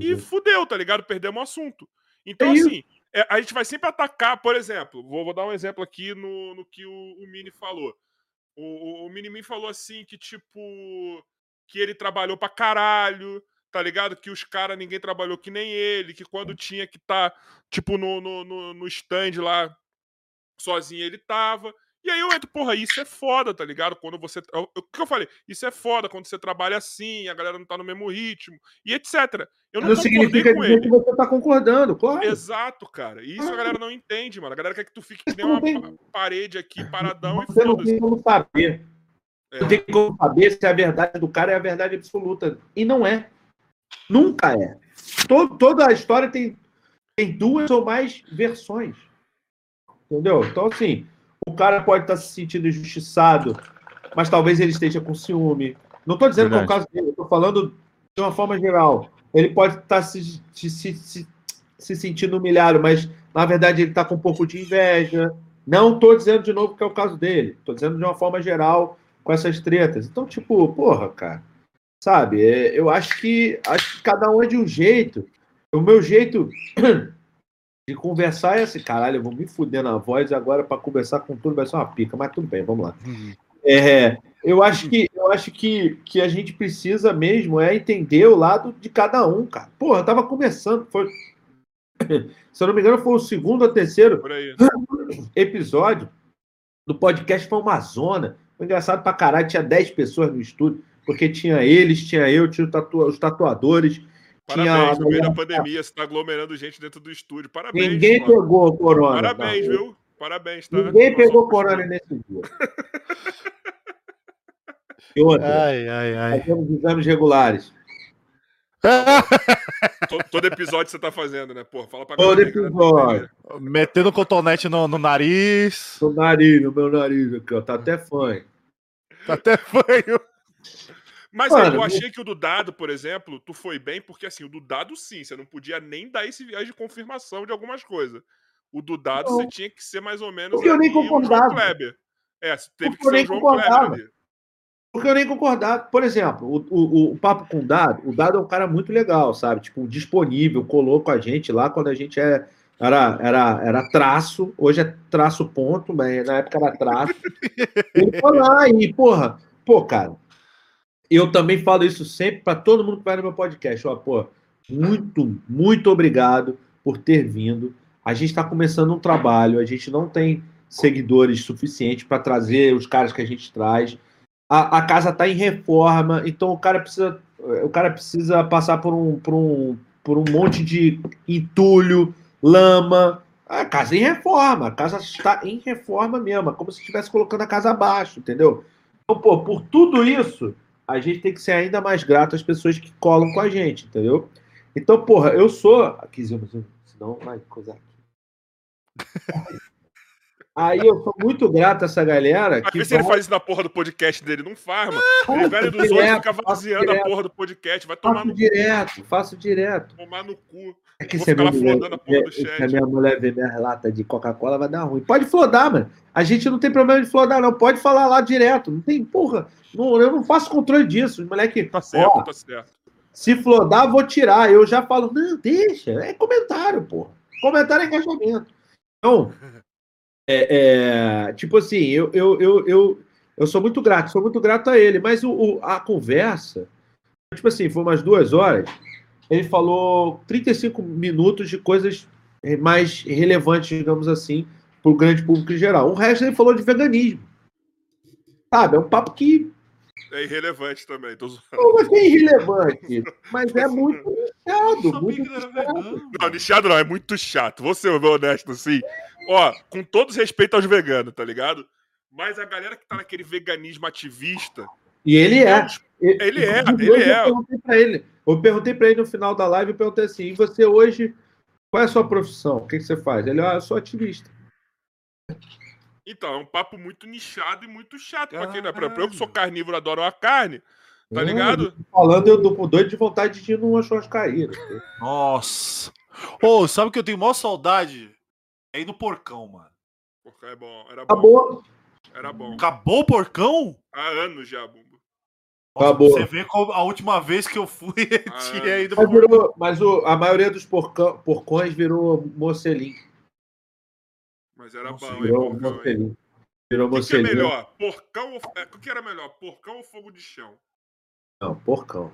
e fudeu, tá ligado? Perdemos o assunto. Então, É isso. assim, é, a gente vai sempre atacar, por exemplo, vou, vou dar um exemplo aqui no, no que o, o Mini falou. O, o, o Mini Me falou assim que, tipo, que ele trabalhou pra caralho, tá ligado? Que os caras, ninguém trabalhou que nem ele, que quando tinha que tá, tipo, no, no, no, no stand lá, sozinho ele tava. E aí eu entro, porra, isso é foda, tá ligado? Quando você. O que eu falei? Isso é foda quando você trabalha assim, a galera não tá no mesmo ritmo, e etc. Eu não, Não significa com dizer ele. que você tá concordando, claro. Exato, cara. E isso a galera não entende, mano. A galera quer que tu fique que nem Não uma tem- parede aqui, paradão, e Você não foda-se. tem como saber. É. Não tem como saber se a verdade do cara é a verdade absoluta. E não é. Nunca é. Todo, toda a história tem, tem duas ou mais versões. Entendeu? Então, assim, o cara pode estar se sentindo injustiçado, mas talvez ele esteja com ciúme. Não estou dizendo que é o Verdade. caso dele, estou falando de uma forma geral. Ele pode estar se, se, se, se, se sentindo humilhado, mas na verdade ele está com um pouco de inveja. Não estou dizendo de novo que é o caso dele. Estou dizendo de uma forma geral com essas tretas. Então, tipo, porra, cara. Sabe? é, Eu acho que, acho que cada um é de um jeito. O meu jeito De conversar é assim, caralho, eu vou me fuder na voz agora para conversar com tudo vai ser uma pica, mas tudo bem, vamos lá. É, eu acho que eu acho que, que a gente precisa mesmo é entender o lado de cada um, cara. Porra, eu tava começando, foi se eu não me engano, foi o segundo ou terceiro episódio do podcast foi uma zona. Foi engraçado pra caralho, tinha 10 pessoas no estúdio, porque tinha eles, tinha eu, tinha os tatuadores, Parabéns, no meio da pandemia, você tá aglomerando gente dentro do estúdio. Parabéns. Ninguém mano. pegou o corona. Parabéns, não. viu? Parabéns, tá? Ninguém pegou corona nesse dia. E outra, Ai, ai, ai. fazemos exames regulares. To- Todo episódio você tá fazendo, né? Porra, fala pra Todo galera tá episódio. Metendo cotonete no, no nariz. No nariz, no meu nariz aqui, ó. Tá até fã. Tá até fanho. Mas Mano, aí, eu achei que o do dado, por exemplo, tu foi bem, porque assim, o do dado sim, você não podia nem dar esse viagem de confirmação de algumas coisas. O do dado Não. você tinha que ser mais ou menos. Porque eu nem concordava. É, você teve Porque que eu ser nem o João concordava. Kleber ali. Porque eu nem concordava. Por exemplo, o, o, o papo com o Dado, o Dado é um cara muito legal, sabe? Tipo, disponível, colou com a gente lá quando a gente é, era, era, era traço, hoje é traço ponto, mas na época era traço. Ele foi lá e, porra, pô, cara, eu também falo isso sempre para todo mundo que vai no meu podcast. Ó, pô, muito, muito obrigado por ter vindo. A gente está começando um trabalho, a gente não tem seguidores suficientes para trazer os caras que a gente traz. A, a casa está em reforma, então o cara precisa, o cara precisa passar por um, por um, por um monte de entulho, lama. A casa é em reforma, a casa está em reforma mesmo, é como se estivesse colocando a casa abaixo, entendeu? Então, pô, por tudo isso, a gente tem que ser ainda mais grato às pessoas que colam com a gente, entendeu? Então, porra, eu sou. Aqui, senão vai coisar aqui. Aí eu sou muito grato a essa galera Mas que vê se ele vai- faz isso na porra do podcast dele. Não faz, mano. Ele Faço velho dos direto, fica faço vaziando a direto. porra do podcast. Vai tomar Faço no, direto, faço direto. tomar no cu. É que se a, ficar flodando a porra do se chat. a minha mulher ver minha lata de Coca-Cola, vai dar ruim. Pode flodar, mano. A gente não tem problema de flodar, não. Pode falar lá direto. Não tem, porra. Não, eu não faço controle disso. Moleque, Tá certo, ó, tá certo. se flodar, vou tirar. Eu já falo, não, deixa. É comentário, porra. Comentário é engajamento. Então, é, é, tipo assim, eu, eu, eu, eu, eu sou muito grato, sou muito grato a ele, mas o, o- a conversa, tipo assim, foi umas duas horas, ele falou 35 minutos de coisas eh, mais relevantes, digamos assim, para o grande público em geral. O resto ele falou de veganismo. Sabe, é um papo que É irrelevante também. Tô não vai ser irrelevante, mas é muito nichado, muito nichado. Não, nichado não, é muito chato. Vou ser honesto assim. Ó, com todo respeito aos veganos, tá ligado? Mas a galera que tá naquele veganismo ativista. E ele é. Ele é, Inclusive, ele hoje é. Eu perguntei pra ele, eu perguntei pra ele no final da live, eu perguntei assim, e você hoje, qual é a sua profissão? O que, que você faz? Ele, ah, eu sou ativista. Então, é um papo muito nichado e muito chato pra quem não é. Pra eu que sou carnívoro, adoro a carne, tá Hum, ligado? Falando, eu tô doido de vontade de ir numa churrascaria. Nossa. Ô, sabe o que eu tenho maior saudade? É ir no porcão, mano. Porra, é bom, era bom. Acabou. Era bom. Acabou o porcão? Há anos já, Bumbo. Nossa, Acabou. Você vê como a última vez que eu fui, Ah, tinha ido Mas, pro virou, mas o- a maioria dos porcão, porcões virou mocelim. Mas era Nossa, bom, hein, Virou porcão, hein? mocelim. Virou O que, que é melhor? Porcão ou. é, O que era melhor? Porcão ou fogo de chão? Não, porcão.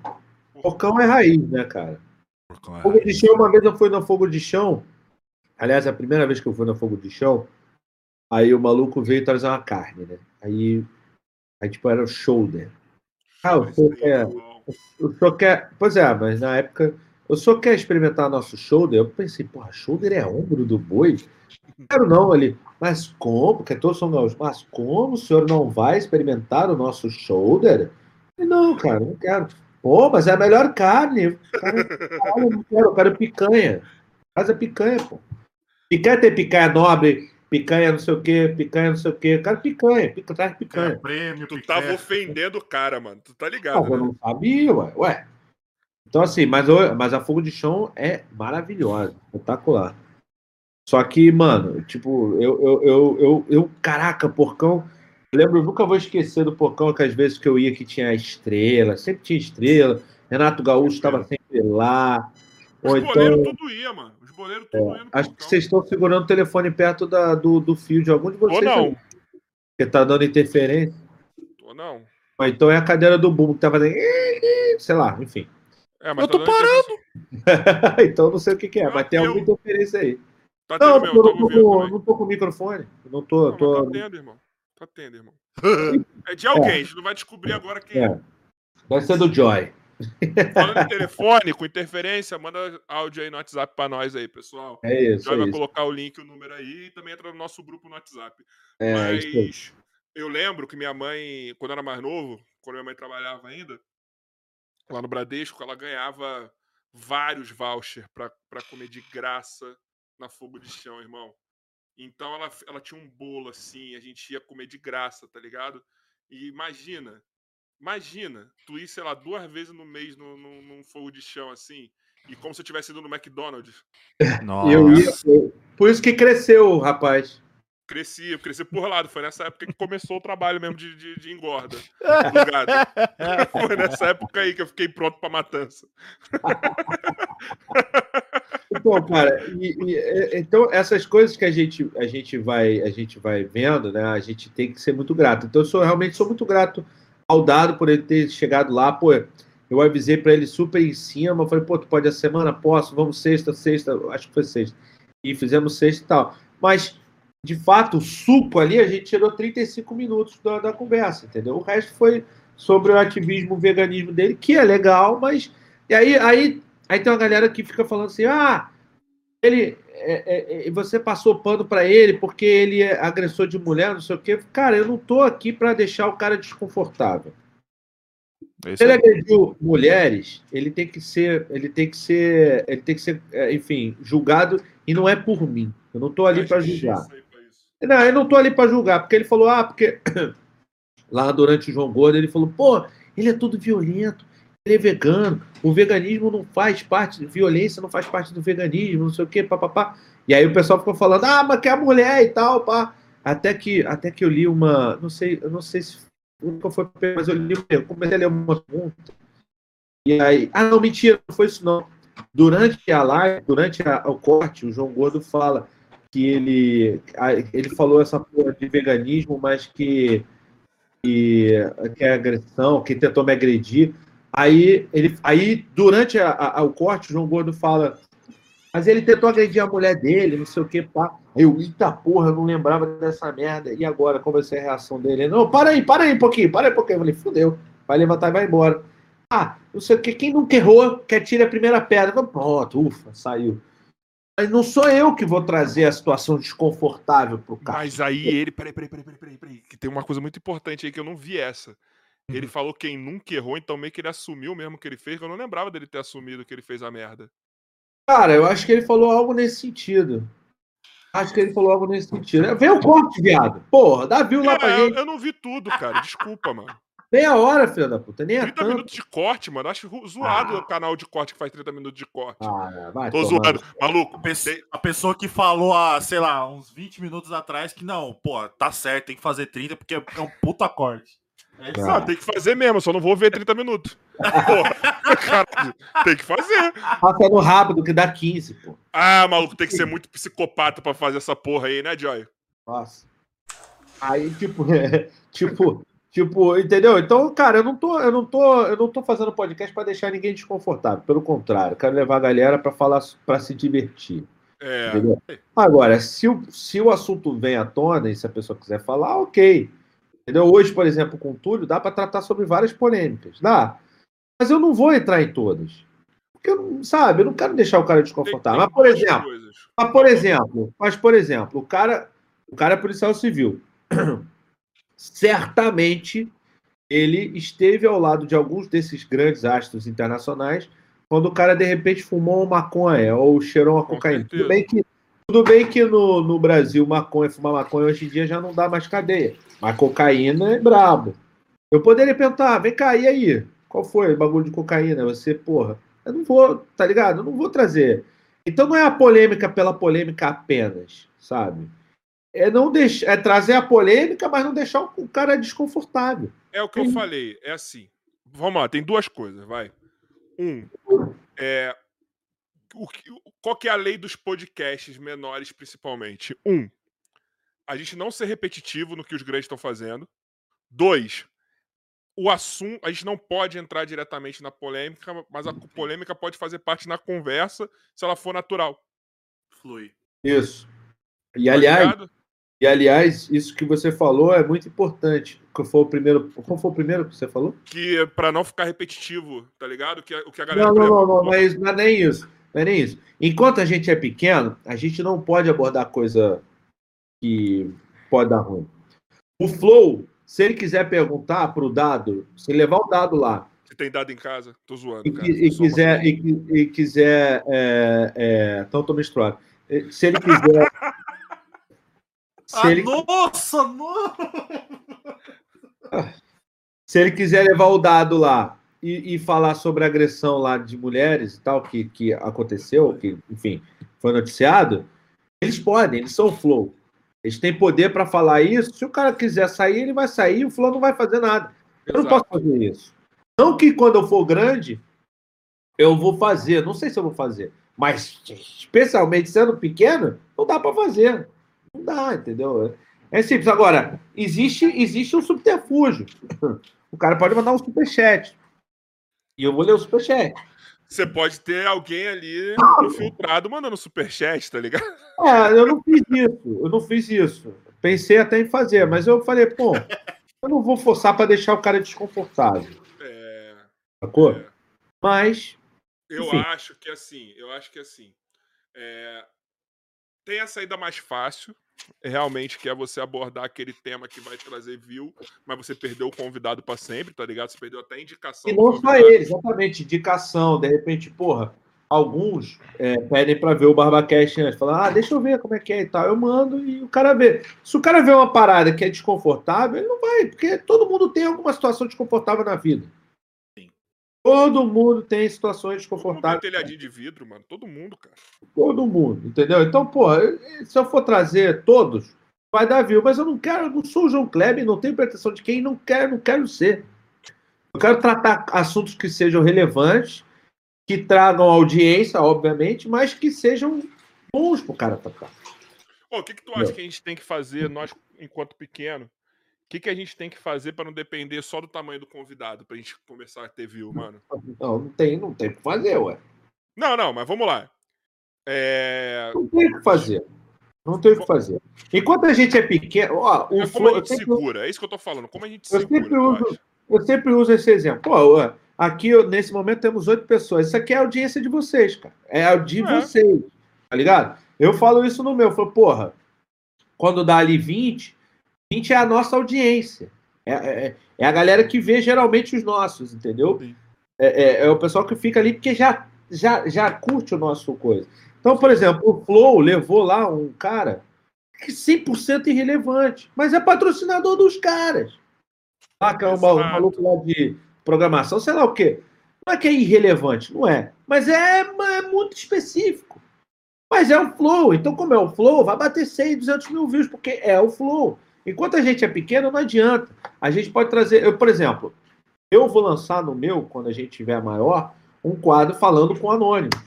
Porcão é raiz, né, cara? porcão. Fogo de chão, uma vez eu fui no fogo de chão. Aliás, a primeira vez que eu fui no fogo de chão, aí o maluco veio trazer uma carne, né? Aí, aí tipo, era o shoulder. Ah, o senhor quer, é bom. o senhor quer. Pois é, mas na época, o senhor quer experimentar nosso shoulder? Eu pensei, porra, shoulder é ombro do boi? Quero não, ali. Mas como? Que todos são gaúchos. Mas como o senhor não vai experimentar o nosso shoulder? Falei, Não, cara, não quero. Pô, mas é a melhor carne. Cara, não quero, eu quero picanha. Faz a picanha, pô. Picanha tem picanha nobre, picanha não sei o quê, picanha não sei o quê. Eu quero picanha, pica, traz picanha. prêmio, Tu picanha. tava ofendendo o cara, mano. Tu tá ligado, eu né? não sabia, ué. ué. Então, assim, mas, o- mas a fogo de chão é maravilhosa, espetacular. Só que, mano, tipo, eu, eu, eu, eu, eu caraca, porcão. Eu lembro, eu nunca vou esquecer do porcão, que às vezes que eu ia que tinha estrela, sempre tinha estrela. Renato Gaúcho estava sempre lá. Os boleiros então. tudo ia, mano. Boleiro tudo indo pro Acho que vocês estão segurando o telefone perto da- do, do fio de algum de vocês. Ou não. aí, Porque tá dando interferência. Ou não. Ou então é a cadeira do Bumo que tá fazendo. Sei lá, enfim. É, mas Eu tô tá dando interferência. então não sei o que, que é, Não, mas tem eu- alguma interferência aí. Tá Não, tendo eu tô não tô, também. não tô com o microfone. Não tô. Não, tô... mas tá tendo, irmão. Tá tendo, irmão. É de alguém, a gente não vai descobrir agora quem é. É. Deve ser do Joy. Falando em telefone, com interferência, manda áudio aí no WhatsApp pra nós aí, pessoal. É isso. Já É vai isso. colocar o link, o número aí e também entra no nosso grupo no WhatsApp. É, Mas isso aí. eu lembro que minha mãe, quando era mais novo, quando minha mãe trabalhava ainda, lá no Bradesco, ela ganhava vários vouchers pra, pra comer de graça na fogo de chão, irmão. Então ela, ela tinha um bolo assim, a gente ia comer de graça, tá ligado? E imagina, imagina, tu ir, sei lá, duas vezes no mês num, num, num fogo de chão assim, e como se eu tivesse ido no McDonald's. Nossa. Eu ia, eu- Por isso que cresceu, rapaz. Cresci, eu cresci por lado. Foi nessa época que começou o trabalho mesmo de, de, de engorda do gado. Foi nessa época aí que eu fiquei pronto pra matança. Então, cara, e- e, é, então essas coisas que a gente, a gente vai a gente vai vendo, né? A gente tem que ser muito grato. Então, eu sou realmente sou muito grato ao dado por ele ter chegado lá. Pô, eu avisei para ele super em cima. Falei, pô, tu pode essa semana? Posso? Vamos sexta, sexta. Acho que foi sexta. E fizemos sexta e tal. Mas, de fato, o suco ali a gente tirou 35 minutos da, da conversa, entendeu? O resto foi sobre o ativismo, o veganismo dele, que é legal, mas. E aí, aí Aí tem uma galera que fica falando assim: ah, ele, é, é, é, você passou pano para ele porque ele é agressor de mulher, não sei o quê. Cara, eu não tô aqui para deixar o cara desconfortável. Esse Se ele é- agrediu mulheres, ele tem que ser, ele tem que ser, ele tem que ser, é, enfim, julgado e não é por mim. Eu não tô ali para julgar. Não, eu não tô ali para julgar, porque ele falou, ah, porque lá durante o João Gordo ele falou, pô, ele é todo violento, ele é vegano, o veganismo não faz parte, violência não faz parte do veganismo, não sei o quê, papapá. E aí o pessoal ficou falando, ah, mas que é a mulher e tal, pá. Até que, até que eu li uma, não sei, eu não sei se nunca foi, mas eu li, eu comecei a ler uma pergunta. E aí, ah, não, mentira, não foi isso não. Durante a live, durante a- o corte, o João Gordo fala que ele, ele falou essa porra de veganismo, mas que, que, que é agressão, que tentou me agredir. Aí, ele, aí durante a, a- o corte, o João Gordo fala, mas ele tentou agredir a mulher dele, não sei o que, pá. Eu, eita porra, eu não lembrava dessa merda. E agora, qual vai ser a reação dele? Ele, Não, para aí, para aí um pouquinho, para aí um pouquinho. Eu falei, fudeu, vai levantar e vai embora. Ah, não sei o que, quem nunca errou, quer tira a primeira pedra. Falei, Pronto, ufa, saiu. Mas não sou eu que vou trazer a situação desconfortável pro cara. Mas aí ele. Peraí, peraí, peraí, peraí, peraí, peraí. Que tem uma coisa muito importante aí que eu não vi essa. Ele falou quem nunca errou, então meio que ele assumiu mesmo que ele fez, que eu não lembrava dele ter assumido que ele fez a merda. Cara, eu acho que ele falou algo nesse sentido. Acho que ele falou algo nesse sentido. Vem o corte, viado. Porra, dá view lá pra Cara, eu, gente. eu não vi tudo, cara. Desculpa, mano. Meia hora, filha da puta. Nem é 30 tanto. minutos de corte, mano. Acho zoado Ah. o canal de corte que faz 30 minutos de corte. Ah, vai Tô zoando. Maluco, A pessoa, tem- a pessoa que falou há, sei lá, uns 20 minutos atrás que não, pô, tá certo, tem que fazer 30 porque é um puta corte. É Ah, tem que fazer mesmo, só não vou ver 30 minutos. Porra, caralho, tem que fazer. Passando rápido que dá 15, pô. Ah, maluco, tem que ser muito psicopata pra fazer essa porra aí, né, Joy? Nossa. Aí, tipo, tipo, tipo, entendeu? Então, cara, eu não tô, eu não tô, eu não tô fazendo podcast pra deixar ninguém desconfortável. Pelo contrário, quero levar a galera pra falar, para se divertir. É. Entendeu? Agora, se o, se o assunto vem à tona e se a pessoa quiser falar, ok. Entendeu? Hoje, por exemplo, com o Túlio, dá para tratar sobre várias polêmicas. Dá. Mas eu não vou entrar em todas. Porque, eu não- sabe, eu não quero deixar o cara desconfortável. Mas, por exemplo, mas, por exemplo, mas, por exemplo, o cara, o cara é policial civil. Certamente ele esteve ao lado de alguns desses grandes astros internacionais quando o cara de repente fumou uma maconha ou cheirou uma cocaína. Tudo bem que, tudo bem que no, no Brasil maconha, fumar maconha hoje em dia já não dá mais cadeia. Mas cocaína é brabo. Eu poderia perguntar, vem cá, e aí? Qual foi o bagulho de cocaína? Você, porra, eu não vou, tá ligado? Eu não vou trazer. Então não é a polêmica pela polêmica apenas, sabe? É não deixar, é trazer a polêmica, mas não deixar o cara desconfortável. É o que eu falei, é assim. Vamos lá, tem duas coisas, vai. Um, é, o que- qual que é a lei dos podcasts menores, principalmente? Um, a gente não ser repetitivo no que os grandes estão fazendo. Dois, o assunto. A gente não pode entrar diretamente na polêmica, mas a polêmica pode fazer parte na conversa se ela for natural. Flui. Isso. E tá aliás, ligado? e aliás, isso que você falou é muito importante. Qual foi o primeiro, qual foi o primeiro que você falou? Que para não ficar repetitivo, tá ligado? Que, o que a galera. Não, não, não, não, não é, isso, não é nem isso. Não é nem isso. Enquanto a gente é pequeno, a gente não pode abordar coisa que pode dar ruim. O Flow, se ele quiser perguntar para o dado, se levar o dado lá Você tem dado em casa? Tô zoando, e, cara. e quiser, e, e quiser, é, é, então tô misturado. Eh, Se ele quiser, se Ah, ele, nossa, não! se ele quiser levar o dado lá e, e falar sobre a agressão lá de mulheres e tal que, que aconteceu, que enfim foi noticiado, eles podem, eles são Flow. Eles têm poder para falar isso. Se o cara quiser sair, ele vai sair. O Flow não vai fazer nada. Eu não Exato. posso fazer isso. Não que quando eu for grande, eu vou fazer. Não sei se eu vou fazer. Mas, especialmente sendo pequeno, não dá para fazer. Não dá, entendeu? É simples. Agora, existe, existe um subterfúgio. O cara pode mandar um superchat. E eu vou ler o superchat. Você pode ter alguém ali infiltrado mandando superchat, tá ligado? É, eu não fiz isso. Eu não fiz isso. Pensei até em fazer, mas eu falei, pô, eu não vou forçar para deixar o cara desconfortável. É, Sacou? é. Mas, Eu Enfim. acho que assim, eu acho que assim. é, tem a saída mais fácil, realmente, que é você abordar aquele tema que vai trazer view, mas você perdeu o convidado pra sempre, tá ligado? Você perdeu até a indicação. e não só ele, exatamente, indicação, de repente, porra, alguns é, pedem para ver o BarbaCast antes, falam, ah, deixa eu ver como é que é e tal. Eu mando e o cara vê. Se o cara vê uma parada que é desconfortável, ele não vai, porque todo mundo tem alguma situação desconfortável na vida. Todo mundo tem situações Todo desconfortáveis. telhadinho de vidro, mano. Todo mundo, cara. Todo mundo, entendeu? Então, pô, se eu for trazer todos, vai dar view, mas eu não quero, eu não sou o João Kleber, não tenho pretensão de quem não quer, não quero ser. Eu quero tratar assuntos que sejam relevantes, que tragam audiência, obviamente, mas que sejam bons pro cara tratar. Ô, o que, que tu acha que a gente tem que fazer, nós, enquanto pequeno? O que, que a gente tem que fazer pra não depender só do tamanho do convidado, pra gente começar a ter view, mano? Não, não tem, não tem o que fazer, ué. Não, não, mas vamos lá. É. Não tem o que fazer. Não tem o que fazer. Enquanto a gente é pequeno, ó, o é como a Flow, gente sempre- segura, é isso que eu tô falando. Como a gente Eu segura, sempre uso-? Eu sempre uso esse exemplo. Pô, aqui, nesse momento, temos oito pessoas. Isso aqui é a audiência de vocês, cara. É a de É. vocês. Tá ligado? Eu falo isso no meu. Eu falo, porra, quando dá ali 20, 20 é a nossa audiência. É, é- é a galera que vê geralmente os nossos, entendeu? É, é- é o pessoal que fica ali porque já, já, já curte o nosso coisa. Então, por exemplo, o Flow levou lá um cara que 100% irrelevante, mas é patrocinador dos caras. Lá que é um maluco lá de programação, sei lá o quê. Não é que é irrelevante, não é. Mas é, é muito específico. Mas é o Flow. Então, como é o Flow, vai bater 100, 200 mil views, porque é o Flow. Enquanto a gente é pequeno, não adianta. A gente pode trazer. Eu, por exemplo, eu vou lançar no meu, quando a gente tiver maior, um quadro falando com anônimos.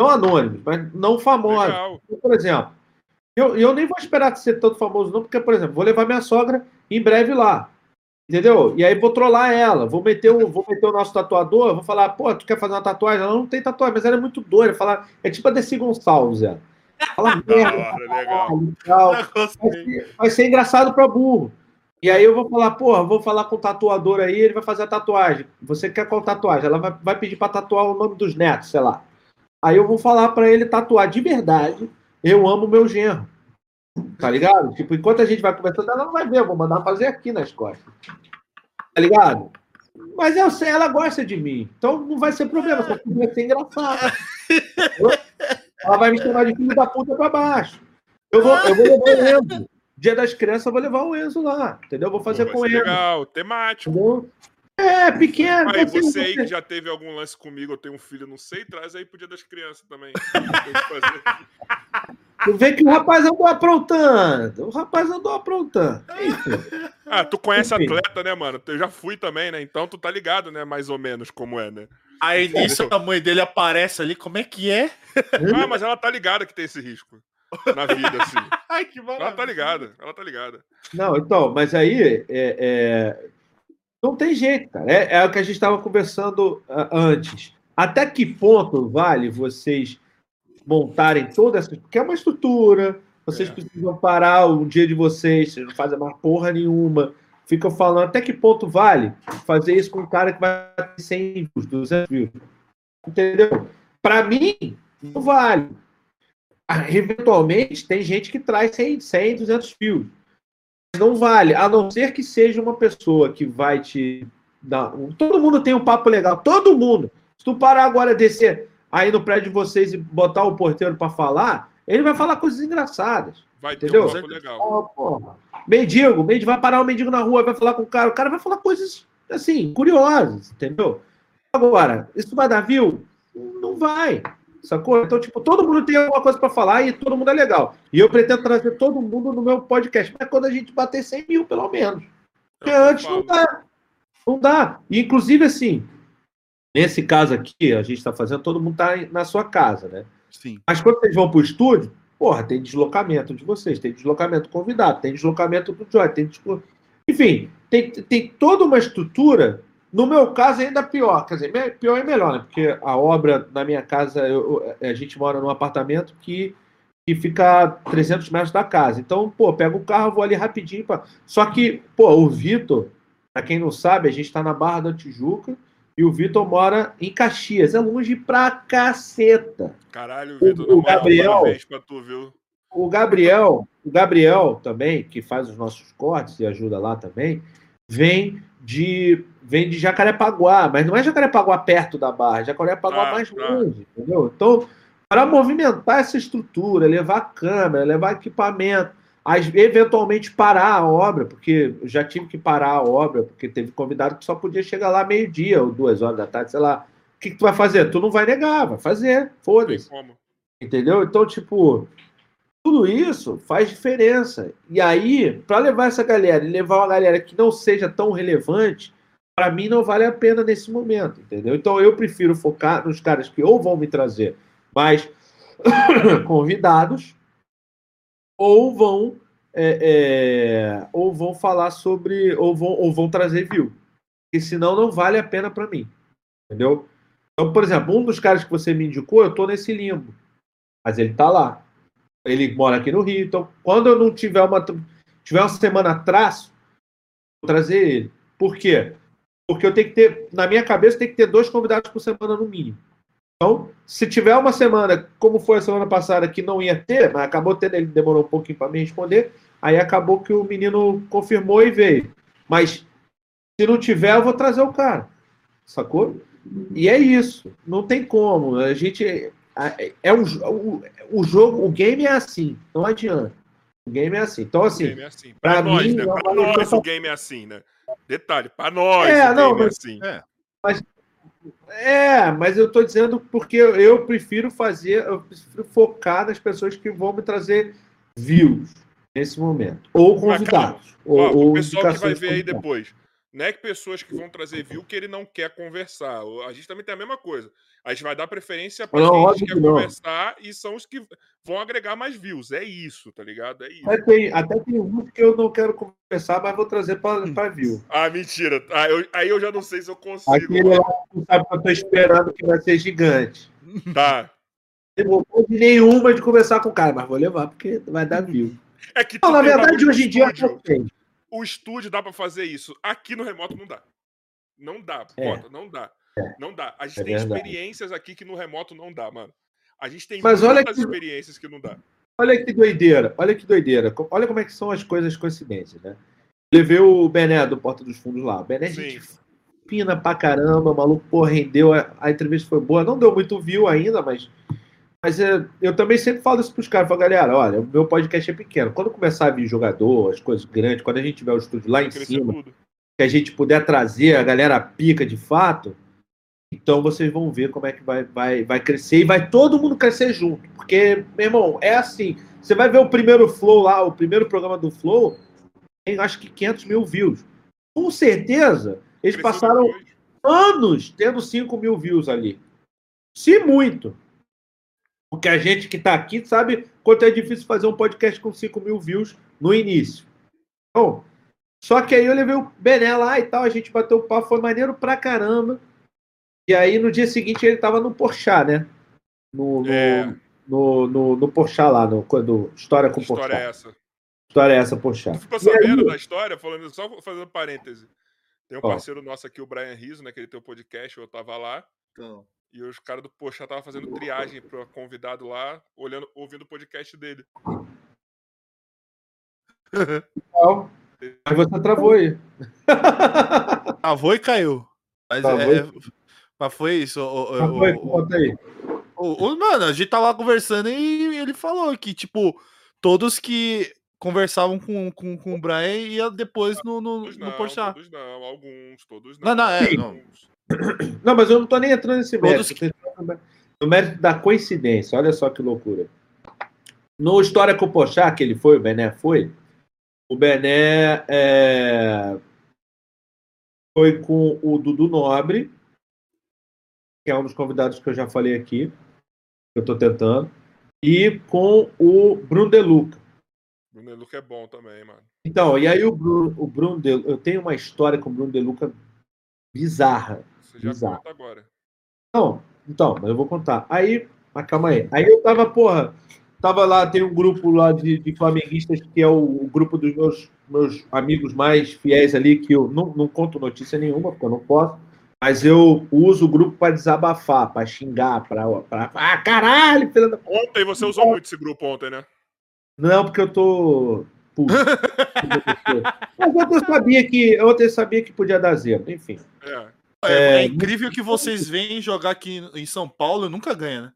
Não anônimos, mas não famosos. Legal. Então, Por exemplo, eu, eu nem vou esperar ser tanto famoso, não, porque, por exemplo, vou levar minha sogra em breve lá. Entendeu? E aí vou trollar ela, vou meter o, vou meter o nosso tatuador, vou falar, pô, tu quer fazer uma tatuagem? Ela não tem tatuagem, mas ela é muito doida. Falar, é tipo a Desi Gonçalves, ela. Fala Da merda, hora, legal. tal. Vai vai ser engraçado pra burro. E aí eu vou falar, porra, vou falar com o tatuador aí, ele vai fazer a tatuagem. Você quer qual tatuagem? Ela vai, vai pedir pra tatuar o nome dos netos, sei lá. Aí eu vou falar pra ele tatuar de verdade. Eu amo meu genro. Tá ligado? Tipo, enquanto a gente vai conversando, ela não vai ver, eu vou mandar fazer aqui nas costas. Tá ligado? Mas eu sei, ela gosta de mim. Então não vai ser problema, só que vai ser engraçado. Ela vai me chamar de filho da puta pra baixo. Eu vou, eu vou levar o Enzo. Dia das crianças, eu vou levar o Enzo lá. Entendeu? Eu vou fazer Pô, com ele. legal, temático. Entendeu? É, pequeno. Aí ser- você aí que já teve algum lance comigo, eu tenho um filho, não sei, traz aí pro dia das crianças também. Tu vê que o rapaz andou aprontando. O rapaz andou aprontando. Enfim. Ah, tu conhece Enfim. atleta, né, mano? Eu já fui também, né? Então tu tá ligado, né? Mais ou menos como é, né? Aí nisso a mãe dele aparece ali, como é que é? Ah, mas ela tá ligada que tem esse risco na vida, assim. Ai, que Ela tá ligada, ela tá ligada. Não, então, mas aí é, é, não tem jeito, cara. É, é o que a gente estava conversando ah, antes. Até que ponto vale vocês montarem toda essa. Porque é uma estrutura, vocês É. precisam parar o dia de vocês, vocês não fazem mais porra nenhuma. Ficam falando até que ponto vale fazer isso com um cara que vai ter 100 views, 200 views. Entendeu? Para mim, não vale. Ah, Eventualmente, tem gente que traz 100, 100 200 views. Mas Não vale, a não ser que seja uma pessoa que vai te dar. um- Todo mundo tem um papo legal, todo mundo. Se tu parar agora, descer aí no prédio de vocês e botar o porteiro para falar, ele vai falar coisas engraçadas. Vai ter Entendeu? um papo legal. Ó, porra. Mendigo, mendigo, vai parar o mendigo na rua, vai falar com o cara, o cara vai falar coisas assim, curiosas, entendeu? Agora, isso vai dar view? Não vai. Sacou? Então, tipo, todo mundo tem alguma coisa para falar e todo mundo é legal. E eu pretendo trazer todo mundo no meu podcast, mas quando a gente bater 100 mil, pelo menos. Porque antes não dá. Não dá. E, inclusive, assim, nesse caso aqui, a gente está fazendo, todo mundo está na sua casa, né? Sim. Mas quando vocês vão para o estúdio, porra, tem deslocamento de vocês, tem deslocamento do convidado, tem deslocamento do Joy, tem deslo- Enfim, tem, tem toda uma estrutura. No meu caso, ainda pior. Quer dizer, pior é melhor, né? Porque a obra na minha casa, eu- eu- a gente mora num apartamento que, que fica a 300 metros da casa. Então, pô, pego o carro, vou ali rapidinho. Pra... Só que, pô, o Vitor, pra quem não sabe, a gente tá na Barra da Tijuca e o Vitor mora em Caxias. É longe pra caceta. Caralho, O- Vitor, o moral, Gabriel- tu, viu? O Gabriel, o Gabriel também, que faz os nossos cortes e ajuda lá também, vem de vem de Jacarepaguá, mas não é Jacarepaguá perto da Barra, é Jacarepaguá Tá, mais tá. longe, entendeu? Então, para movimentar essa estrutura, levar câmera, levar equipamento, as- eventualmente parar a obra, porque eu já tive que parar a obra, porque teve convidado que só podia chegar lá meio-dia ou duas horas da tarde, sei lá. O que, que tu vai fazer? Tu não vai negar, vai fazer, foda-se. Entendeu? Então, tipo, tudo isso faz diferença. E aí, para levar essa galera e levar uma galera que não seja tão relevante, para mim não vale a pena nesse momento, entendeu? Então eu prefiro focar nos caras que ou vão me trazer mais convidados ou vão é, é, ou vão falar sobre ou vão, ou vão trazer view. Porque senão não vale a pena para mim. Entendeu? Então, por exemplo, um dos caras que você me indicou, eu tô nesse limbo. Mas ele tá lá. Ele mora aqui no Rio. Então, quando eu não tiver uma tiver uma semana atrás, vou trazer ele. Por quê? Porque eu tenho que ter, na minha cabeça, tem que ter dois convidados por semana no mínimo. Então, se tiver uma semana, como foi a semana passada, que não ia ter, mas acabou tendo, ele demorou um pouquinho para me responder, aí acabou que o menino confirmou e veio. Mas se não tiver, eu vou trazer o cara. Sacou? E é isso. Não tem como. A gente. É, é um, o, o jogo, o game é assim. Não adianta. O game é assim. Então, O assim. game é assim. pra Pra, nós, mim, né? é Pra nós o game é assim, né? Detalhe, pra nós É, o não, game é mas- assim. É, mas eu tô dizendo porque eu, prefiro fazer, eu prefiro focar nas pessoas que vão me trazer views nesse momento. Ou Mas, convidados. Ó, ou, o ou pessoal que vai ver aí depois. Não é que pessoas que vão trazer view que ele não quer conversar. A gente também tem a mesma coisa. A gente vai dar preferência para quem quer que não. conversar e são os que vão agregar mais views. É isso, tá ligado? É isso. Até tem, até tem uns que eu não quero conversar, mas vou trazer para view. Ah, mentira. Ah, eu- aí eu já não sei se eu consigo. Aquele lá sabe que eu tô esperando que vai ser gigante. Tá. Eu não vou de nenhuma de conversar com o cara, mas vou levar porque vai dar view. É que Não, na verdade, hoje em dia eu. O estúdio dá pra fazer isso. Aqui no remoto não dá. Não dá, É. Bota, não dá. Não dá. A gente É tem verdade. experiências aqui que no remoto não dá, mano. A gente tem Mas olha que- experiências que não dá. Olha que doideira, olha que doideira. Olha como é que são as coisas coincidências, né? Levei o Bené do Porta dos Fundos lá. O Bené é Sim. gente fina pra caramba, o maluco, pô, rendeu. A, a entrevista foi boa. Não deu muito view ainda, mas. Mas é, eu também sempre falo isso pros caras. Falo, galera, olha, o meu podcast é pequeno. Quando começar a vir jogador, as coisas grandes, quando a gente tiver o estúdio lá em cima, tudo. que a gente puder trazer a galera pica de fato, então vocês vão ver como é que vai, vai, vai crescer e vai todo mundo crescer junto. Porque, meu irmão, é assim. Você vai ver o primeiro Flow lá, o primeiro programa do Flow, tem acho que 500 mil views. Com certeza, eles Cresceu passaram, anos tendo 5 mil views ali. Se muito. Porque a gente que está aqui sabe quanto é difícil fazer um podcast com 5 mil views no início. Bom, só que aí eu levei o Bené lá e tal, a gente bateu o papo, foi maneiro pra caramba. E aí no dia seguinte ele tava no Porchat, né? No, no, É. no, no, no Porchat lá, no, quando, História com Que história Porchat. é essa? História é essa, Porchat. Tu ficou E aí- sabendo da história? Falando, só fazendo parêntese. Tem um Ó. parceiro nosso aqui, o Brian Rizzo, né? Que ele tem um podcast, eu tava lá. Então, E os caras do Poxa tava fazendo triagem pro convidado lá, olhando, ouvindo o podcast dele. Legal. Aí você travou aí. Travou e caiu. Mas, Travou é- e- é- mas foi isso. o- o- Mas foi, o- aí. o- o- mano, a gente lá conversando e ele falou que, tipo, todos que conversavam com, com, com o Brian ia depois no, no, Todos no não, Porchat. todos não, alguns, todos Não, não, é, Sim. não. Alguns. Não, mas eu não tô nem entrando nesse mérito. Entrando No mérito da coincidência. Olha só que loucura. No História com o Porchat, que ele foi, o Bené foi, o Bené é, foi com o Dudu Nobre, que é um dos convidados que eu já falei aqui, que eu tô tentando, e com o Bruno De Luca. Bruno Luca é bom também, mano. Então, e aí o Bruno, o Bruno De, eu tenho uma história com o Bruno De Luca bizarra. Você já Exato. conta agora. Não, então, mas eu vou contar. Aí, mas calma aí. Aí eu tava, porra, tava lá, tem um grupo lá de, de flamenguistas que é o, o grupo dos meus, meus amigos mais fiéis ali, que eu não, não conto notícia nenhuma, porque eu não posso, mas eu uso o grupo para desabafar, para xingar, para. Ah, caralho, filha da. Ontem você usou muito esse grupo ontem, né? Não, porque eu tô. Puto. mas ontem eu sabia que. Ontem eu sabia que podia dar zero, enfim. É. É, É, é incrível que vocês veem jogar aqui em São Paulo e nunca ganha, né?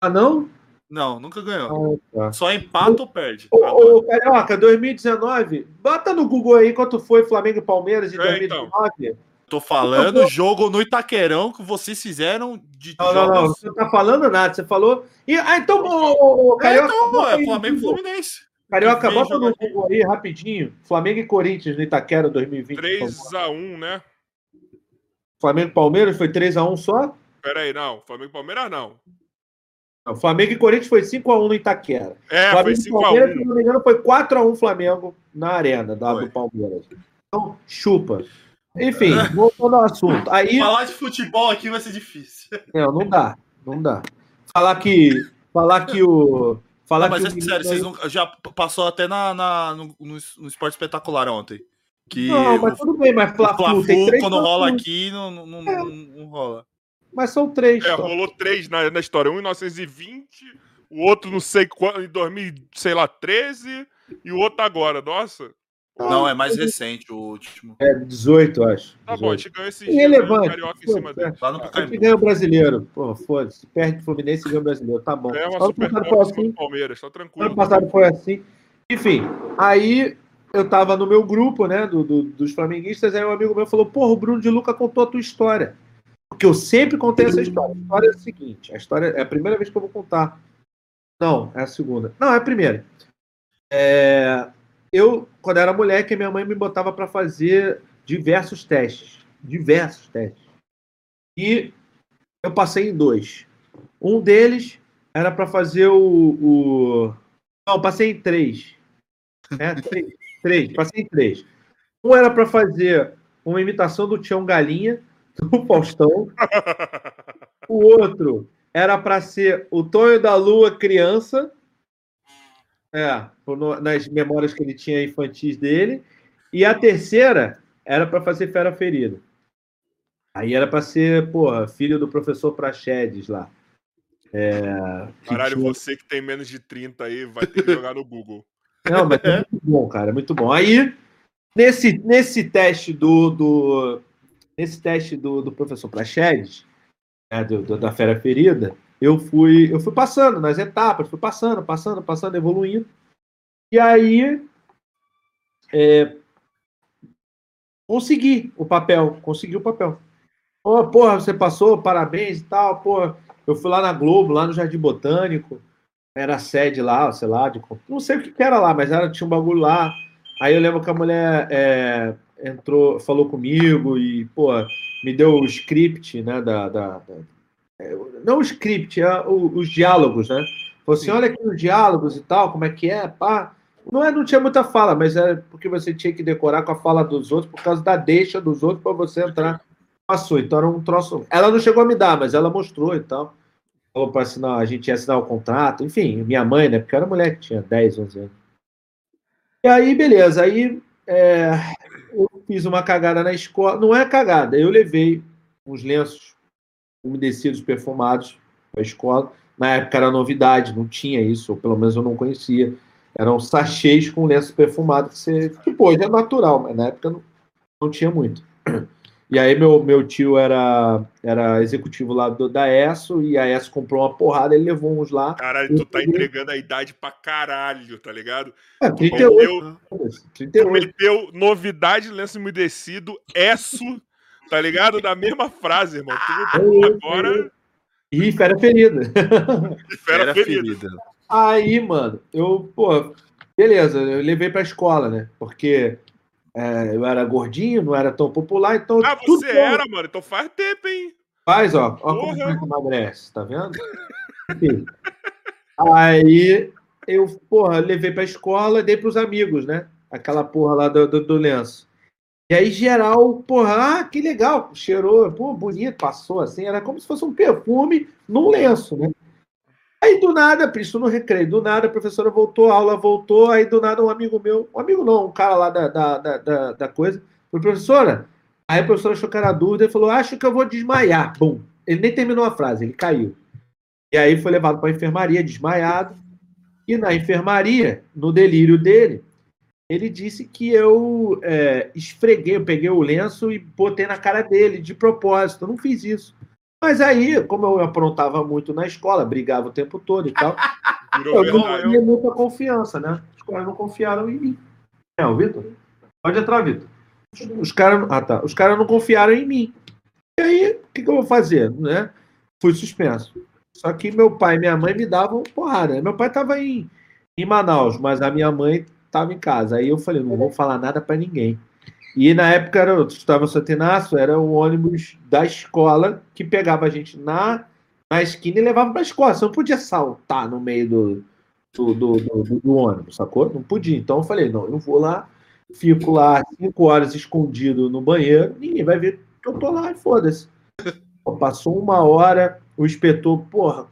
Ah, não? Não, nunca ganhou. Ah, tá. Só empata ou perde. Ô, Agora. ô, Carioca, 2019, bota no Google aí quanto foi Flamengo e Palmeiras de É, então. 2019. Tô falando jogo no Itaquerão que vocês fizeram de Não, não, não, jogos. você não tá falando nada, você falou. E, ah, então, ô, ô, É, Carioca, então, é aí no Flamengo e. Fluminense. Carioca, bota no. Google aí rapidinho. Flamengo e Corinthians no Itaquera 2020. por favor. 3x1, né? Flamengo e Palmeiras foi 3x1 só? Pera aí, não. Flamengo e Palmeiras não. Não, Flamengo e Corinthians foi 5x1 no Itaquera. É, Flamengo foi e Palmeiras, se 5x1. não me engano, foi 4x1 Flamengo na arena da, Foi. do Palmeiras. Então, chupa. Enfim, voltando ao assunto. Aí. Falar de futebol aqui vai ser difícil. Não, não dá. Não dá. Falar que. Falar que o. Falar Não, mas que é sério, vocês aí- não, já passou até na, na- no, no, no Esporte Espetacular ontem. Que Não, mas o, tudo bem, mas Fla-Flu Fla-Flu, tem três quando rola aqui, não, não, É. não- não rola. Mas são três. É, só. rolou três na, na história. Um em 1920, o outro não sei quando, em 2000, sei lá, 13, e o outro agora. Nossa. Não, é mais recente o último. É 18, eu acho. Tá bom, a 18. gente ganhou esse Irrelevante. carioca em cima dele. Lá no A gente Pacaembu. ganha o brasileiro. Pô, foda-se. Perde o Fluminense e ganha o brasileiro. Tá bom. É uma Ano super passado foi em cima assim. do Palmeiras, tá Ano tranquilo. passado foi assim. Enfim, aí eu tava no meu grupo, né, do, do- dos flamenguistas, aí um amigo meu falou, porra, o Bruno de Luca contou a tua história. Porque eu sempre contei essa história. A história é a seguinte, a história é a primeira vez que eu vou contar. Não, é a segunda. Não, é a primeira. É, eu, quando era moleque, minha mãe me botava para fazer diversos testes. Diversos testes. E eu passei em dois. Um deles era para fazer o, o- Não, passei em três. É, três. Três. Passei em três. Um era para fazer uma imitação do Tião Galinha, do Faustão. O outro era para ser o Tonho da Lua criança. É, nas memórias que ele tinha infantis dele. E a terceira era para fazer Fera Ferida. Aí era para ser, porra, filho do professor Praxedes lá. É, Caralho, tinha- você que tem menos de 30 aí, vai ter que jogar no Google. Não, mas é muito bom, cara, é muito bom. Aí, nesse, nesse teste do, do nesse teste do, do professor Praxedes, né, do, do- da Fera Ferida, eu fui, eu fui passando nas etapas, fui passando, passando, passando, evoluindo. E aí, é, consegui o papel, consegui o papel. Ô, porra, você passou, parabéns e tal, porra. Eu fui lá na Globo, lá no Jardim Botânico, era a sede lá, sei lá, de, não sei o que, que era lá, mas era, tinha um bagulho lá. Aí eu lembro que a mulher é, entrou, falou comigo e, pô, me deu o script, né, da... da, da é, não o script, é, o, os diálogos, né? Falou assim, Sim. olha aqui os diálogos e tal, como é que é, pá. Não, é, não tinha muita fala, mas é porque você tinha que decorar com a fala dos outros por causa da deixa dos outros para você entrar. Passou, então era um troço. Ela não chegou a me dar, mas ela mostrou e tal. Falou para assinar, a gente ia assinar o contrato, enfim, minha mãe, né? Porque eu era mulher que tinha 10, 11 anos. E aí, beleza, aí é, eu fiz uma cagada na escola. Não é cagada, eu levei uns lenços umedecidos, perfumados para a escola. Na época era novidade, não tinha isso, ou pelo menos eu não conhecia. Eram sachês com lenço perfumado, que, você, é natural, mas na época não, não tinha muito. E aí meu, meu tio era, era executivo lá do, da ESSO, e a ESSO comprou uma porrada, ele levou uns lá. Caralho, tu tá entregando a idade pra caralho, tá ligado? É, 38, Meteu, tu 38. meteu novidade, lenço umedecido, esso, tá ligado? Da mesma frase, irmão. Tu agora, E fera ferida. fera Era ferida. ferida. Aí, mano, eu, pô, beleza, eu levei pra escola, né? Porque é, eu era gordinho, não era tão popular, então. Ah, você era, mano. Então faz tempo, hein? Faz, ó, ó como Porra. você emagrece, tá vendo? Enfim. Aí eu, porra, levei pra escola, dei pros amigos, né? Aquela porra lá do, do, do lenço. E aí, geral, porra, ah, que legal, cheirou, pô, bonito, passou assim, era como se fosse um perfume num lenço, né? Aí, do nada, isso no recreio, do nada, a professora voltou, a aula voltou, aí do nada um amigo meu, um amigo não, um cara lá da, da, da, da, coisa, falou, professora, aí a professora achou que era dúvida e falou, acho que eu vou desmaiar, bum. Ele nem terminou a frase, ele caiu. E aí foi levado para a enfermaria, desmaiado, e na enfermaria, no delírio dele, ele disse que eu é, esfreguei, eu peguei o lenço e botei na cara dele, de propósito. Eu não fiz isso. Mas aí, como eu aprontava muito na escola, brigava o tempo todo e tal, Virou eu não tinha muita confiança, né? Os caras não confiaram em mim. É, o Vitor? Pode entrar, Vitor. Os caras ah, tá. Os caras não confiaram em mim. E aí, o que, que eu vou fazer? Né? Fui suspenso. Só que meu pai e minha mãe me davam porrada. Meu pai estava em, em Manaus, mas a minha mãe estava em casa. Aí eu falei, não vou falar nada para ninguém. E na época era, eu estava Inácio, era um ônibus da escola que pegava a gente na, na esquina e levava para a escola. Você não podia saltar no meio do, do, do, do- do ônibus, sacou? Não podia. Então eu falei, não, eu vou lá, fico lá cinco horas escondido no banheiro, ninguém vai ver que eu tô lá e foda-se. Passou uma hora, o inspetor, porra,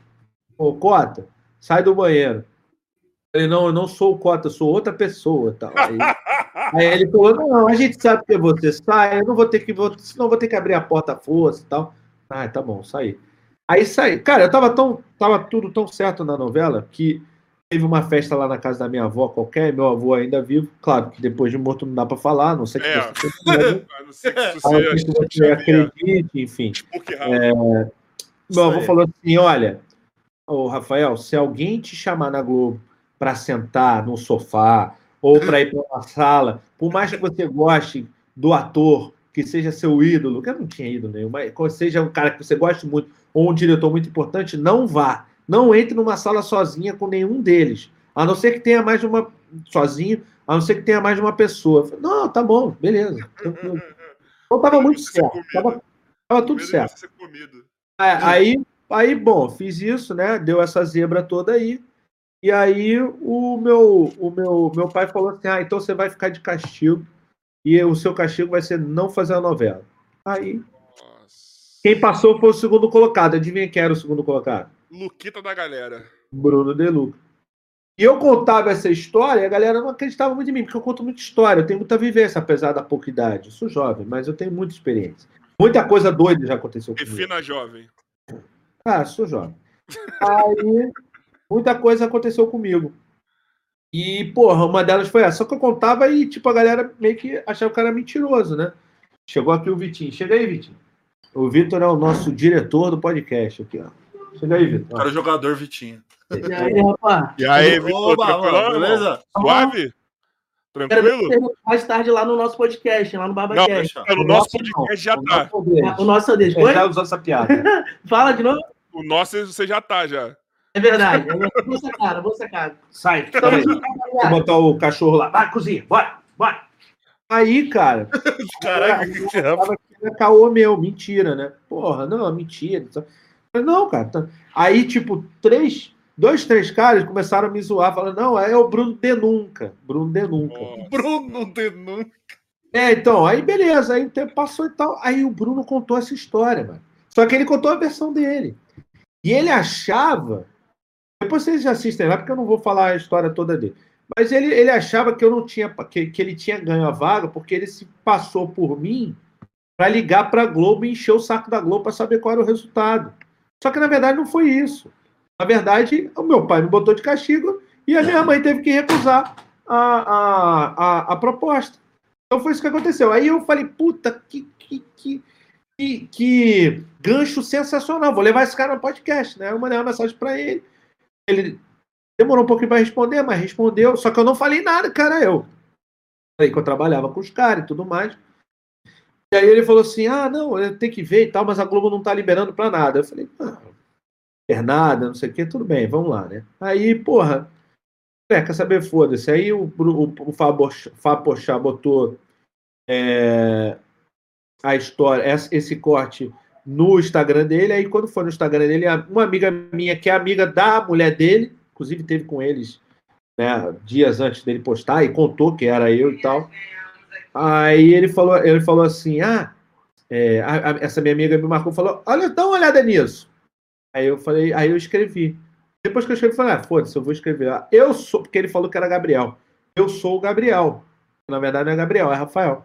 ô Cota, sai do banheiro. Falei, não, eu não sou o Cota, eu sou outra pessoa. Tal. Aí, aí ele falou, não, a gente sabe que você sai, eu não vou ter que, vou, senão vou ter que abrir a porta à força e tal. Ah, tá bom, saí. Aí saí. Cara, eu tava tão, tava tudo tão certo na novela que teve uma festa lá na casa da minha avó qualquer, meu avô ainda vivo. Claro que depois de morto não dá pra falar, não sei que É. você A não não ser que você acredite, enfim. Spook House. Meu avô falou assim: olha, ô Rafael, se alguém te chamar na Globo para sentar no sofá ou para ir para uma sala, por mais que você goste do ator, que seja seu ídolo, que eu não tinha ídolo nenhum, mas seja um cara que você goste muito, ou um diretor muito importante, não vá. Não entre numa sala sozinha com nenhum deles. A não ser que tenha mais de uma. sozinho, a não ser que tenha mais de uma pessoa. Falei, Não, tá bom, beleza. tranquilo." Então tava muito certo. Tava, tava tudo certo. É, aí, aí, bom, fiz isso, né? Deu essa zebra toda aí. E aí o meu, o meu, meu pai falou assim: ah, então você vai ficar de castigo. E o seu castigo vai ser não fazer a novela. Aí, Nossa. quem passou foi o segundo colocado. Adivinha quem era o segundo colocado? Luquita da galera. Bruno De Luca. E eu contava essa história e a galera não acreditava muito em mim, porque eu conto muita história, eu tenho muita vivência, apesar da pouca idade. Eu sou jovem, mas eu tenho muita experiência. Muita coisa doida já aconteceu comigo. Refina jovem. Ah, sou jovem. Aí, muita coisa aconteceu comigo. E, porra, uma delas foi essa. Só que eu contava e, tipo, a galera meio que achava que era mentiroso, né? Chegou aqui o Vitinho. Chega aí, Vitinho. O Vitor é o nosso diretor do podcast aqui, ó. Chega aí, Vitor. Cara, o jogador Vitinho. E aí, rapaz? E aí, Vitor, irmão? beleza? Suave? Tranquilo? você mais tarde lá no nosso podcast, lá no Não, Barbacast. pelo nosso podcast já tá. O nosso deles. Ele Oi? já usou essa piada. Fala de novo. O nosso você já tá, já. É verdade. É verdade. Vou sacar, vou sacar. Sai. Tamo Sai. junto, Vou botar o cachorro lá. Vai, cozinha. Bora, bora. Aí, cara, achava que era caô meu, mentira, né? Porra, não, mentira. Não, cara. tá- Aí, tipo, três, dois, três caras começaram a me zoar, falando, não, é o Bruno Denunca. Bruno Denunca. Ó, Bruno Denun. É, então, aí beleza, aí o tempo passou e tal. Aí o Bruno contou essa história, mano. Só que ele contou a versão dele. E ele achava. Depois vocês assistem lá, porque eu não vou falar a história toda dele. Mas ele, ele achava que eu não tinha. Que, que ele tinha ganho a vaga, porque ele se passou por mim para ligar para a Globo e encher o saco da Globo para saber qual era o resultado. Só que na verdade não foi isso. Na verdade, o meu pai me botou de castigo e a minha mãe teve que recusar a, a, a, a proposta. Então foi isso que aconteceu. Aí eu falei, puta, que, que, que, que, que gancho sensacional. Vou levar esse cara no podcast, né? Eu mandei uma mensagem para ele. Ele demorou um pouquinho para responder, mas respondeu. Só que eu não falei nada, cara, eu. Falei que eu trabalhava com os caras e tudo mais. E aí ele falou assim: ah, não, tenho que ver e tal, mas a Globo não tá liberando pra nada. Eu falei, ah, nada, não sei o quê, tudo bem, vamos lá, né? Aí, porra, é, quer saber, foda-se. Aí o, o, o Fábio Fábio Pochá botou é, a história, esse corte no Instagram dele. Aí quando foi no Instagram dele, uma amiga minha, que é amiga da mulher dele, inclusive teve com eles né, dias antes dele postar, e contou que era eu e tal. Aí ele falou, ele falou assim: ah, é, a- a- essa minha amiga me marcou e falou: olha, dá uma olhada nisso. Aí eu falei, aí eu escrevi. Depois que eu escrevi, eu falei, ah, foda-se, eu vou escrever. Eu sou, porque ele falou que era Gabriel. Eu sou o Gabriel. Na verdade, não é Gabriel, é Rafael.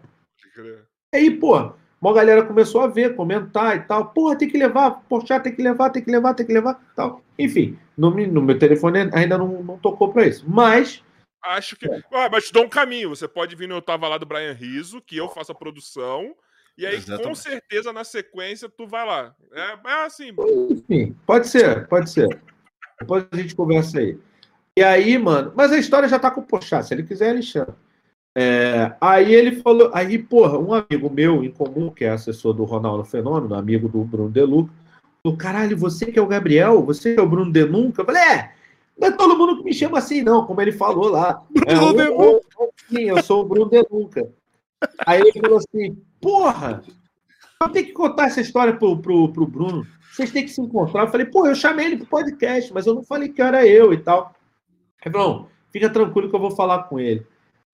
Aí, pô, uma galera começou a ver, comentar e tal. Porra, tem que levar, poxa, tem que levar, tem que levar, tem que levar, tal. Enfim, no, no meu telefone ainda não, não tocou pra isso. Mas, Acho que. Ah, mas te dou um caminho. Você pode vir no Eu Tava Lá do Brian Riso, que eu faço a produção. E aí, com Exatamente. certeza, na sequência, tu vai lá. É, é assim. enfim, pode ser, pode ser. Depois a gente conversa aí. E aí, mano, mas a história já tá com o Pochá, se ele quiser, ele chama. É, aí ele falou, aí, porra, um amigo meu em comum, que é assessor do Ronaldo Fenômeno, amigo do Bruno Deluca, falou: caralho, você que é o Gabriel, você que é o Bruno Denunca? Eu falei, é, não é todo mundo que me chama assim, não, como ele falou lá. É, Bruno um- um- um- Sim, eu sou o Bruno Denunca. Aí ele falou assim, porra, eu tenho que contar essa história pro, pro, pro Bruno. Vocês têm que se encontrar. Eu falei, pô, eu chamei ele pro podcast, mas eu não falei que era eu e tal. Ele falou, "Não, fica tranquilo que eu vou falar com ele.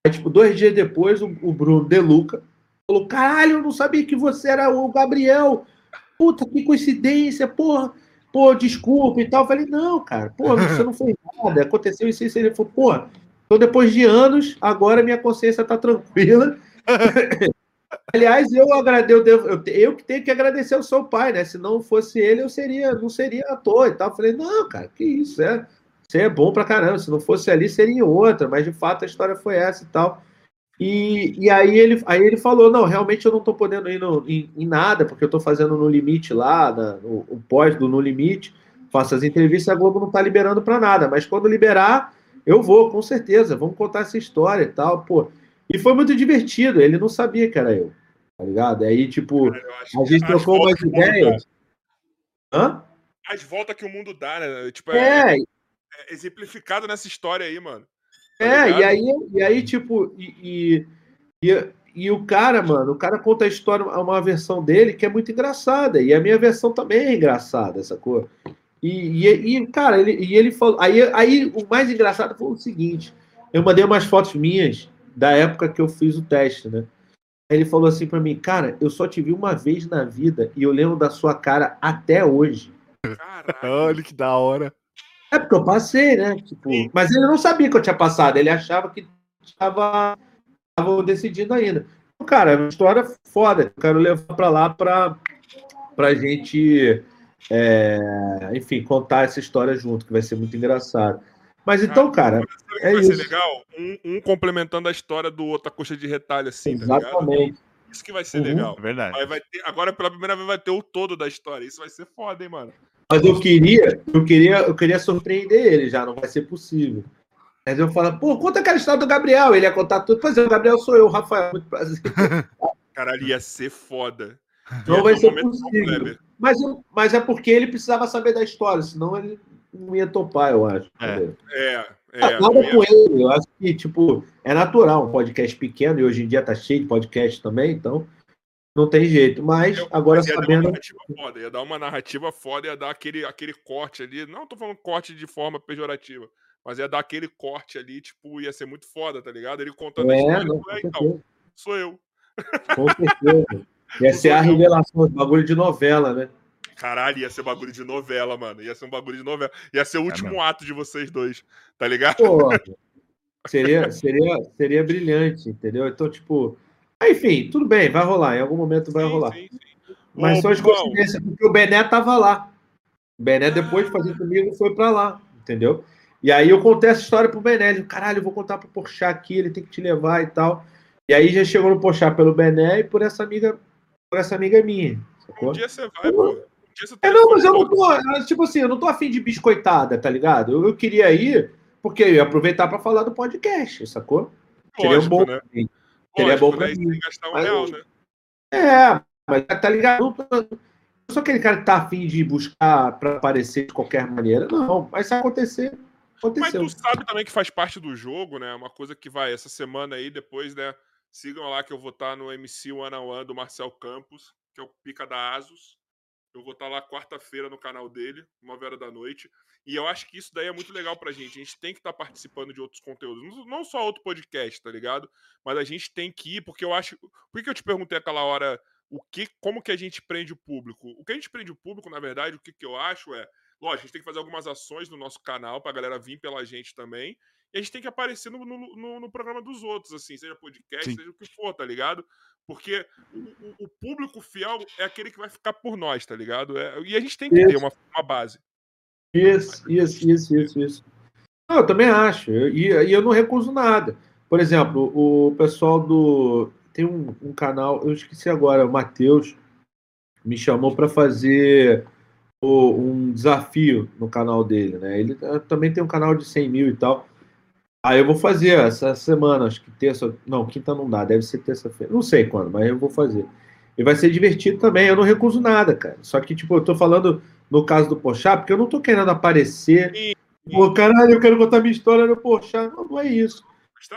Aí, tipo, dois dias depois, o, o Bruno Deluca falou, caralho, eu não sabia que você era o Gabriel. Puta, que coincidência, porra. Pô, desculpa e tal. Eu falei, não, cara, pô, você não fez nada. Aconteceu isso e isso. Ele falou, pô, então depois de anos, agora minha consciência tá tranquila. Aliás, eu agradeço, eu, eu, que tenho que agradecer ao seu pai, né? Se não fosse ele, eu seria, não seria ator e tal. Eu falei, não, cara, que isso, é. Você é bom pra caramba. Se não fosse ali, seria em outra, mas de fato a história foi essa e tal. E, e aí, ele, aí ele falou: não, realmente eu não tô podendo ir no- em, em nada, porque eu tô fazendo no limite lá, na- no, o pós do No Limite, faço as entrevistas, a Globo não tá liberando pra nada. Mas quando liberar, eu vou, com certeza. Vamos contar essa história e tal, pô. E foi muito divertido, ele não sabia que era eu, tá ligado? Aí, tipo, Cara, a gente trocou umas ideias. Hã? As voltas que o mundo dá, né? Tipo, é, É, é exemplificado nessa história aí, mano. Tá É, ligado? e aí, e aí tipo, e, e, e, e o cara, mano, o cara conta a história, uma versão dele que é muito engraçada, e a minha versão também é engraçada, sacou? E, e, e cara, ele, e ele falou. Aí, aí o mais engraçado foi o seguinte: eu mandei umas fotos minhas da época que eu fiz o teste, né? Aí ele falou assim pra mim, cara, eu só te vi uma vez na vida e eu lembro da sua cara até hoje. Caralho. Olha que da hora. É porque eu passei, né? Tipo, mas ele não sabia que eu tinha passado, ele achava que estava decidindo ainda. Então, Cara, é uma história foda. Eu quero levar pra lá pra, pra gente, é, enfim, contar essa história junto, que vai ser muito engraçado. Mas então, cara, Sabe o que é vai ser isso. legal? Um, um complementando a história do outro, a coxa de retalho, assim, tá exatamente. Isso que vai ser Uhum. legal. É verdade. Vai ter, agora, pela primeira vez, vai ter o todo da história. Isso vai ser foda, hein, mano? Mas eu queria, eu queria, eu queria surpreender ele já, não vai ser possível. Mas eu falo, pô, conta aquela história do Gabriel. Ele ia contar tudo. Pois é, o Gabriel sou eu, Rafael. Muito prazer. Caralho, ia ser foda. Não Ia vai ser possível. Mas, mas é porque ele precisava saber da história, senão ele não ia topar, eu acho. É. É, É, Nada ia- com ele, eu acho que, tipo, é natural um podcast pequeno e hoje em dia tá cheio de podcast também, então não tem jeito. Mas Eu- agora mas ia dar uma sabendo. narrativa foda, ia dar uma narrativa foda, ia dar aquele, aquele corte ali. Não tô falando corte de forma pejorativa, mas ia dar aquele corte ali, tipo, ia ser muito foda, tá ligado? Ele contando a É, história. não, "É, então, sou eu. Com certeza. Ia ser a revelação, bagulho de novela, né? Caralho, ia ser bagulho de novela, mano. Ia ser um bagulho de novela. Ia ser o último mesmo. ato de vocês dois, tá ligado? Pô, seria, seria, seria brilhante, entendeu? Então, tipo. Enfim, tudo bem, vai rolar. Em algum momento vai Sim, rolar. sim, sim. Mas Ô, só as coincidências, porque o Bené tava lá. O Bené, depois de fazer comigo, foi pra lá, entendeu? E aí eu contei essa história pro Bené. Ele, caralho, eu vou contar pro Porchat aqui, ele tem que te levar e tal. E aí já chegou no Porchat pelo Bené e por essa amiga, por essa amiga minha. Sacou? Um dia você vai, pô. Um É, não, mas eu não tô. é, Tipo assim, eu não tô afim de biscoitada, tá ligado? Eu, eu queria ir, porque eu ia aproveitar pra falar do podcast, sacou? Seria Lógico, bom né? Seria bom pra né? E mim. gastar um Mas real, né? É, mas tá ligado? Eu não sou aquele cara que tá afim de buscar pra aparecer de qualquer maneira. Não, mas se acontecer, Mas aconteceu. tu sabe também que faz parte do jogo, né? Uma coisa que vai essa semana aí, depois, né? Sigam lá que eu vou estar no MC One on One do Marcel Campos, que é o pica da Asus. Eu vou estar lá quarta-feira no canal dele, 9 horas da noite. E eu acho que isso daí é muito legal pra gente. A gente tem que estar participando de outros conteúdos. Não- só outro podcast, tá ligado? Mas a gente tem que ir, porque eu acho. Por que que eu te perguntei aquela hora o que, como que a gente prende o público? O que a gente prende o público, na verdade, o que, que eu acho é. Lógico, a gente tem que fazer algumas ações no nosso canal pra galera vir pela gente também. E a gente tem que aparecer no, no, no- no programa dos outros, assim, seja podcast, Sim. seja o que for, tá ligado? Porque o, o- público fiel é aquele que vai ficar por nós, tá ligado? É- e a gente tem que ter Isso. uma, uma base. Isso, isso, isso, isso, isso. Não, eu também acho. E, e eu não recuso nada. Por exemplo, o pessoal do. Tem um, um canal, eu esqueci agora, o Matheus me chamou para fazer o- um desafio no canal dele, né? Ele eh, também tem um canal de 100 mil e tal. Aí eu vou fazer essa semana, acho que terça. Não, quinta não dá, deve ser terça-feira. Não sei quando, mas eu vou fazer. E vai ser divertido também, eu não recuso nada, cara. Só que, tipo, eu tô falando no caso do Pochá, porque eu não tô querendo aparecer. Sim, Pô, caralho, eu quero contar minha história no Pochá. Não, não é isso.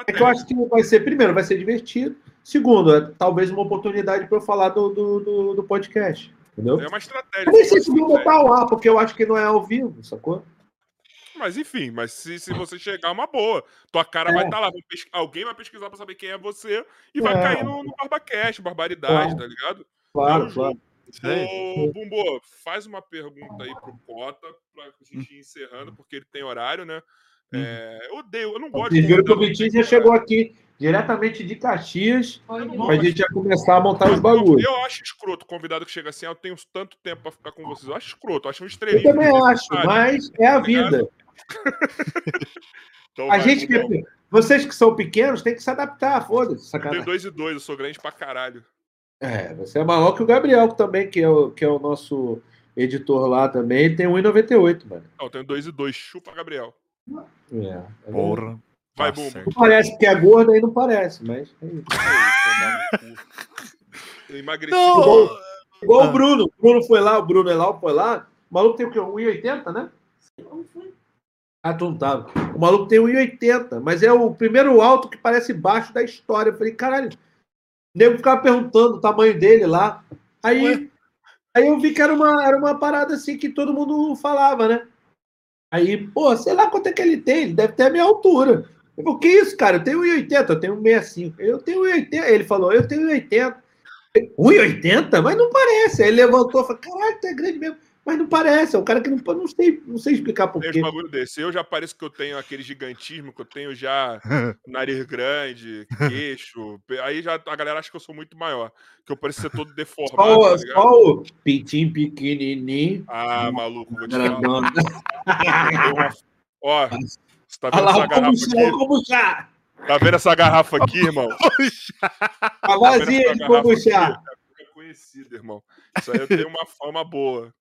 É que eu acho que vai ser, primeiro, vai ser divertido. Segundo, é talvez uma oportunidade para eu falar do, do, do, do podcast. Entendeu? É uma estratégia. Eu nem sei se vou botar ao ar, porque eu acho que não é ao vivo, sacou? Mas enfim, mas se, se você chegar, é uma boa. Tua cara vai É. estar lá. vão pesqui- Alguém vai pesquisar pra saber quem é você e vai É. cair no, no Barbacast, barbaridade, Claro. tá ligado? Claro, É claro. Ô, Bumbo, faz uma pergunta aí pro Cota pra gente ir encerrando, porque ele tem horário, né? É, eu odeio, eu não gosto Vocês viram que o Vitinho já chegou aqui diretamente de Caxias Eu pra gente já começar a montar os Eu- bagulhos. Eu acho escroto o convidado que chega assim, ah, eu tenho tanto tempo pra ficar com vocês. Eu acho escroto, eu acho um Eu estrelismo. também acho, mas é a vida. Então A vai, gente que, vocês que são pequenos têm que se adaptar, foda-se, Eu tenho dois e dois, eu sou grande pra caralho. É, você é maior que o Gabriel também, que é o, que é o nosso editor lá também, ele tem 1,98, mano. Não, eu tenho dois e dois, chupa Gabriel. É, é Porra. Vai, Tá Bumbo. Não parece que é gordo aí não parece, mas é isso. Eu emagreci. Não. Igual Ah. o Bruno. O Bruno foi lá, o Bruno Elau foi lá. O maluco tem o quê? 1,80, né? Ah, tu não tava. O maluco tem 1,80, mas é o primeiro alto que parece baixo da história. Eu falei, caralho. O nego ficava perguntando o tamanho dele lá. Aí, aí eu vi que era uma, era uma parada assim que todo mundo falava, né? Aí, pô, sei lá quanto é que ele tem, ele deve ter a minha altura. Eu falei, que isso, cara? Eu tenho 1,80, eu tenho 1,65. Eu tenho 1,80. Ele falou, eu tenho 1,80. 1,80? Mas não parece. Aí ele levantou e falou: caralho, tu é grande mesmo. Mas não parece, é um cara que não, não, sei, não sei explicar por quê. bagulho desse. Eu já pareço que eu tenho aquele gigantismo, que eu tenho já nariz grande, queixo. Aí já a galera acha que eu sou muito maior. Que eu pareço ser todo deformado. Só, tá só o pintinho pequenininho. Ah, maluco, vou te falar. Ó, você tá Olha vendo lá, essa garrafa aqui? kombucha. Tá vendo essa garrafa aqui, irmão? Tá Tá vazia essa de garrafa kombucha. aqui? É conhecido, irmão. Isso aí eu tenho uma fama boa.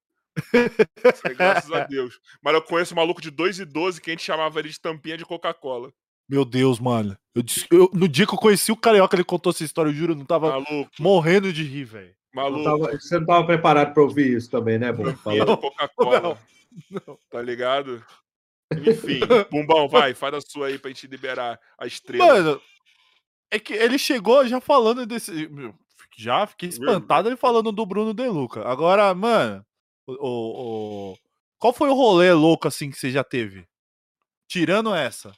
Graças a Deus. Mas eu conheço um maluco de 2 e 12 que a gente chamava ele de tampinha de Coca-Cola. Meu Deus, mano. Eu, disse- eu- no dia que eu conheci o Carioca, ele contou essa história, eu juro, eu não tava Maluco, morrendo de rir, velho. Não maluco. tava- Você não estava preparado para ouvir isso também, né, Bom? Tampinha de Coca-Cola. Tá ligado? Enfim, Bumbão, vai, faz a sua aí pra gente liberar a estrela. Mano, é que ele chegou já falando desse. Já fiquei espantado ele falando do Bruno De Luca. Agora, mano, o, o- o- qual foi o rolê louco assim que você já teve? Tirando essa.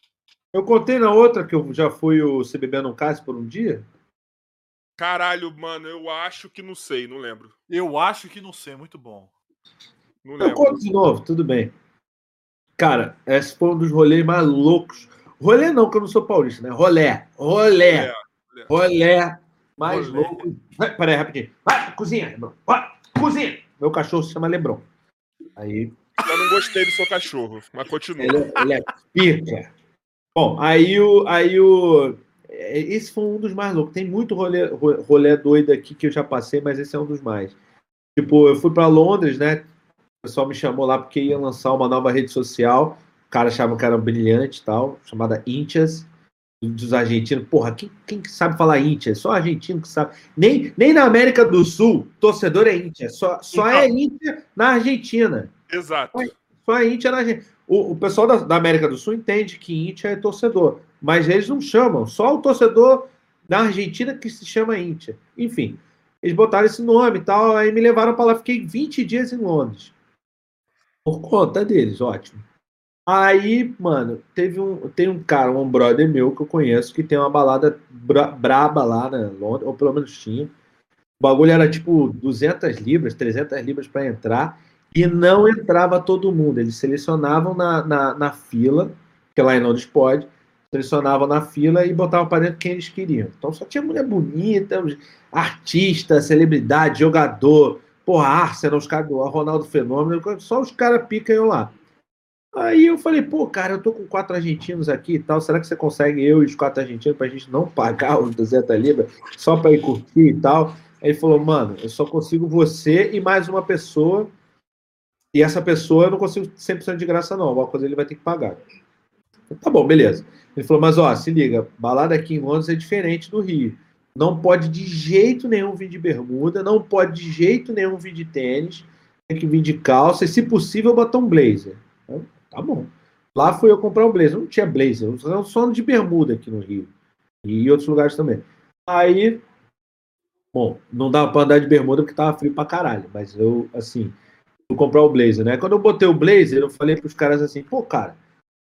Eu contei na outra que eu já fui o CBB no caso por um dia. Caralho, mano, eu acho que não sei, não lembro. Eu acho que não sei, muito bom. Não Eu lembro. conto de novo, tudo bem. Cara, esse foi um dos rolês mais loucos. Rolê não, que eu não sou paulista, né? Rolé. Rolé. É, Rolé. Mais Rolé. louco. Vai, Peraí, rapidinho. Vai, cozinha, Lebron. Vai, cozinha. Meu cachorro se chama Lebron. Aí eu não gostei do seu cachorro, mas continua. Ele, é- ele é pica. Bom, aí o. Aí o é, esse foi um dos mais loucos. Tem muito rolê, ro- rolê doido aqui que eu já passei, mas esse é um dos mais. Tipo, eu fui para Londres, né? O pessoal me chamou lá porque ia lançar uma nova rede social. O cara achava que era brilhante e tal, chamada Intias, dos argentinos. Porra, quem, quem que sabe falar Intias? Só argentino que sabe. Nem, nem na América do Sul, torcedor é Intia. Só, só é Intia na Argentina. Exato. Só a Intia na Argentina. O, o pessoal da, da América do Sul entende que Intia é torcedor, mas eles não chamam. Só o torcedor da Argentina que se chama Intia. Enfim, eles botaram esse nome e tal, aí me levaram para lá. Fiquei 20 dias em Londres. Por conta deles, ótimo. Aí, mano, teve um, tem um cara, um brother meu que eu conheço, que tem uma balada bra- braba lá na Londres, ou pelo menos tinha. O bagulho era tipo 200 libras, 300 libras para entrar. E não entrava todo mundo. Eles selecionavam na, na, na fila, que lá em Londres pode, selecionavam na fila e botavam para dentro quem eles queriam. Então só tinha mulher bonita, artista, celebridade, jogador, porra, Arsenal, os caras do Ronaldo Fenômeno, só os caras picam lá. Aí eu falei, pô, cara, eu tô com quatro argentinos aqui e tal, será que você consegue eu e os quatro argentinos pra gente não pagar os 200 libras só pra ir curtir e tal? Aí ele falou, mano, eu só consigo você e mais uma pessoa e essa pessoa eu não consigo 100% de graça, não. Alguma coisa ele vai ter que pagar. Tá bom, beleza. Ele falou, mas ó, se liga, balada aqui em Londres é diferente do Rio. Não pode de jeito nenhum vir de bermuda, não pode de jeito nenhum vir de tênis, tem que vir de calça e, se possível, botar um blazer. Tá bom. Lá fui eu comprar um blazer. Não tinha blazer, eu só- de bermuda aqui no Rio. E em outros lugares também. Aí, bom, não dava pra andar de bermuda porque tava frio pra caralho. Mas eu, assim, fui comprar o blazer, né? Quando eu botei o blazer, eu falei pros caras assim, pô, cara,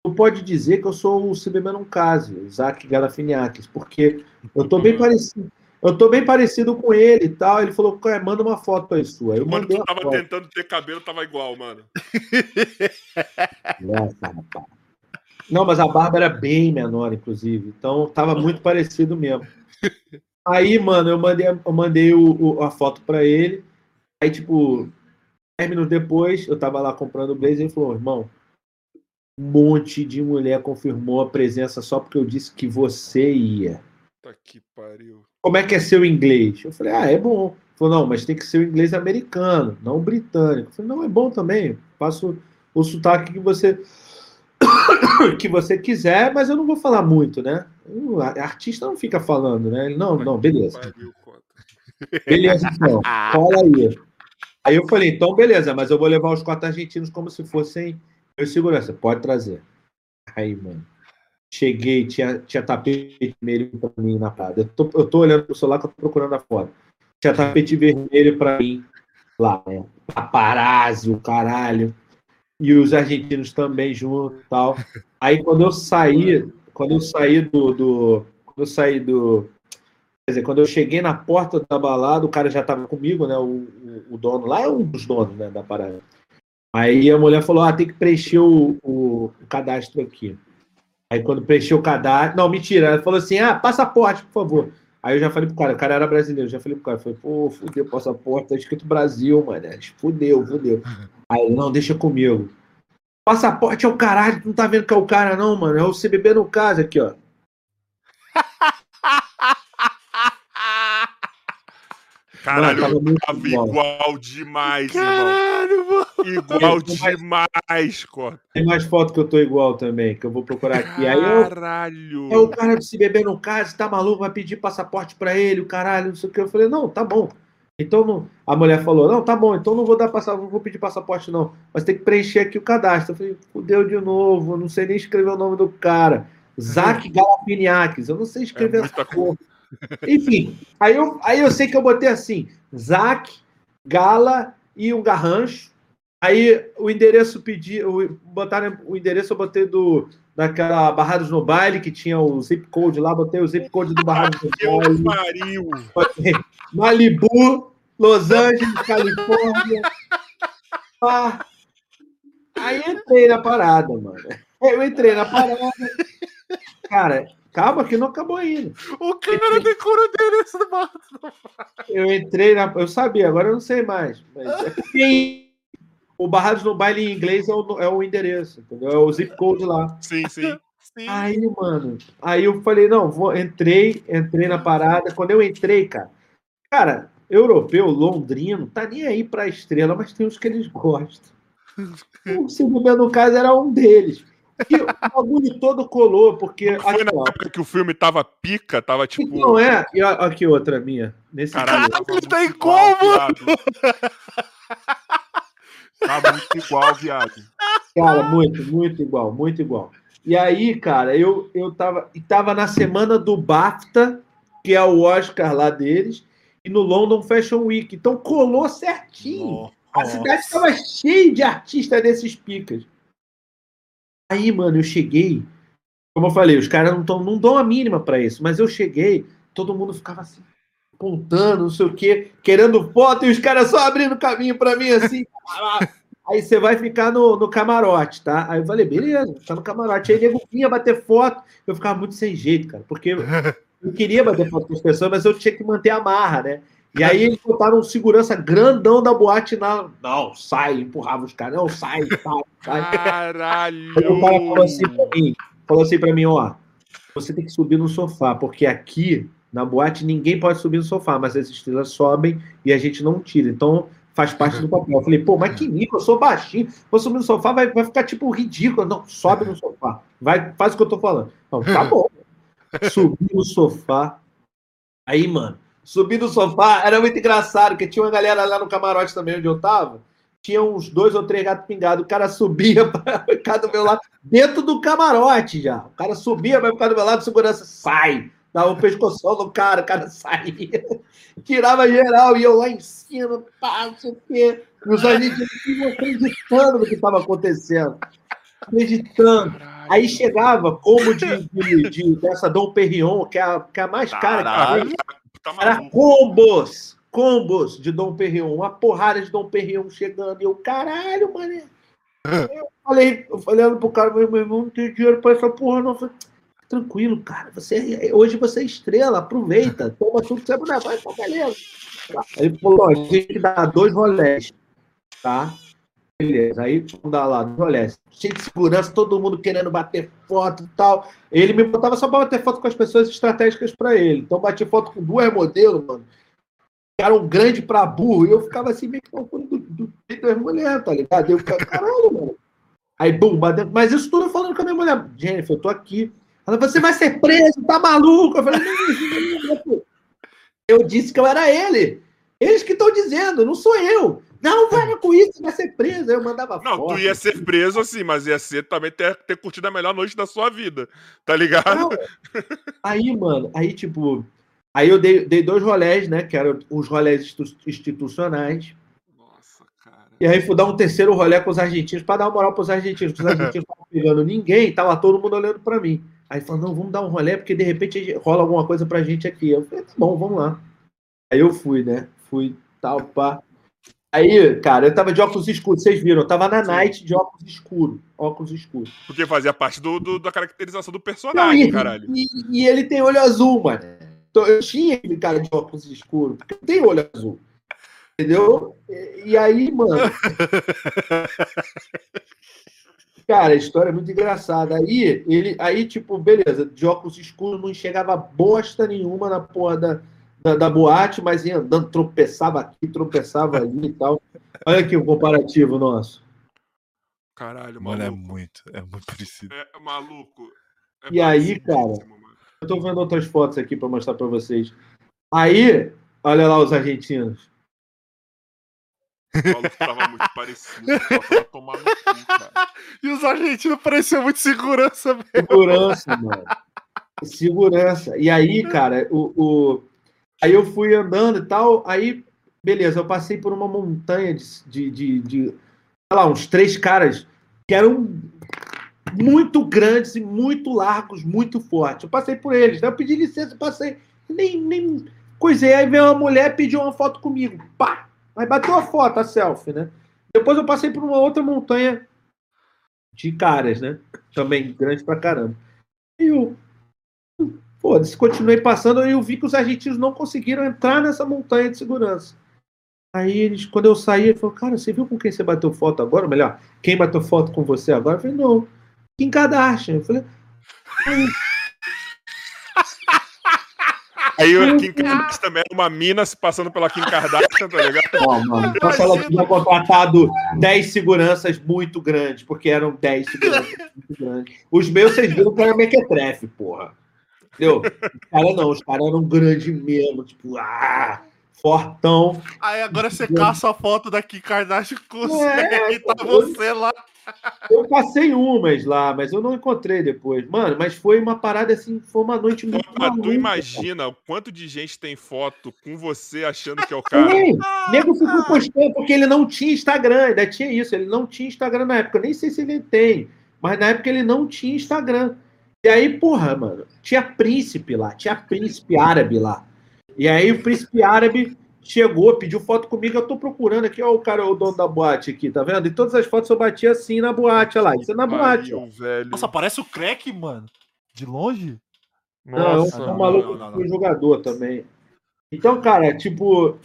não pode dizer que eu sou o CBB não case, o Isaac Galafiniakis, porque eu tô bem parecido. Eu tô bem parecido com ele e tal. Ele falou, "Cara, manda uma foto aí sua. Eu Quando tu tava foto. tentando ter cabelo, tava igual, mano. Nossa, rapaz. Não, mas a barba era bem menor, inclusive. Então tava muito parecido mesmo. Aí, mano, eu mandei, eu mandei o, o- a foto pra ele. Aí, tipo, 10 minutos depois, eu tava lá comprando o blazer e ele falou: irmão, um monte de mulher confirmou a presença só porque eu disse que você ia. Tá que pariu. Como é que é seu inglês? Eu falei, ah, é bom. Ele falou, não, mas tem que ser o inglês americano, não britânico. Eu falei, não, é bom também. Faço o sotaque que você que você quiser, mas eu não vou falar muito, né? O a- artista não fica falando, né? Ele, não, não, beleza. Beleza, então. Fala aí. Aí eu falei, então beleza, mas eu vou levar os quatro argentinos como se fossem meus segurança. Pode trazer. Aí, mano. Cheguei, tinha, tinha tapete vermelho pra mim na parada. Eu tô, eu tô olhando pro celular que eu tô procurando a foto. Tinha tapete vermelho pra mim lá, né? Paparazzi, o caralho. E os argentinos também junto tal. Aí quando eu saí, quando eu saí do, do. Quando eu saí do. Quer dizer, quando eu cheguei na porta da balada, o cara já tava comigo, né? O, o, dono lá é um dos donos né, da parada. Aí a mulher falou: ah, tem que preencher o, o cadastro aqui. Aí quando preencheu o cadastro. Não, mentira. Ela falou assim: ah, passaporte, por favor. Aí eu já falei pro cara, o cara era brasileiro, eu já falei pro cara, falei, pô, fudeu, passaporte, tá escrito Brasil, mano. Fudeu, fudeu. Aí ele, não, deixa comigo. Passaporte é o caralho, tu não tá vendo que é o cara, não, mano. É o CBB no caso aqui, ó. Caralho, Mano, muito tava igual demais, Caralho. Igual demais, Cota. Tem mais foto que eu tô igual também, que eu vou procurar aqui. Aí eu, Caralho. É o cara de se beber no caso, tá maluco, vai pedir passaporte pra ele, o caralho, não sei o que. Eu falei, não, tá bom. Então não- a mulher falou: não, tá bom, então não vou dar passaporte, não vou pedir passaporte, não. Mas tem que preencher aqui o cadastro. Eu falei, fudeu de novo, eu não sei nem escrever o nome do cara. Zac Galapiniakis, eu não sei escrever É essa porra. Enfim, aí eu, aí eu sei que eu botei assim: Zac, Gala e um garrancho. Aí o endereço pedi, o, botaram o endereço eu botei do daquela Barrados no Baile que tinha o zip code lá, botei o zip code do Barrados no Que Baile. pariu! Malibu, Los Angeles, Califórnia. Ah, aí entrei na parada, mano. Eu entrei na parada. Cara, calma que não acabou ainda. O cara decorou o endereço do bar. Eu entrei na. Eu sabia, agora eu não sei mais. Mas é porque o Barrados no Baile em inglês é o, é o endereço, entendeu? É o zip code lá. Sim, sim. Sim. Aí, mano, aí eu falei, não, vou, entrei, entrei na parada. Quando eu entrei, cara, cara, europeu, londrino, tá nem aí pra estrela, mas tem uns que eles gostam. O Silvio no caso era um deles. E o bagulho todo colou, porque. Foi Aqui, na ó, época que o filme tava pica, tava tipo. não é? E ó, aqui outra minha. Nesse Caralho, dia. tava Caralho, tá muito em igual, como? Tá muito igual, viado. Cara, muito, muito igual, muito igual. E aí, cara, eu, eu tava, tava na semana do BAFTA, que é o Oscar lá deles, e no London Fashion Week. Então colou certinho. A cidade estava cheia de artistas desses picas. Aí, mano, eu cheguei. Como eu falei, os caras não, tão, não dão a mínima pra isso, mas eu cheguei, todo mundo ficava assim, apontando, não sei o quê, querendo foto, e os caras só abrindo caminho pra mim assim. Aí você vai ficar no, no camarote, tá? Aí eu falei, beleza, tá no camarote. Aí nego vinha bater foto, eu ficava muito sem jeito, cara, porque eu queria bater foto com as pessoas, mas eu tinha que manter a marra, né? E aí eles botaram um segurança grandão da boate na. Não, sai, empurrava os caras. Não, sai, sai, sai. Caralho! Aí o cara falou assim pra mim, falou assim pra mim, ó, você tem que subir no sofá, porque aqui na boate ninguém pode subir no sofá, mas as estrelas sobem e a gente não tira. Então faz parte do papel. Eu falei, pô, mas que mico, eu sou baixinho, vou subir no sofá, vai, vai ficar tipo ridículo. Não, sobe no sofá. Vai, faz o que eu tô falando. Não, tá bom. Subi no sofá. Aí, mano, subi no sofá, era muito engraçado, porque tinha uma galera lá no camarote também onde eu tava tinha uns dois ou três gatos pingados. O cara subia para ficar do meu lado, dentro do camarote já. O cara subia para ficar do meu lado, segurança sai. Dava um pescoção no cara, o cara saía. Tirava geral e eu lá em cima, pá, não sei o quê. E os não acreditando no que estava acontecendo. Acreditando. Aí chegava como de, de, de- dessa Dom Perignon, que é a, que é a mais cara que Caralho, tá Era combos, combos de Dom Perignon, uma porrada de Dom Perignon chegando. E eu, caralho, mané. Eu falei, eu falei olhando pro cara, meu irmão, não tem dinheiro pra essa porra, não. Eu falei, Tranquilo, cara. Você, hoje você é estrela, aproveita, toma tudo que você puder, vai, tá beleza. Ele falou, a gente dar dois rolés, tá? Beleza, aí vamos dar lá, dois rolés. Cheio de segurança, todo mundo querendo bater foto e tal. Ele me botava só pra bater foto com as pessoas estratégicas pra ele. Então bati foto com duas modelos, mano. Era um grande pra burro. E eu ficava assim, meio que do, do, das mulheres, tá ligado? Eu ficava, caralho, mano. Aí, bum. Mas isso tudo falando com a minha mulher. Jennifer, eu tô aqui. Ela, você vai ser preso, tá maluco? Eu falei, não, não pô. Eu disse que eu era ele. Eles que estão dizendo, não sou eu. Não, para com isso, vai ser preso. Eu mandava Não, foto. tu ia ser preso assim, mas ia ser também ter, ter curtido a melhor noite da sua vida. Tá ligado? Não. Aí, mano, aí, tipo. Aí eu dei, dei dois rolés, né? Que eram os rolés institu- institucionais. Nossa, cara. E aí fui dar um terceiro rolé com os argentinos, para dar uma moral para os argentinos. porque Os argentinos não estavam pegando ninguém, tava todo mundo olhando para mim. Aí falou, não, vamos dar um rolé, porque de repente rola alguma coisa pra gente aqui. Eu falei, tá bom, vamos lá. Aí eu fui, né? Fui, tal, pá. Aí, cara, eu tava de óculos escuros, vocês viram, eu tava na night de óculos escuros. Óculos escuros. Porque fazia parte do, do- da caracterização do Não, personagem, e, caralho. e- e ele tem olho azul, mano. Então, eu tinha aquele cara de óculos escuros, porque tem olho azul. Entendeu? E, e aí, mano. Cara, a história é muito engraçada. Aí, ele, aí, tipo, beleza, de óculos escuros não enxergava bosta nenhuma na porra da, da, da boate, mas ia andando, tropeçava aqui, tropeçava ali e tal. Olha aqui o comparativo nosso. Caralho, Mano, é maluco. muito, é muito parecido. É, maluco. É E aí, mano. Eu tô vendo outras fotos aqui para mostrar para vocês. Aí, olha lá os argentinos. O maluco tava muito parecido. Tomar no cu, cara. E os argentinos pareciam muito segurança mesmo. Segurança, mano. Segurança. E aí, cara, o, o- aí eu fui andando e tal, aí, beleza, eu passei por uma montanha de, de, de, de, sei lá, uns três caras que eram muito grandes e muito largos, muito fortes. Eu passei por eles, né? Eu pedi licença, passei, nem, nem coisei. Aí veio uma mulher e pediu uma foto comigo. Pá! Aí bateu a foto, a selfie, né? Depois eu passei por uma outra montanha de caras, né? Também grande pra caramba. E eu, foda-se, continuei passando e eu vi que os argentinos não conseguiram entrar nessa montanha de segurança. Aí eles, quando eu saí, ele falou, cara, você viu com quem você bateu foto agora? Ou melhor, quem bateu foto com você agora? Eu falei, não, Kim Kardashian. Eu falei, Aí o Kim Kardashian também era uma mina se passando pela Kim Kardashian, tá ligado? ó, mano, só se ela tinha contratado 10 seguranças muito grandes, porque eram 10 seguranças muito grandes. Os meus, vocês viram que era mequetrefe, porra. Entendeu? Os caras não, os caras eram grandes mesmo, tipo, ah, fortão. Aí agora você caça a foto da Kim Kardashian com o É, e tá eu- você lá. Eu passei umas lá, mas eu não encontrei depois. Mano, mas foi uma parada assim, foi uma noite muito Ah, tu maluca, imagina o quanto de gente tem foto com você achando que é o cara. cara. Sim, nego ficou postando porque ele não tinha Instagram, ainda tinha isso, ele não tinha Instagram na época. Eu nem sei se ele tem, mas na época ele não tinha Instagram. E aí, porra, mano, tinha príncipe lá, tinha príncipe árabe lá. E aí o príncipe árabe chegou, pediu foto comigo, eu tô procurando aqui, ó, o cara, o dono da boate aqui, tá vendo? E todas as fotos eu bati assim na boate, olha lá, isso é na boate, ó. Velho. Nossa, parece o crack, mano. De longe? Não, Nossa, é um não, maluco não, não, não. jogador também. Então, cara, tipo,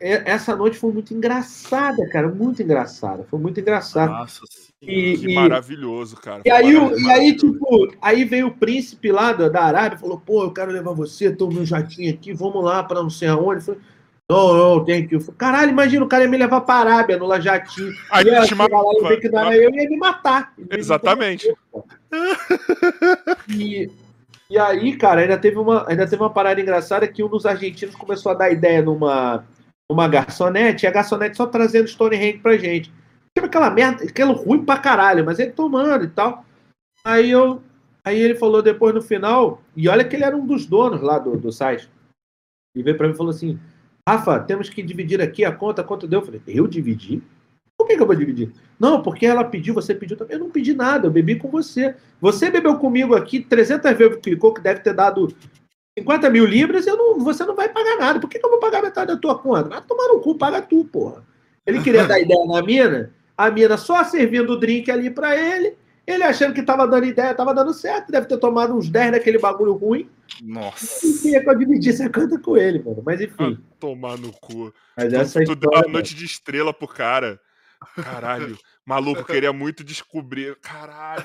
essa noite foi muito engraçada, cara, muito engraçada. Foi muito engraçada. Nossa E- que e- maravilhoso, cara. E aí, o- e aí, tipo, aí veio o príncipe lá da, da Arábia e falou: pô, eu quero levar você, tô no jatinho aqui, vamos lá pra não sei aonde. Eu falei, não, não, tem que. Caralho, imagina o cara ia me levar pra Arábia no La jatinho. Aí ia te chegar lá, eu matava. ver que não era eu, ia me matar. Ia me Exatamente. E, e aí, cara, ainda teve, uma, ainda teve uma parada engraçada que um dos argentinos começou a dar ideia numa, numa garçonete, e a garçonete só trazendo Stonehenge pra gente. Tipo aquela merda, aquilo ruim pra caralho, mas ele tomando e tal. Aí eu. Aí ele falou depois no final, e olha que ele era um dos donos lá do, do site. E veio pra mim e falou assim: Rafa, temos que dividir aqui a conta, quanto deu? Eu falei, eu dividi? Por que, que eu vou dividir? Não, porque ela pediu, você pediu também. Eu não pedi nada, eu bebi com você. Você bebeu comigo aqui 300 vezes clicou que deve ter dado 50 mil libras, eu não, você não vai pagar nada. Por que, que eu vou pagar metade da tua conta? Vai tomar no cu, paga tu, porra. Ele queria dar ideia na mina, a mina só servindo o drink ali pra ele, ele achando que tava dando ideia, tava dando certo, deve ter tomado uns 10 daquele bagulho ruim, Nossa. e queria que eu dividisse a conta com ele, mano. Mas enfim. Tomar no cu. Mas essa tu, tu deu uma noite de estrela pro cara. Caralho. Maluco, eu queria muito descobrir. Caralho.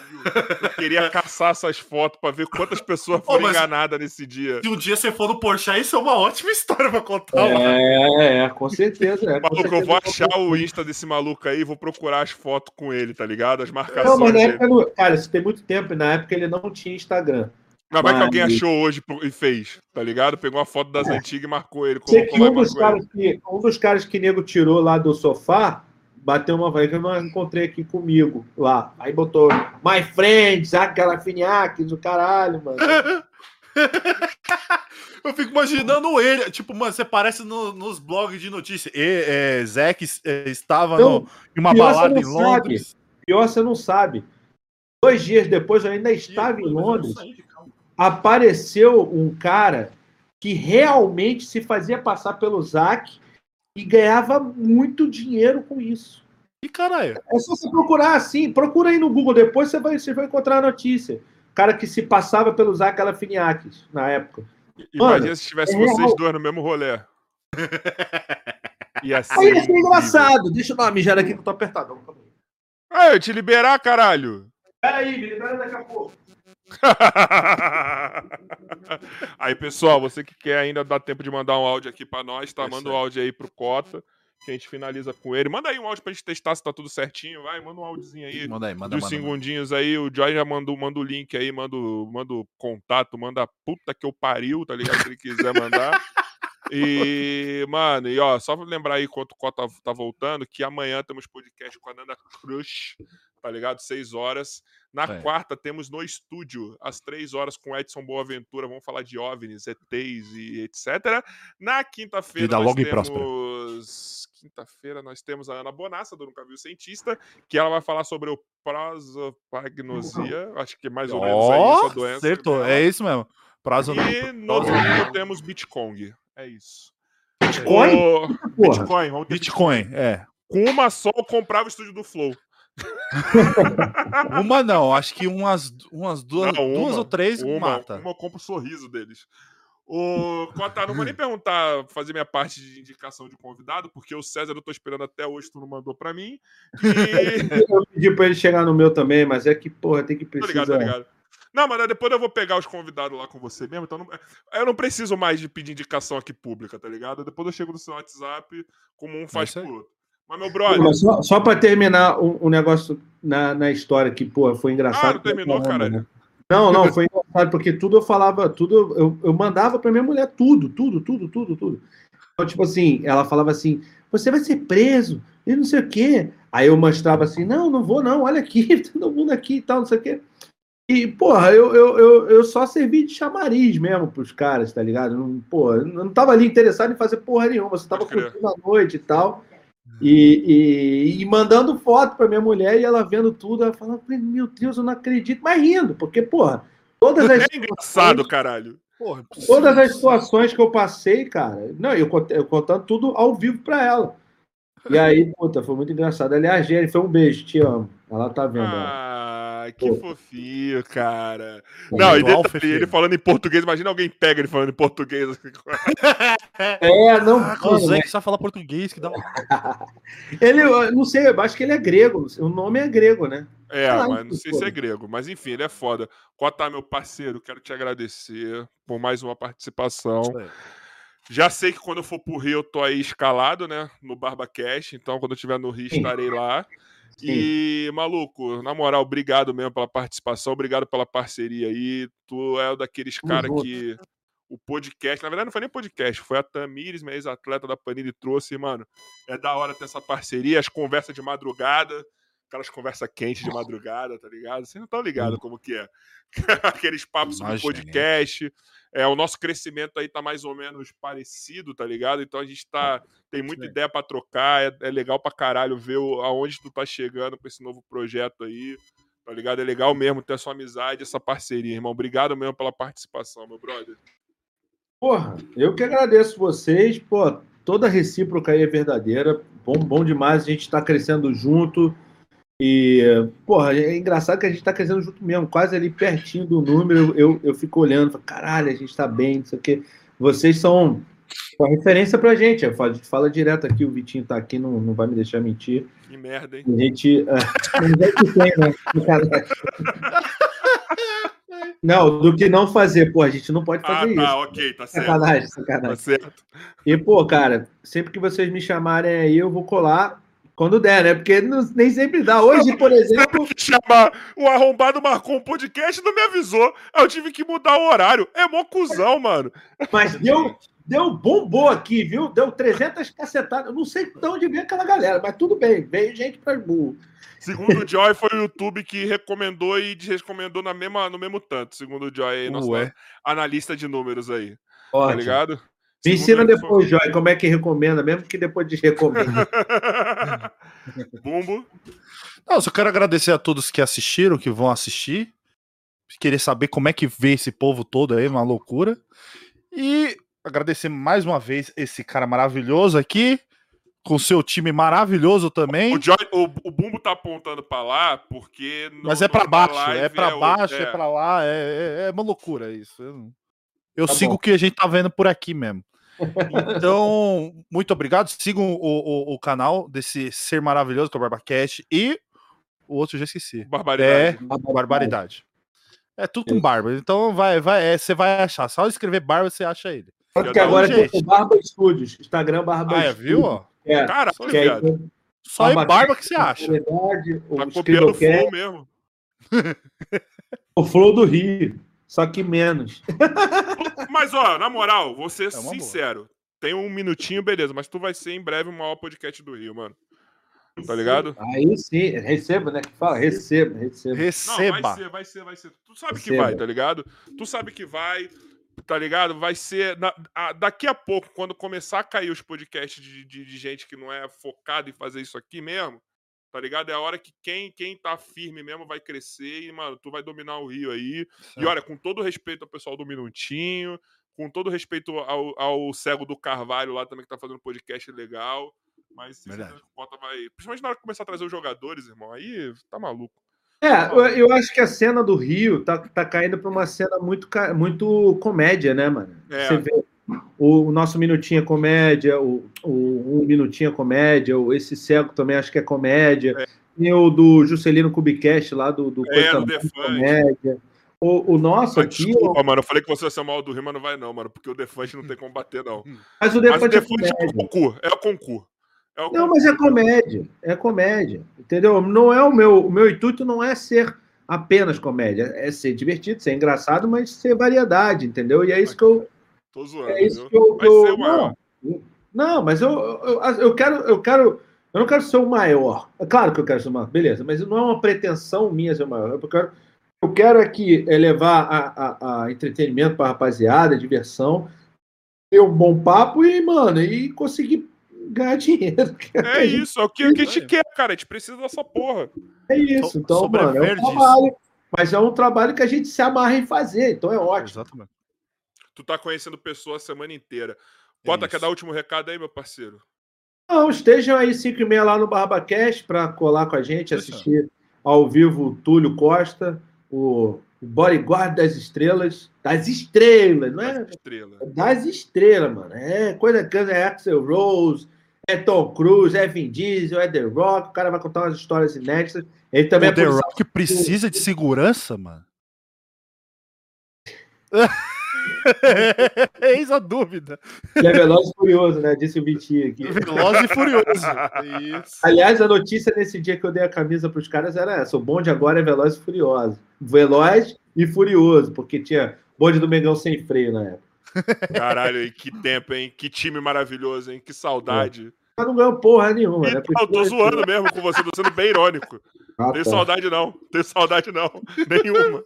Eu queria caçar essas fotos pra ver quantas pessoas foram mas- enganadas nesse dia. Se um dia você for no Porsche, isso é uma ótima história pra contar. mano. É, é, com certeza. É, com Maluco, eu certeza vou achar o Insta desse maluco aí e vou procurar as fotos com ele, tá ligado? As Não, marcações mas na época, não- cara, isso tem muito tempo, e na época ele não tinha Instagram. Mas vai que alguém achou hoje e fez, tá ligado? Pegou uma foto das antigas e marcou ele. Sei que um dos, marcou ele. caras que um dos caras que nego tirou lá do sofá bateu uma vez que eu não encontrei aqui comigo lá. Aí botou My Friends, aquela Finiaques, o caralho, mano. Eu fico imaginando ele. Tipo, mano, você parece no- nos blogs de notícia. E, é, Zack é, estava Então, no- em uma balada em não sabe. Londres. Pior, você não sabe. Dois dias depois eu ainda estava em Londres. Apareceu um cara que realmente se fazia passar pelo Zac e ganhava muito dinheiro com isso. E caralho. É só você procurar assim, procura aí no Google depois, você vai, você vai encontrar a notícia. Cara que se passava pelo Zac Galifianakis na época. Imagina Mano, se tivesse é vocês real. dois no mesmo rolê. Ia ser. Aí ia ser engraçado. Deixa eu dar uma mijada aqui que eu tô apertadão. Ah, eu te liberar, caralho. Pera aí, me libera daqui a pouco. aí, pessoal, você que quer ainda dar tempo de mandar um áudio aqui pra nós, tá? É Manda isso um aí. áudio aí pro Cota, que a gente finaliza com ele. Manda aí um áudio pra gente testar se tá tudo certinho, vai. Manda um áudiozinho aí. Manda aí, manda, Dos manda. manda. segundinhos aí, o Joy já mandou, manda o link aí, manda o, manda o contato, manda a puta que eu pariu, tá ligado? Se ele quiser mandar. E, mano, e ó, só pra lembrar aí enquanto o Cota tá voltando, que amanhã temos podcast com a Nanda Crush, tá ligado? Seis horas. Na É. quarta temos no estúdio, às três horas, com Edson Boaventura. Vamos falar de OVNIs, ETs e etc. Na quinta-feira nós longa e temos... Quinta-feira nós temos a Ana Bonassa, do Nunca Viu Cientista, que ela vai falar sobre o prosopagnosia. Acho que mais ou menos é Ó, isso a doença. acertou. É isso mesmo. Prazo E no domingo temos Bitcoin. É isso. Bitcoin? O... Bitcoin, Bitcoin, é. Com uma só eu comprava o estúdio do Flow. Uma não, acho que umas, umas duas, Não, duas uma, ou três Uma, mata. uma eu compro o sorriso deles. O Cota, não vou nem perguntar, fazer minha parte de indicação de convidado, porque o César eu tô esperando até hoje, tu não mandou pra mim. E. Eu pedi pra ele chegar no meu também, mas é que, porra, tem que precisar. ligado, tô ligado. Não, mas depois eu vou pegar os convidados lá com você mesmo, então não- eu não preciso mais de pedir indicação aqui pública, tá ligado? Depois eu chego no seu WhatsApp, como um faz isso aí. pro outro. Mas, meu brother, Mas só, só pra terminar um, um negócio na, na história que, pô, foi engraçado. Ah, não terminou, caralho? né? Não, não, foi engraçado, porque tudo eu falava, tudo eu, eu mandava pra minha mulher, tudo, tudo, tudo, tudo, tudo. Então, tipo assim, ela falava assim: você vai ser preso, e não sei o quê. Aí eu mostrava assim: não, não vou, não, olha aqui, todo mundo aqui e tal, não sei o quê. E, porra, eu, eu, eu, eu só servi de chamariz mesmo pros caras, tá ligado? Não, porra, eu não tava ali interessado em fazer porra nenhuma, você tava curtindo a noite e tal. E, e, e mandando foto pra minha mulher e ela vendo tudo, ela falando, meu Deus, eu não acredito, mas rindo, porque, porra, todas as, É engraçado, caralho. Porra, todas as situações que eu passei, cara, não, eu, cont- eu contando tudo ao vivo pra ela. E aí, puta, foi muito engraçado. Aliás, Jenny, foi um beijo, te amo. Ela tá vendo. ela. Que Pô. fofinho, cara. Não, e detalhe, ele falando em português, imagina alguém pega ele falando em português. É, não, Ah, o Zé que sabe falar português, que dá um- ele, eu não sei, eu acho que ele é grego, o nome é grego, né? É, Ah, mas não sei se é grego. Mas enfim, ele é foda. Cota, meu parceiro, quero te agradecer por mais uma participação. Já sei que quando eu for pro Rio, eu tô aí escalado, né? No BarbaCast. Então, quando eu estiver no Rio, estarei lá. Sim. E, maluco, na moral, obrigado mesmo pela participação, obrigado pela parceria aí. Tu é daqueles caras que o podcast, na verdade não foi nem podcast, foi a Tamires, minha ex-atleta da Panini, trouxe, mano. É da hora ter essa parceria, as conversas de madrugada, aquelas conversas quentes de madrugada, tá ligado? Vocês não estão ligados como que é. Aqueles papos sobre podcast. É, o nosso crescimento aí tá mais ou menos parecido, tá ligado? Então a gente tá tem muita ideia pra trocar, é, é legal pra caralho ver o- aonde tu tá chegando com esse novo projeto aí, tá ligado? É legal mesmo ter essa amizade, essa parceria, irmão. Obrigado mesmo pela participação, meu brother. Porra, eu que agradeço vocês, pô, toda recíproca aí é verdadeira, bom, bom demais, a gente tá crescendo junto e, porra, é engraçado que a gente tá crescendo junto mesmo, quase ali pertinho do número, eu, eu fico olhando, falo, caralho, a gente tá bem, não sei o quê, vocês são uma referência pra gente, eu falo- a gente fala direto aqui, o Vitinho tá aqui, não, não vai me deixar mentir, Que merda, hein? a gente... Sacanagem. Não, do que não fazer, pô, a gente não pode Ah, fazer tá, isso. ok, tá certo. Sacanagem, sacanagem. Tá certo. E, pô, cara, sempre que vocês me chamarem aí, eu vou colar quando der, né? Porque não- nem sempre dá. Hoje, por exemplo, Que chamar o arrombado marcou um podcast e não me avisou. Aí Eu tive que mudar o horário. É mó cuzão, mano. mas deu, deu bombou aqui, viu? Deu 300 cacetadas. Eu não sei de onde veio aquela galera, mas tudo bem, veio gente pra burro. Segundo o Joy, foi o YouTube que recomendou e desrecomendou na mesma, no mesmo tanto. Segundo o Joy, aí, nosso Ué. analista de números aí. Tá Ótimo. ligado? Me ensina depois, Joy, como é que recomenda, mesmo que depois desrecomenda. Bumbo. Não, só quero agradecer a todos que assistiram, que vão assistir. Querer saber como é que vê esse povo todo aí, uma loucura. E agradecer mais uma vez esse cara maravilhoso aqui, com seu time maravilhoso também. O, Joy, o, o Bumbo tá apontando pra lá porque. no- Mas é na baixo, é pra o- baixo, é, é. pra lá, é, é- é uma loucura isso. Eu, eu Tá sigo bom. o que a gente tá vendo por aqui mesmo. Então, muito obrigado. Sigam o, o, o canal desse ser maravilhoso que é o BarbaCast e o outro eu já esqueci. É Barbaridade. Barbaridade. É tudo com barba. Então vai, vai, é, você vai achar. Só escrever barba você acha ele. Tanto que agora tem o Barba Studios, Instagram Barba Ah, é, viu? Ó? É, que aí viado. tem Só é Barba barba que você acha. Verdade, o Tá copiando o flow mesmo. o Flow do Rio, só que menos. Mas, ó, na moral, vou ser É uma boa. sincero. tem um minutinho, beleza, mas tu vai ser em breve o maior podcast do Rio, mano. Tá ligado? Aí sim, receba, né? Que fala, receba, receba. Não, vai Receba. ser, vai ser, vai ser. Tu sabe que Receba. vai, tá ligado? Tu sabe que vai, tá ligado? Vai ser. na- a- daqui a pouco, quando começar a cair os podcasts de, de- de gente que não é focada em fazer isso aqui mesmo, tá ligado? É a hora que quem, quem tá firme mesmo vai crescer e, mano, tu vai dominar o Rio aí. E olha, com todo respeito ao pessoal do Minutinho, com todo respeito ao, ao cego do Carvalho lá também, que tá fazendo podcast legal. Mas se Verdade. conta vai. Principalmente na hora que começar a trazer os jogadores, irmão, aí tá maluco. É, eu, eu acho que a cena do Rio tá, tá caindo pra uma cena muito, muito comédia, né, mano? É. Você vê o, o nosso Minutinho é comédia, o, o Um Minutinho é comédia, o Esse Cego também acho que é comédia. É. Tem o do Juscelino Kubicast lá, do, do É, Coisa Defante. comédia. O, o nosso Mas aqui, desculpa, mano. Eu falei que você ia ser o mal do Rio, mas não vai, não, mano. Porque o Defante não tem como bater, não. mas o Mas o Defante é Defante é o concurso. É o concurso. É o Não, mas é comédia. É comédia. Entendeu? Não é o meu. O meu intuito não é ser apenas comédia. É ser divertido, ser engraçado, mas ser variedade, entendeu? E é isso que eu. Tô zoando. É isso que eu. Vai que eu- ser o maior. não, não, mas eu, eu, eu quero. Eu quero. Eu não quero ser o maior. É claro que eu quero ser o maior, beleza, mas não é uma pretensão minha ser o maior. Eu quero, eu quero aqui é levar a, a, a entretenimento para rapaziada, diversão, ter um bom papo e, mano, e conseguir ganhar dinheiro. É isso. É o que a gente quer, cara. A gente precisa dessa porra. É isso. So- Então, mano, é um trabalho. Mas é um trabalho que a gente se amarra em fazer, então é ótimo. Exatamente. Tu tá conhecendo pessoas a semana inteira. Bota, quer Isso. dar o último recado aí, meu parceiro? Não, estejam aí 5 e meia lá no BarbaCast para colar com a gente, Isso. assistir ao vivo o Túlio Costa, o, bodyguard das estrelas. Das estrelas, não é? Estrela. Das estrelas, mano. É coisa que é Axel Rose, é Tom Cruise, é Vin Diesel, é The Rock. O cara vai contar umas histórias inéditas. Ele também o é The. Rock precisa de segurança, mano. Eis a dúvida. Ele é veloz e furioso, né? Disse o Vitinho aqui. Veloz e furioso. Isso. Aliás, a notícia nesse dia que eu dei a camisa para os caras era essa: o bonde agora é veloz e furioso. Veloz e furioso, porque tinha bonde do Mengão sem freio na época. Caralho, hein? Que tempo, hein? Que time maravilhoso, hein? Que saudade. Mas não ganhou porra nenhuma, né? Eu tô zoando mesmo com você, tô sendo bem irônico. Ah, Tenho tá. saudade, não. Tenho saudade, não. Nenhuma.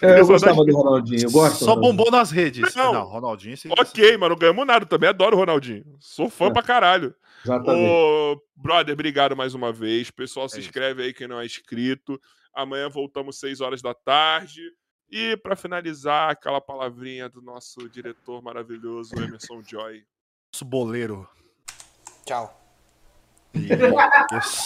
É, eu gostava do Ronaldinho, eu gosto. Só Ronaldinho. bombou nas redes. Não. Não, Ronaldinho. sim. Ok, mas não ganhamos nada. Também adoro o Ronaldinho. Sou fã É. pra caralho. Exatamente. Ô, brother, obrigado mais uma vez. Pessoal, se É isso. inscreve aí quem não é inscrito. Amanhã voltamos 6 horas da tarde. E pra finalizar, aquela palavrinha do nosso diretor maravilhoso, Emerson Joy. Nosso boleiro. Tchau. Isso.